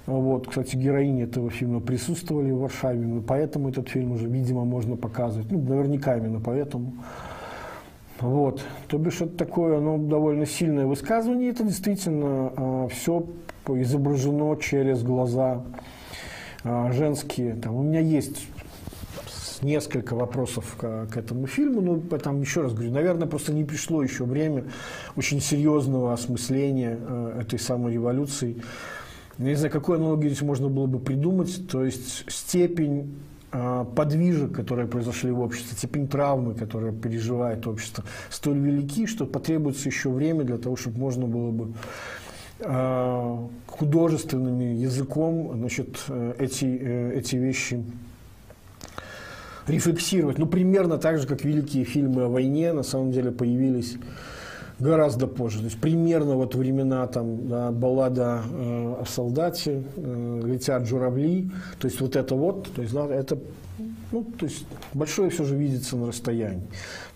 Вот, кстати, героини этого фильма присутствовали в Варшаве, именно поэтому этот фильм уже, видимо, можно показывать. Ну, наверняка именно поэтому. Вот. То бишь, это такое ну, довольно сильное высказывание. Это действительно э, все изображено через глаза э, женские. Там, у меня есть несколько вопросов к, к этому фильму. Ну, там еще раз говорю, наверное, просто не пришло еще время очень серьезного осмысления э, этой самой революции. Я не знаю, какую аналогию здесь можно было бы придумать. То есть степень э, подвижек, которые произошли в обществе, степень травмы, которую переживает общество, столь велики, что потребуется еще время для того, чтобы можно было бы э, художественным языком значит, э, эти, эти вещи рефлексировать. Ну, примерно так же, как великие фильмы о войне, на самом деле, появились гораздо позже. То есть примерно вот времена там да, баллада э, о солдате, э, летят журавли, то есть вот это вот, то есть да, это ну, то есть большое все же видится на расстоянии.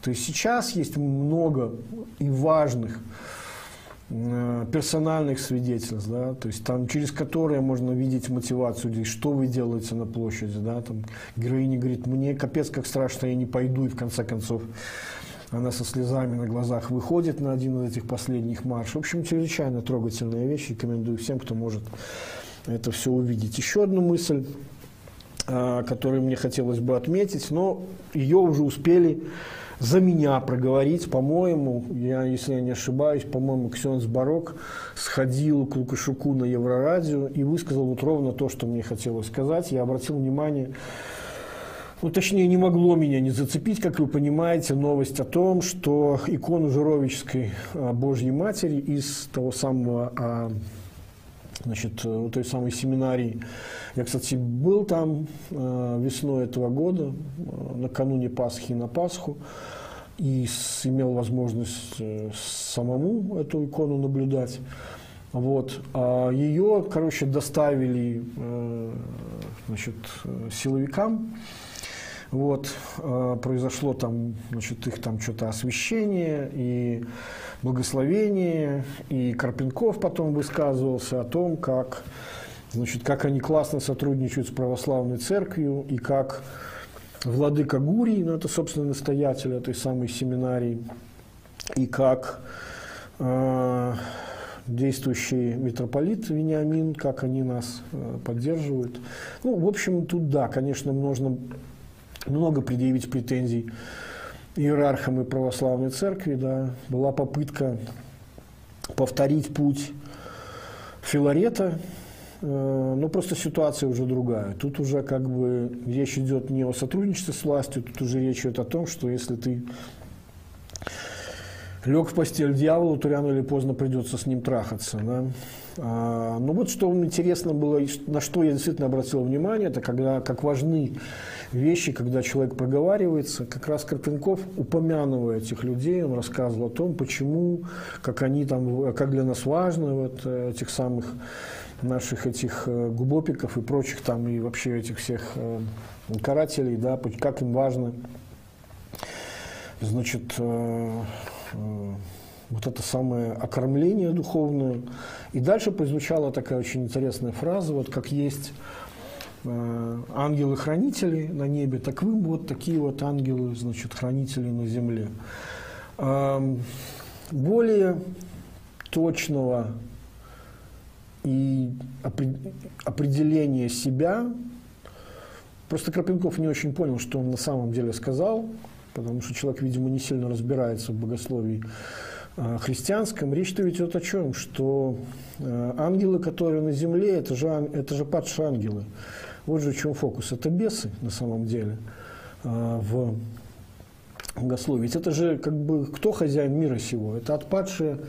То есть сейчас есть много и важных персональных свидетельств, да, то есть там через которые можно видеть мотивацию людей, что вы делаете на площади, да, там героиня говорит, мне капец как страшно, я не пойду, и в конце концов она со слезами на глазах выходит на один из этих последних маршей. В общем, чрезвычайно трогательная вещь, рекомендую всем, кто может это все увидеть. Еще одну мысль, э, которую мне хотелось бы отметить, но ее уже успели за меня проговорить. По-моему, я, если я не ошибаюсь, по-моему, Ксенс Барок сходил к Лукашуку на Еврорадио и высказал вот ровно то, что мне хотелось сказать. Я обратил внимание, ну, точнее, не могло меня не зацепить, как вы понимаете, новость о том, что икону Жировической а, Божьей Матери из того самого а, значит, э, той самой семинарии. Я, кстати, был там э, весной этого года, э, накануне Пасхи на Пасху, и имел возможность самому эту икону наблюдать. Вот. А ее, короче, доставили значит, силовикам. Вот. Э, произошло там, значит, их там что-то освещение и благословение, и Карпенков потом высказывался о том, как, значит, как они классно сотрудничают с православной церковью, и как владыка Гурий, ну это, собственно, настоятель этой самой семинарии, и как э, действующий митрополит Вениамин, как они нас э, поддерживают. Ну, в общем, тут да, конечно, можно много предъявить претензий иерархам и православной церкви, да, была попытка повторить путь Филарета, э, но просто ситуация уже другая. Тут уже как бы речь идет не о сотрудничестве с властью, тут уже речь идет о том, что если ты лег в постель дьяволу, то рано или поздно придется с ним трахаться. Да? А, ну вот что интересно было, на что я действительно обратил внимание, это когда, как важны вещи, когда человек проговаривается. Как раз Карпенков, упомянув этих людей, он рассказывал о том, почему, как они там, как для нас важно вот, э, этих самых наших этих э, губопиков и прочих там, и вообще этих всех э, карателей, да, как им важно, значит, вот это самое окормление духовное. И дальше прозвучала такая очень интересная фраза, вот как есть ангелы-хранители на небе, так вы вот такие вот ангелы, значит, хранители на земле. Более точного и определения себя Просто Крапенков не очень понял, что он на самом деле сказал, потому что человек, видимо, не сильно разбирается в богословии э, христианском. Речь-то идет о чем? Что э, ангелы, которые на земле, это же, это же падшие ангелы. Вот же в чем фокус. Это бесы на самом деле а, в богословии. Ведь это же как бы кто хозяин мира сего? Это отпадшие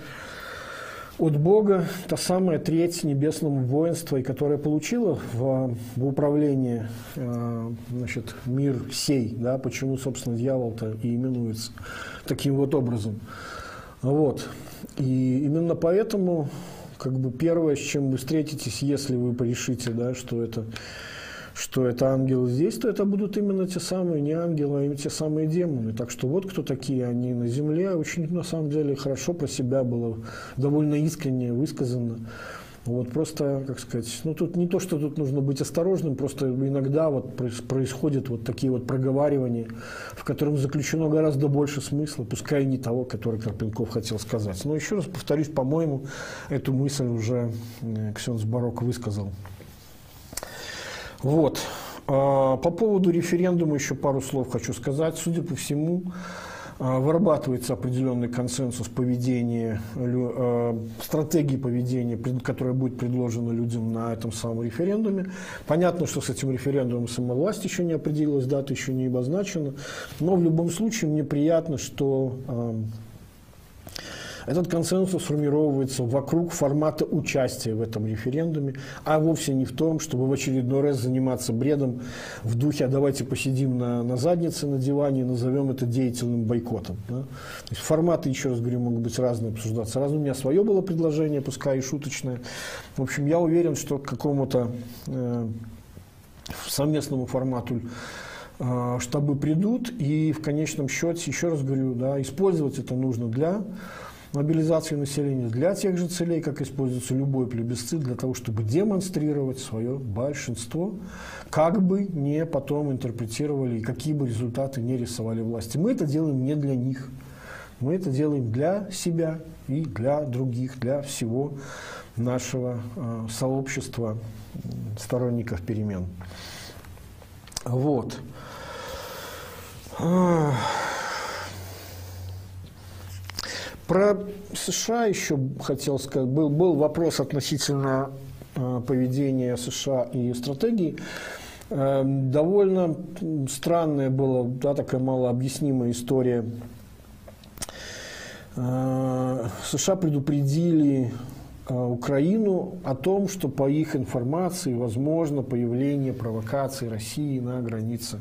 от Бога та самая треть небесному воинства, и которая получила в, в управление э, значит, мир сей, да, почему, собственно, дьявол-то и именуется таким вот образом. Вот. И именно поэтому как бы первое, с чем вы встретитесь, если вы порешите, да, что это что это ангелы здесь, то это будут именно те самые, не ангелы, а именно те самые демоны. Так что вот кто такие они на земле. Очень, на самом деле, хорошо про себя было довольно искренне высказано. Вот просто, как сказать, ну тут не то, что тут нужно быть осторожным, просто иногда вот происходят вот такие вот проговаривания, в котором заключено гораздо больше смысла, пускай не того, который Карпенков хотел сказать. Но еще раз повторюсь, по-моему, эту мысль уже э, Ксенс Барок высказал. Вот. А, по поводу референдума еще пару слов хочу сказать. Судя по всему, а, вырабатывается определенный консенсус поведения, а, стратегии поведения, которая будет предложена людям на этом самом референдуме. Понятно, что с этим референдумом сама власть еще не определилась, дата еще не обозначена, но в любом случае мне приятно, что этот консенсус формировывается вокруг формата участия в этом референдуме, а вовсе не в том, чтобы в очередной раз заниматься бредом в духе «а давайте посидим на, на заднице на диване и назовем это деятельным бойкотом». Да? То есть форматы, еще раз говорю, могут быть разные, обсуждаться. Раз у меня свое было предложение, пускай и шуточное. В общем, я уверен, что к какому-то э, совместному формату э, штабы придут, и в конечном счете, еще раз говорю, да, использовать это нужно для мобилизацию населения для тех же целей, как используется любой плебисцит, для того, чтобы демонстрировать свое большинство, как бы не потом интерпретировали и какие бы результаты не рисовали власти. Мы это делаем не для них. Мы это делаем для себя и для других, для всего нашего э, сообщества сторонников перемен. Вот. Про США еще хотел сказать. Был, был вопрос относительно э, поведения США и стратегии. Э, довольно странная была, да, такая малообъяснимая история. Э, США предупредили э, Украину о том, что по их информации возможно появление провокаций России на границе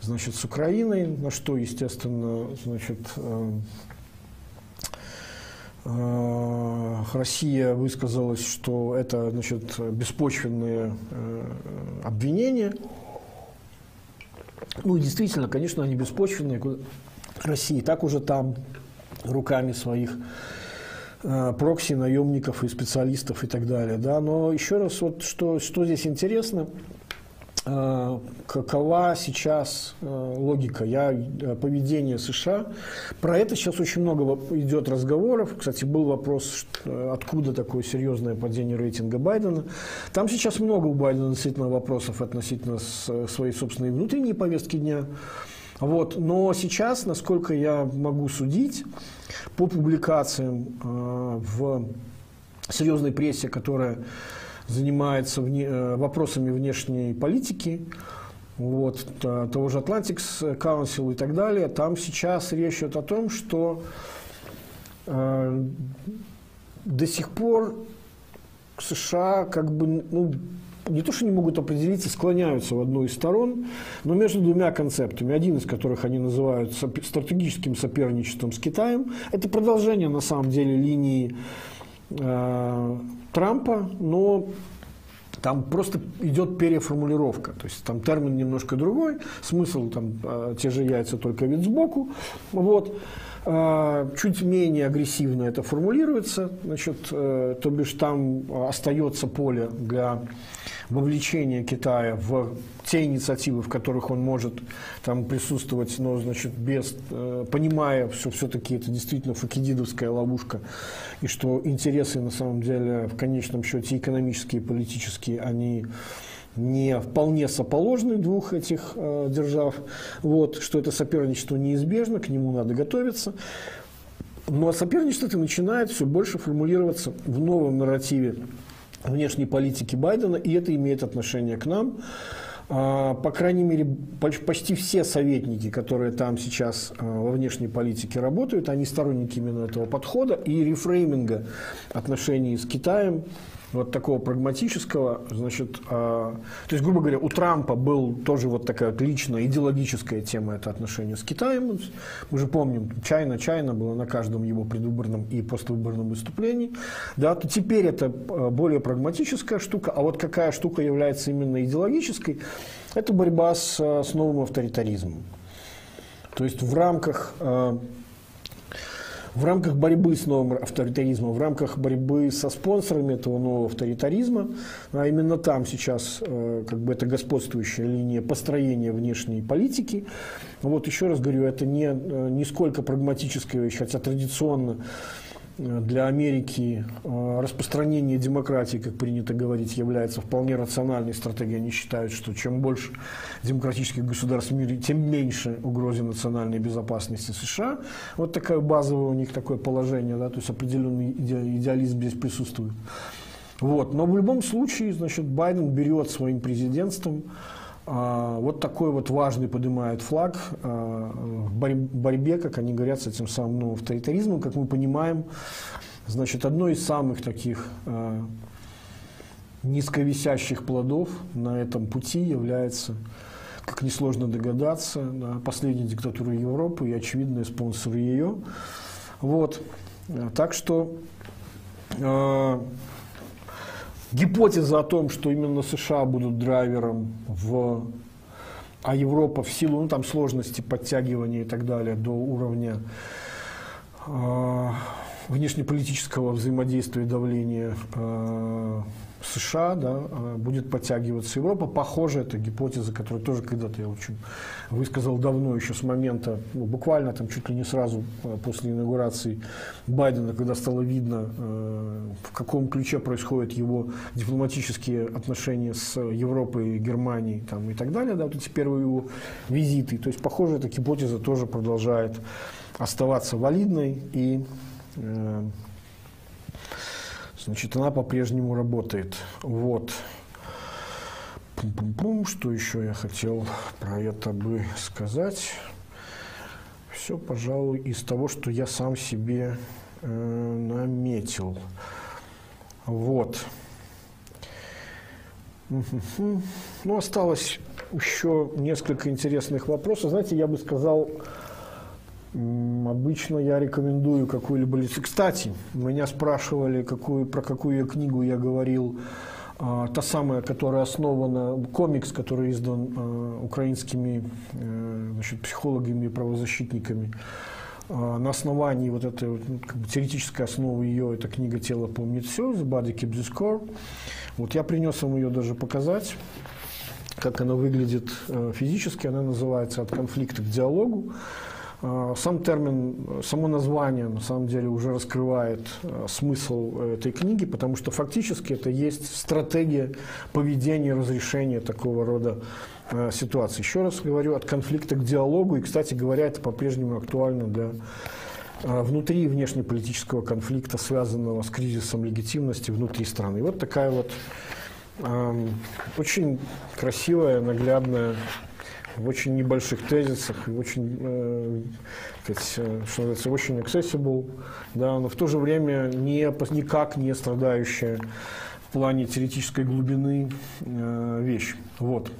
значит, с Украиной, на что, естественно, значит, Россия высказалась, что это значит, беспочвенные э, обвинения. Ну действительно, конечно, они беспочвенные. Россия так уже там руками своих э, прокси, наемников и специалистов и так далее. Да? Но еще раз, вот что, что здесь интересно – Э, какова сейчас э, логика я, э, поведения США. Про это сейчас очень много идет разговоров. Кстати, был вопрос, откуда такое серьезное падение рейтинга Байдена. Там сейчас много у Байдена действительно вопросов относительно своей собственной внутренней повестки дня. Вот. Но сейчас, насколько я могу судить, по публикациям в серьезной прессе, которая занимается вне, э, вопросами внешней политики, вот, того же Atlantic Council и так далее, там сейчас речь идет о том, что э, до сих пор США как бы, ну, не то, что не могут определиться, склоняются в одну из сторон, но между двумя концептами, один из которых они называют стратегическим соперничеством с Китаем, это продолжение на самом деле линии Трампа, но там просто идет переформулировка, то есть там термин немножко другой, смысл там а, те же яйца, только вид сбоку, вот. А, чуть менее агрессивно это формулируется, значит, э, то бишь там остается поле для вовлечения Китая в те инициативы, в которых он может там присутствовать, но значит без э, понимая, что все-таки это действительно факидидовская ловушка и что интересы на самом деле в конечном счете экономические политические они не вполне соположны двух этих э, держав, вот, что это соперничество неизбежно, к нему надо готовиться. Но соперничество начинает все больше формулироваться в новом нарративе внешней политики Байдена, и это имеет отношение к нам. А, по крайней мере, почти все советники, которые там сейчас а, во внешней политике работают, они сторонники именно этого подхода и рефрейминга отношений с Китаем вот такого прагматического, значит, э, то есть, грубо говоря, у Трампа был тоже вот такая вот личная идеологическая тема, это отношение с Китаем. Мы же помним, Чайна было на каждом его предвыборном и поствыборном выступлении. Да, то теперь это а, более прагматическая штука, а вот какая штука является именно идеологической, это борьба с, с новым авторитаризмом. То есть в рамках э, в рамках борьбы с новым авторитаризмом, в рамках борьбы со спонсорами этого нового авторитаризма, а именно там сейчас э, как бы это господствующая линия построения внешней политики. Вот еще раз говорю, это не, э, не сколько прагматическая вещь, хотя традиционно для Америки э, распространение демократии, как принято говорить, является вполне рациональной стратегией. Они считают, что чем больше демократических государств в мире, тем меньше угрозы национальной безопасности США. Вот такое базовое у них такое положение, да, то есть определенный идеализм здесь присутствует. Вот. Но в любом случае, значит, Байден берет своим президентством вот такой вот важный поднимает флаг а, в борьбе, как они говорят, с этим самым ну, авторитаризмом, как мы понимаем, значит, одной из самых таких а, низковисящих плодов на этом пути является, как несложно догадаться, последняя диктатура Европы и очевидные спонсоры ее. Вот. Так что Гипотеза о том, что именно США будут драйвером в а Европа в силу ну, там, сложности подтягивания и так далее до уровня э, внешнеполитического взаимодействия и давления э, США, да, а, будет подтягиваться Европа. Похоже, это гипотеза, которую тоже когда-то я очень высказал давно, еще с момента, ну, буквально там чуть ли не сразу а, после инаугурации Байдена, когда стало видно, э, в каком ключе происходят его дипломатические отношения с Европой, Германией там, и так далее, да, вот эти первые его визиты. То есть, похоже, эта гипотеза тоже продолжает оставаться валидной и Э, значит, она по-прежнему работает. Вот. Пум-пум-пум. Что еще я хотел про это бы сказать? Все, пожалуй, из того, что я сам себе э, наметил. Вот. Ну, осталось еще несколько интересных вопросов. Знаете, я бы сказал, обычно я рекомендую какую-либо лицо. Кстати, меня спрашивали, какую, про какую книгу я говорил. А, та самая, которая основана, комикс, который издан а, украинскими а, значит, психологами и правозащитниками. А, на основании вот этой ну, как бы, теоретической основы ее, эта книга «Тело помнит все», «The Body Keeps the Score». Вот я принес вам ее даже показать, как она выглядит э, физически. Она называется «От конфликта к диалогу». А, сам термин, само название на самом деле уже раскрывает э, смысл этой книги, потому что фактически это есть стратегия поведения, разрешения такого рода э, ситуаций. Еще раз говорю, от конфликта к диалогу, и, кстати говоря, это по-прежнему актуально для внутри внешнеполитического конфликта, связанного с кризисом легитимности внутри страны. И вот такая вот очень красивая, наглядная, в очень небольших тезисах, и очень, э, сказать, э, что называется, очень accessible, да, но в то же время не, никак не страдающая в плане теоретической глубины э, вещь. Вот.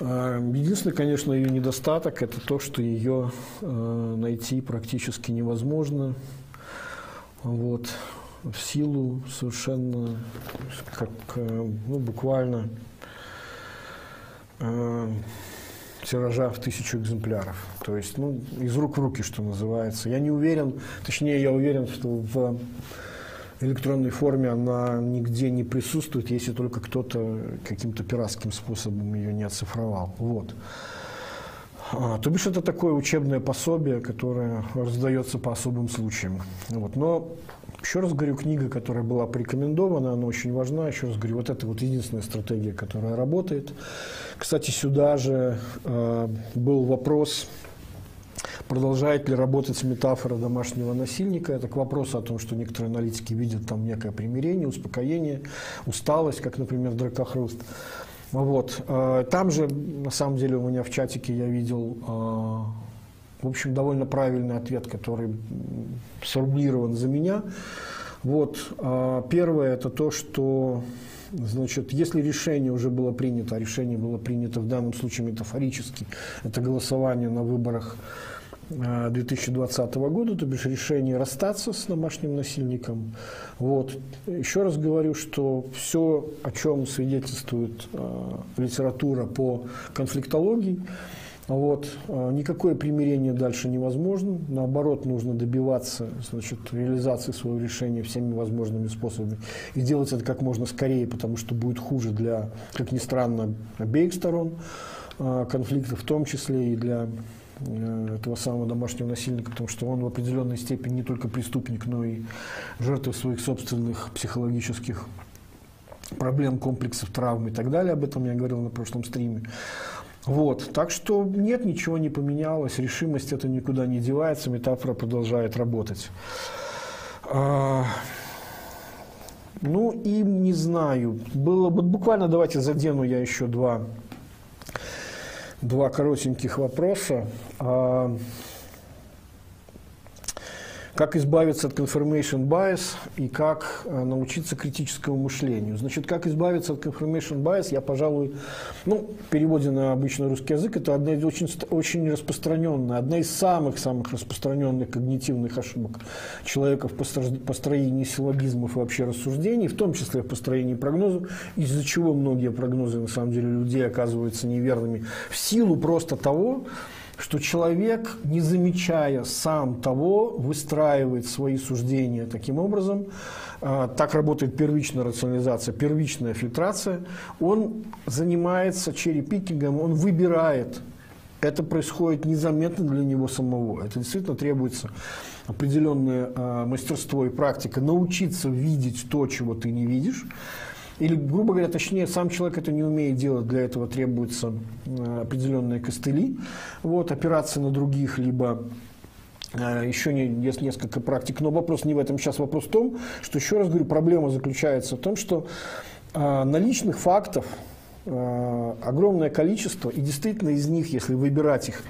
А, единственный, конечно, ее недостаток – это то, что ее э, найти практически невозможно. Вот, в силу совершенно, как, э, ну, буквально э, тиража в тысячу экземпляров. То есть, ну, из рук в руки, что называется. Я не уверен, точнее, я уверен, что в электронной форме она нигде не присутствует, если только кто-то каким-то пиратским способом ее не оцифровал. Вот. А, то бишь это такое учебное пособие, которое раздается по особым случаям. Вот. Но еще раз говорю, книга, которая была порекомендована, она очень важна. Еще раз говорю, вот это вот единственная стратегия, которая работает. Кстати, сюда же э, был вопрос Продолжает ли работать метафора домашнего насильника? Это к вопросу о том, что некоторые аналитики видят там некое примирение, успокоение, усталость, как, например, дракохруст. Вот. Э, там же, на самом деле, у меня в чатике я видел, э, в общем, довольно правильный ответ, который сформулирован за меня. Вот. Э, первое – это то, что Значит, если решение уже было принято, а решение было принято в данном случае метафорически, это голосование на выборах 2020 года, то бишь решение расстаться с домашним насильником. Вот. Еще раз говорю, что все, о чем свидетельствует э, литература по конфликтологии, вот. Э, никакое примирение дальше невозможно. Наоборот, нужно добиваться значит, реализации своего решения всеми возможными способами. И делать это как можно скорее, потому что будет хуже для, как ни странно, обеих сторон э, конфликта, в том числе и для Э, этого самого домашнего насильника, потому что он в определенной степени не только преступник, но и жертва своих собственных психологических проблем, комплексов, травм и так далее. Об этом я говорил на прошлом стриме. Вот. Так что нет, ничего не поменялось, решимость это никуда не девается, метафора продолжает работать. А, ну и не знаю, было бы буквально давайте задену я еще два два коротеньких вопроса. Как избавиться от confirmation bias и как э, научиться критическому мышлению. Значит, как избавиться от confirmation bias, я, пожалуй, ну, в переводе на обычный русский язык, это одна из очень, очень распространенная, одна из самых-самых распространенных когнитивных ошибок человека в построении силлогизмов и вообще рассуждений, в том числе в построении прогнозов, из-за чего многие прогнозы, на самом деле, людей оказываются неверными в силу просто того, что человек, не замечая сам того, выстраивает свои суждения таким образом, а, так работает первичная рационализация, первичная фильтрация, он занимается черепикингом, он выбирает. Это происходит незаметно для него самого. Это действительно требуется определенное а, мастерство и практика, научиться видеть то, чего ты не видишь. Или, грубо говоря, точнее, сам человек это не умеет делать, для этого требуются э, определенные костыли, вот, опираться на других, либо э, еще есть несколько практик, но вопрос не в этом. Сейчас вопрос в том, что, еще раз говорю, проблема заключается в том, что э, наличных фактов огромное количество, и действительно из них, если выбирать их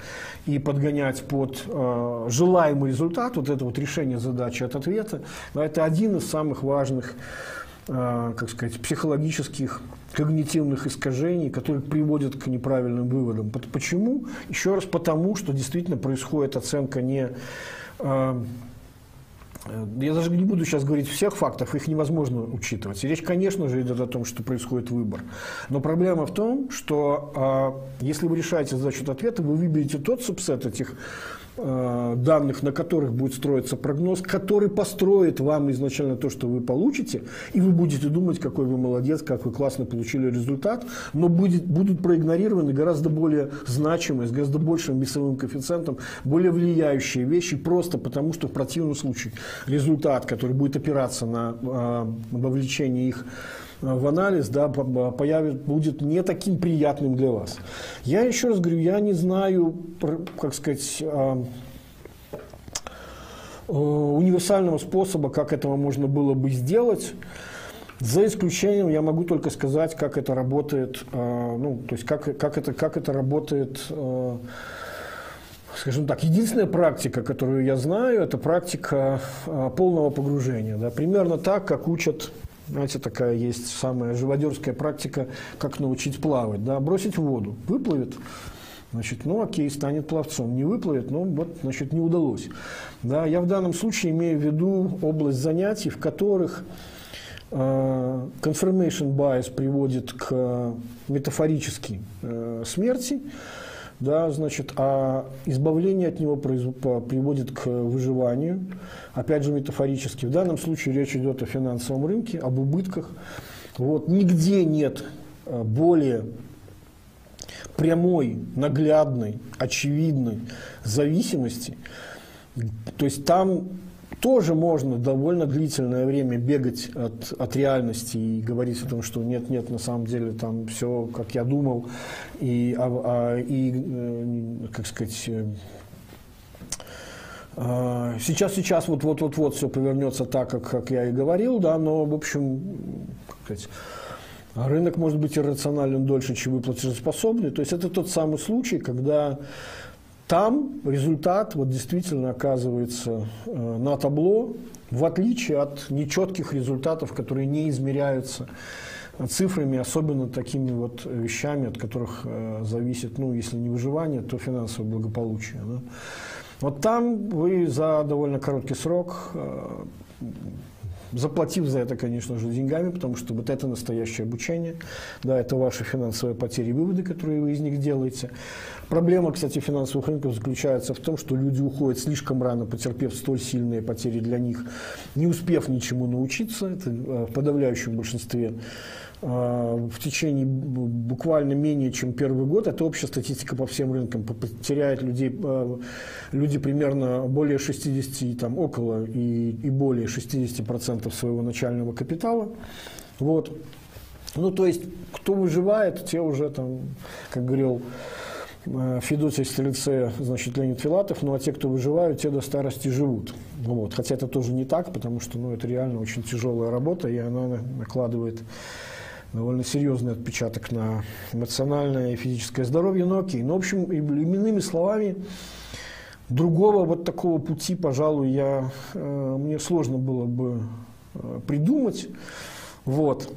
и подгонять под э, желаемый результат, вот это вот решение задачи от ответа, это один из самых важных как сказать, психологических когнитивных искажений, которые приводят к неправильным выводам. Почему? Еще раз потому, что действительно происходит оценка не э, я даже не буду сейчас говорить всех фактов, их невозможно учитывать. Речь, конечно же, идет о том, что происходит выбор. Но проблема в том, что э, если вы решаете задачу ответа, вы выберете тот субсет этих Э, данных, на которых будет строиться прогноз, который построит вам изначально то, что вы получите, и вы будете думать, какой вы молодец, как вы классно получили результат, но будет, будут проигнорированы гораздо более значимые, с гораздо большим весовым коэффициентом, более влияющие вещи, просто потому что в противном случае результат, который будет опираться на э, вовлечение их в анализ, да, появит, будет не таким приятным для вас. Я еще раз говорю, я не знаю, как сказать, а, э, универсального способа, как этого можно было бы сделать. За исключением я могу только сказать, как это работает, э, ну, то есть как, как, это, как это работает, э, скажем так, единственная практика, которую я знаю, это практика полного погружения. Да, примерно так, как учат знаете, такая есть самая живодерская практика, как научить плавать. Да? Бросить в воду, выплывет, значит, ну окей, станет пловцом. Не выплывет, ну вот, значит, не удалось. Да? Я в данном случае имею в виду область занятий, в которых э, confirmation bias приводит к метафорической э, смерти, да, значит, а избавление от него приводит к выживанию, опять же метафорически. В данном случае речь идет о финансовом рынке, об убытках. Вот, нигде нет э, более прямой, наглядной, очевидной зависимости. То есть там тоже можно довольно длительное время бегать от, от реальности и говорить о том, что нет, нет, на самом деле там все, как я думал, и, а, а, и э, как сказать, э, а, Сейчас, сейчас, вот, вот, вот, вот все повернется так, как, как я и говорил, да, но, в общем, как сказать, рынок может быть иррационален дольше, чем вы платежеспособны. То есть это тот самый случай, когда там результат вот действительно оказывается э, на табло, в отличие от нечетких результатов, которые не измеряются цифрами, особенно такими вот вещами, от которых э, зависит, ну, если не выживание, то финансовое благополучие. Да? Вот там вы за довольно короткий срок э, заплатив за это, конечно же, деньгами, потому что вот это настоящее обучение, да, это ваши финансовые потери и выводы, которые вы из них делаете. Проблема, кстати, финансовых рынков заключается в том, что люди уходят слишком рано, потерпев столь сильные потери для них, не успев ничему научиться, это э, в подавляющем большинстве в течение буквально менее чем первый год, это общая статистика по всем рынкам, потеряет людей, э, люди примерно более 60, там, около и, и более 60% своего начального капитала. Вот. Ну, то есть, кто выживает, те уже там, как говорил Э, Федоций Стрельце, значит, Леонид Филатов, ну а те, кто выживают, те до старости живут. Вот. Хотя это тоже не так, потому что ну, это реально очень тяжелая работа, и она накладывает довольно серьезный отпечаток на эмоциональное и физическое здоровье, но окей. Ну, в общем, именными словами, другого вот такого пути, пожалуй, я, э, мне сложно было бы э, придумать. Вот.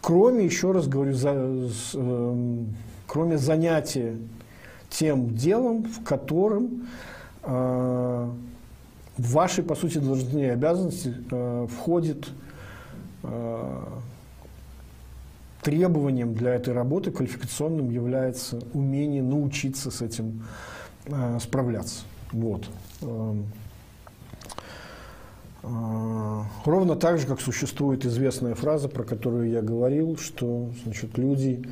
Кроме, еще раз говорю, за, э, кроме занятия тем делом, в котором э, в ваши, по сути, должностные обязанности э, входит э, требованием для этой работы квалификационным является умение научиться с этим э, справляться. Вот. Эм, э, ровно так же, как существует известная фраза, про которую я говорил, что значит, люди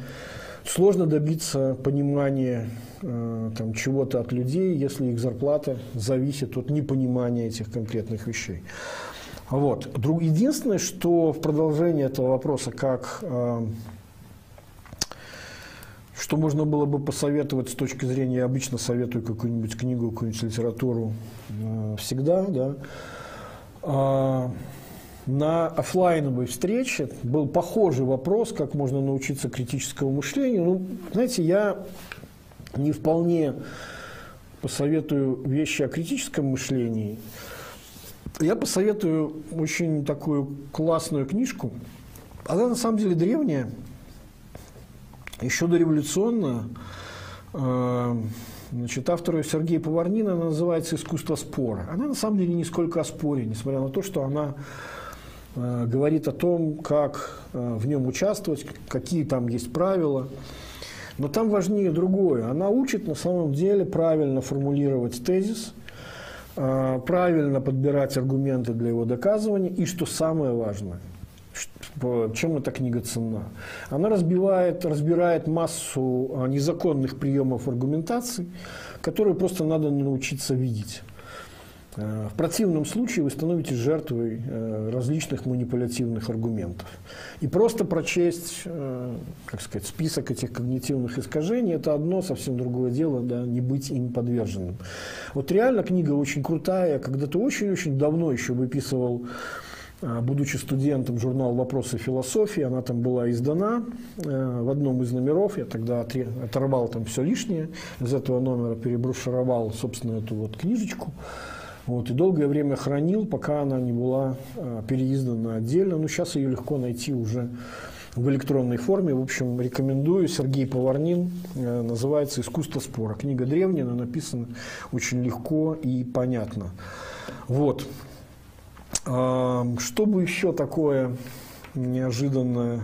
Сложно добиться понимания э, там, чего-то от людей, если их зарплата зависит от непонимания этих конкретных вещей. Вот. Единственное, что в продолжении этого вопроса, как, э, что можно было бы посоветовать с точки зрения, я обычно советую какую-нибудь книгу, какую-нибудь литературу э, всегда, да. А, на офлайновой встрече был похожий вопрос, как можно научиться критическому мышлению. Ну, знаете, я не вполне посоветую вещи о критическом мышлении. Я посоветую очень такую классную книжку. Она на самом деле древняя, еще дореволюционная. Э, значит, автор ее Сергей Поварнин, она называется «Искусство спора». Она на самом деле нисколько о споре, несмотря на то, что она э, говорит о том, как э, в нем участвовать, какие там есть правила. Но там важнее другое. Она учит на самом деле правильно формулировать тезис, правильно подбирать аргументы для его доказывания и, что самое важное – чем эта книга ценна? Она разбивает, разбирает массу а, незаконных приемов аргументации, которые просто надо научиться видеть. Э, в противном случае вы становитесь жертвой э, различных манипулятивных аргументов. И просто прочесть, э, как сказать, список этих когнитивных искажений – это одно совсем другое дело, да, не быть им подверженным. Вот реально книга очень крутая. Когда-то очень-очень давно еще выписывал будучи студентом журнал «Вопросы философии», она там была издана в одном из номеров. Я тогда оторвал там все лишнее из этого номера, переброшировал, собственно, эту вот книжечку. Вот, и долгое время хранил, пока она не была э, переиздана отдельно. Ну, сейчас ее легко найти уже в электронной форме. В общем, рекомендую. Сергей Поварнин. Э, называется «Искусство спора». Книга древняя, но написана очень легко и понятно. Вот. Что бы еще такое неожиданное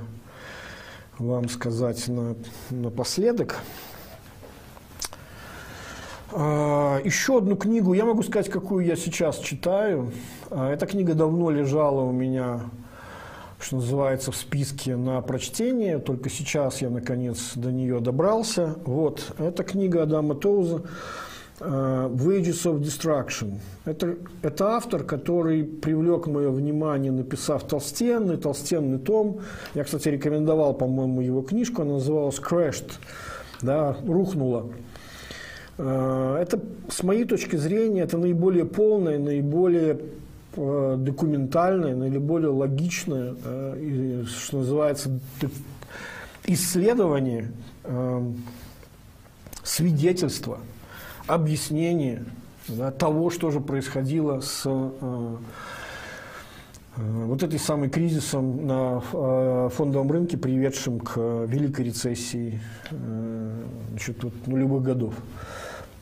вам сказать на, напоследок? А, еще одну книгу, я могу сказать, какую я сейчас читаю. А, эта книга давно лежала у меня, что называется, в списке на прочтение, только сейчас я, наконец, до нее добрался. Вот, эта книга Адама Тоуза Э, Wages of Destruction. Это, это автор, который привлек мое внимание, написав толстенный, толстенный том. Я, кстати, рекомендовал, по-моему, его книжку, она называлась «Crashed», да, «Рухнула». Э, это, с моей точки зрения, это наиболее полное, наиболее э, документальное, наиболее логичное, что называется, исследование, свидетельство – объяснение да, того, что же происходило с э, э, вот этой самой кризисом на э, фондовом рынке, приведшим к великой рецессии э, значит, нулевых годов.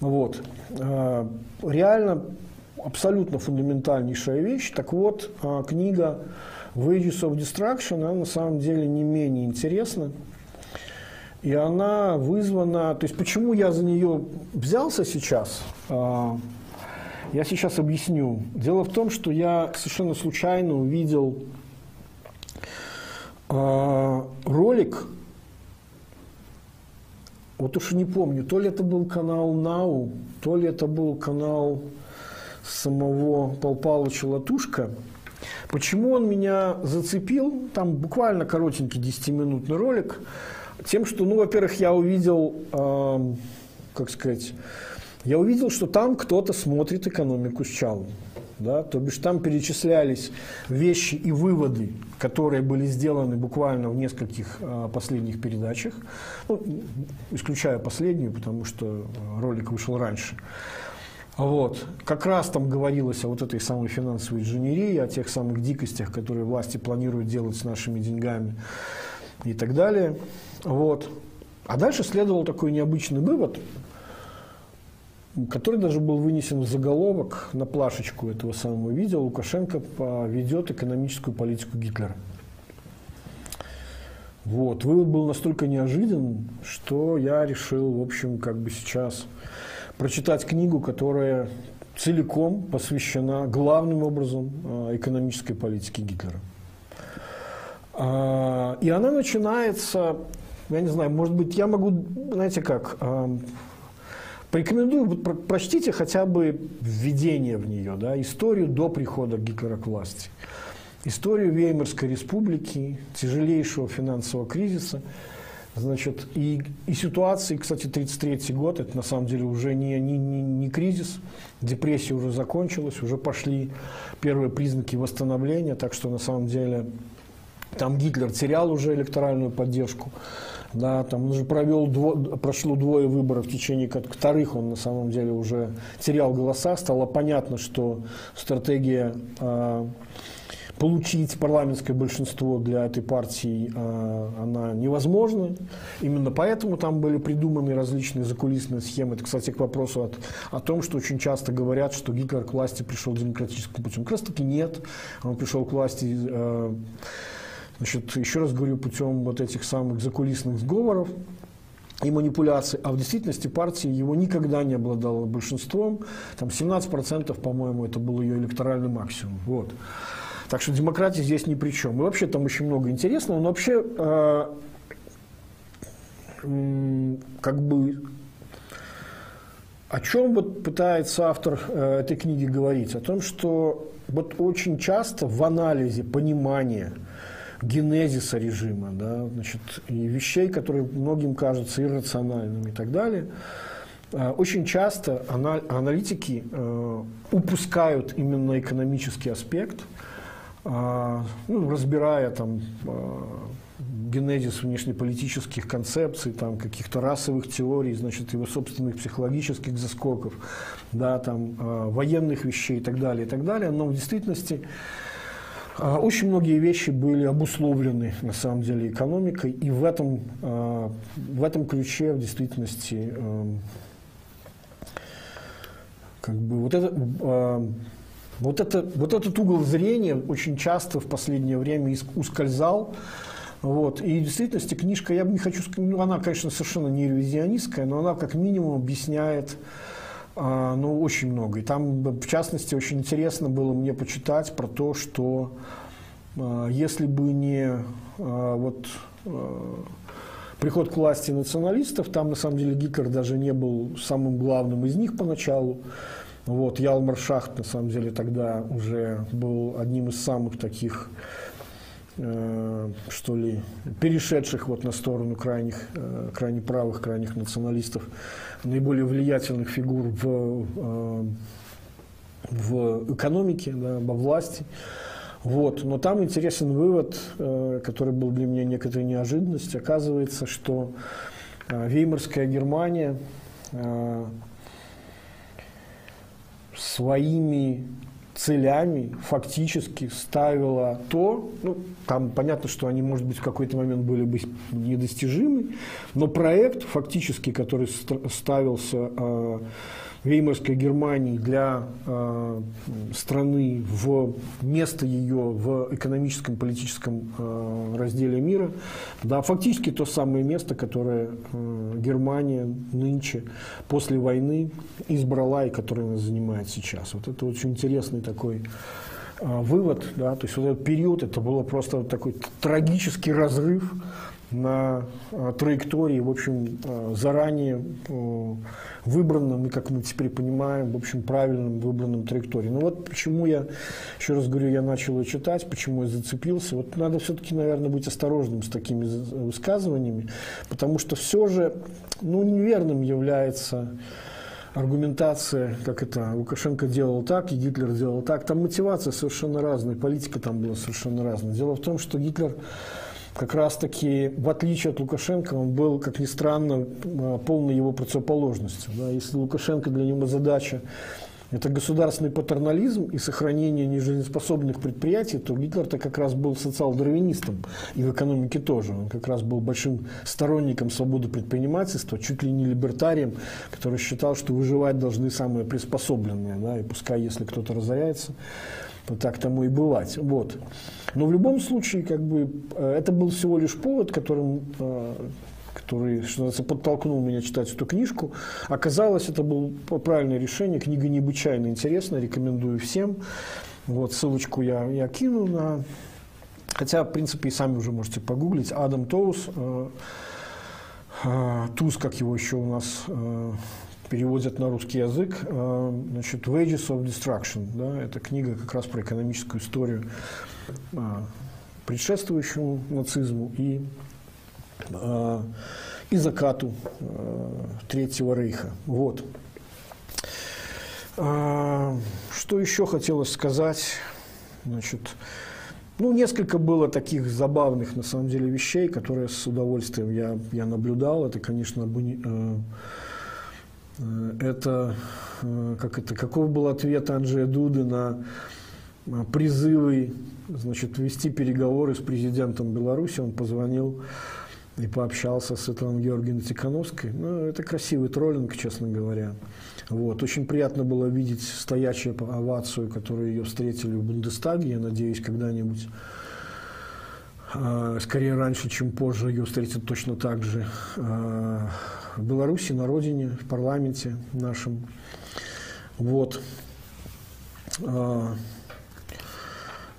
Вот. Э, реально абсолютно фундаментальнейшая вещь. Так вот, э, книга Wages of Destruction, она на самом деле не менее интересна. И она вызвана... То есть почему я за нее взялся сейчас? А, я сейчас объясню. Дело в том, что я совершенно случайно увидел ролик, вот уж не помню, то ли это был канал Нау, то ли это был канал самого Пал Палыча Латушка. Почему он меня зацепил? Там буквально коротенький 10-минутный ролик – тем, что, ну, во-первых, я увидел, э, как сказать, я увидел, что там кто-то смотрит экономику с чалом. Да, то бишь там перечислялись вещи и выводы, которые были сделаны буквально в нескольких э, последних передачах, ну, исключая последнюю, потому что ролик вышел раньше. Вот. Как раз там говорилось о вот этой самой финансовой инженерии, о тех самых дикостях, которые власти планируют делать с нашими деньгами и так далее. Вот. А дальше следовал такой необычный вывод, который даже был вынесен в заголовок на плашечку этого самого видео. Лукашенко поведет экономическую политику Гитлера. Вот. Вывод был настолько неожиданным, что я решил, в общем, как бы сейчас прочитать книгу, которая целиком посвящена главным образом а, экономической политике Гитлера. А, и она начинается я не знаю, может быть, я могу, знаете как, э, порекомендую, прочтите хотя бы введение в нее, да, историю до прихода Гитлера к власти, историю Веймарской республики, тяжелейшего финансового кризиса, Значит, и, и ситуации, кстати, 1933 год, это на самом деле уже не, не, не, не кризис, депрессия уже закончилась, уже пошли первые признаки восстановления, так что на самом деле там Гитлер терял уже электоральную поддержку. Да, там уже провел, дво, прошло двое выборов, в течение вторых он на самом деле уже терял голоса. Стало понятно, что стратегия э, получить парламентское большинство для этой партии э, она невозможна. Именно поэтому там были придуманы различные закулисные схемы. Это, кстати, к вопросу от, о том, что очень часто говорят, что Гитлер к власти пришел демократическим путем. Как раз таки нет. Он пришел к власти э, Значит, еще раз говорю, путем вот этих самых закулисных сговоров и манипуляций, а в действительности партия его никогда не обладала большинством, там 17%, по-моему, это был ее электоральный максимум. Вот. Так что демократия здесь ни при чем. И вообще там очень много интересного, но вообще э, как бы о чем вот пытается автор э, этой книги говорить? О том, что вот очень часто в анализе понимания генезиса режима, да, значит, и вещей, которые многим кажутся иррациональными и так далее, э, очень часто аналитики э, упускают именно экономический аспект, э, ну, разбирая там генезис внешнеполитических концепций, там, каких-то расовых теорий, значит, его собственных психологических заскоков, да, там, военных вещей и так далее, и так далее. Но в действительности а, очень многие вещи были обусловлены, на самом деле, экономикой, и в этом, а, в этом ключе, в действительности, эм, как бы вот это, а, вот, это, вот этот угол зрения очень часто в последнее время ускользал. Вот. И в действительности книжка, я бы не хочу сказать, ну, она, конечно, совершенно не ревизионистская, но она как минимум объясняет а, ну, очень много. И там, в частности, очень интересно было мне почитать про то, что а, если бы не а, вот приход к власти националистов, там на самом деле Гитлер даже не был самым главным из них поначалу. Вот, Ялмар Шахт, на самом деле, тогда уже был одним из самых таких что ли, перешедших вот на сторону крайних, э, крайне правых, крайних националистов, наиболее влиятельных фигур в, э, в экономике, да, во власти. Вот. Но там интересен вывод, который был для меня некоторой неожиданностью. Оказывается, что Веймарская Германия своими целями фактически ставила то, ну, там понятно, что они, может быть, в какой-то момент были бы недостижимы, но проект фактически, который ставился э, Веймарской Германии для э, страны в место ее в экономическом, политическом э, разделе мира, да, фактически то самое место, которое э, Германия нынче после войны избрала и которое она занимает сейчас. Вот это очень интересный такой вывод, да, то есть вот этот период, это было просто такой трагический разрыв на э, траектории, в общем, э, заранее э, выбранном и, как мы теперь понимаем, в общем, правильном выбранном траектории. Ну вот почему я, еще раз говорю, я начал ее читать, почему я зацепился. Вот надо все-таки, наверное, быть осторожным с такими высказываниями, потому что все же, ну, неверным является аргументация, как это Лукашенко делал так, и Гитлер делал так. Там мотивация совершенно разная, политика там была совершенно разная. Дело в том, что Гитлер как раз-таки, в отличие от Лукашенко, он был, как ни странно, а, полной его противоположностью. Да. Если Лукашенко для него задача это государственный патернализм и сохранение нежизнеспособных предприятий, то Гитлер-то как раз был социал-дарвинистом и в экономике тоже. Он как раз был большим сторонником свободы предпринимательства, чуть ли не либертарием, который считал, что выживать должны самые приспособленные. Да, и пускай, если кто-то разоряется, так тому и бывать. Вот. Но в любом случае, как бы, э, это был всего лишь повод, которым э, который, что называется, подтолкнул меня читать эту книжку. Оказалось, это было правильное решение. Книга необычайно интересная, рекомендую всем. Вот, ссылочку я, я кину на... Хотя, в принципе, и сами уже можете погуглить. Адам Тоус, э, э, Туз, как его еще у нас э, переводят на русский язык, э, значит, Wages of Destruction. Да, это книга как раз про экономическую историю, э, предшествующую нацизму и э, и закату Третьего Рейха. Вот. Что еще хотелось сказать? Значит, ну, несколько было таких забавных, на самом деле, вещей, которые с удовольствием я, я наблюдал. Это, конечно, это, э, как это, каков был ответ Анджея Дуды на призывы значит, вести переговоры с президентом Беларуси. Он позвонил и пообщался с Светланой Георгиевной Тихановской. Ну, это красивый троллинг, честно говоря. Вот. Очень приятно было видеть стоячую овацию, которую ее встретили в Бундестаге. Я надеюсь, когда-нибудь, э, скорее раньше, чем позже, ее встретят точно так же э, в Беларуси, на родине, в парламенте нашем. Вот. Э,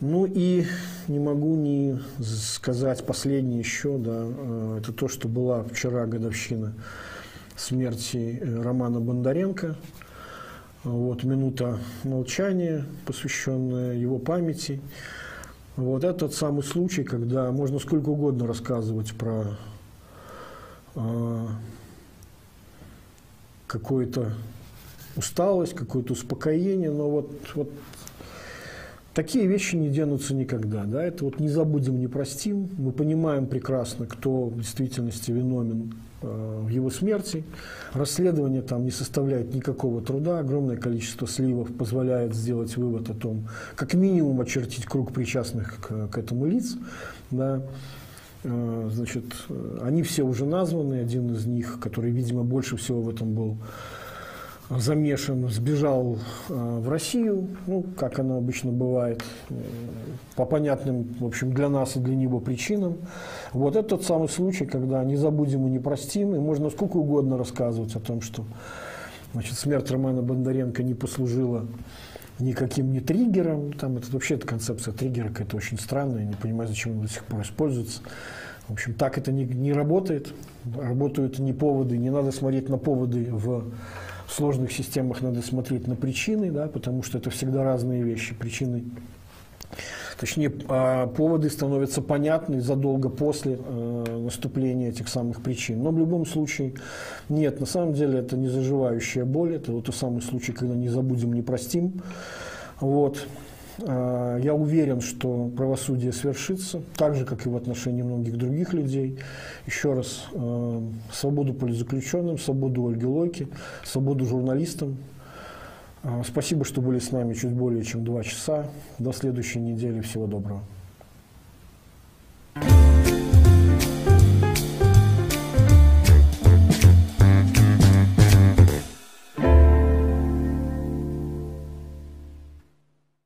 ну и не могу не сказать последнее еще, да, э, это то, что была вчера годовщина смерти э, Романа Бондаренко. Вот минута молчания, посвященная его памяти. Вот это тот самый случай, когда можно сколько угодно рассказывать про э, какую-то усталость, какое-то успокоение, но вот, вот Такие вещи не денутся никогда. Да? Это вот не забудем, не простим. Мы понимаем прекрасно, кто в действительности виновен э, в его смерти. Расследование там не составляет никакого труда. Огромное количество сливов позволяет сделать вывод о том, как минимум очертить круг причастных к, к этому лиц. Да? Э, значит, э, они все уже названы. Один из них, который, видимо, больше всего в этом был замешан, сбежал э, в Россию, ну, как оно обычно бывает, э, по понятным, в общем, для нас и для него причинам. Вот это тот самый случай, когда не забудем и не простим, и можно сколько угодно рассказывать о том, что значит, смерть Романа Бондаренко не послужила никаким не триггером. Там это вообще эта концепция триггера какая-то очень странная, я не понимаю, зачем она до сих пор используется. В общем, так это не, не работает. Работают не поводы, не надо смотреть на поводы в сложных системах надо смотреть на причины, да, потому что это всегда разные вещи. Причины Точнее, а, поводы становятся понятны задолго после э, наступления этих самых причин. Но в любом случае, нет, на самом деле это не заживающая боль, это вот тот самый случай, когда не забудем, не простим. Вот. А, я уверен, что правосудие свершится, так же, как и в отношении многих других людей. Еще раз, а, свободу политзаключенным, свободу Ольги Лойки, свободу журналистам. А, спасибо, что были с нами чуть более чем два часа. До следующей недели. Всего доброго.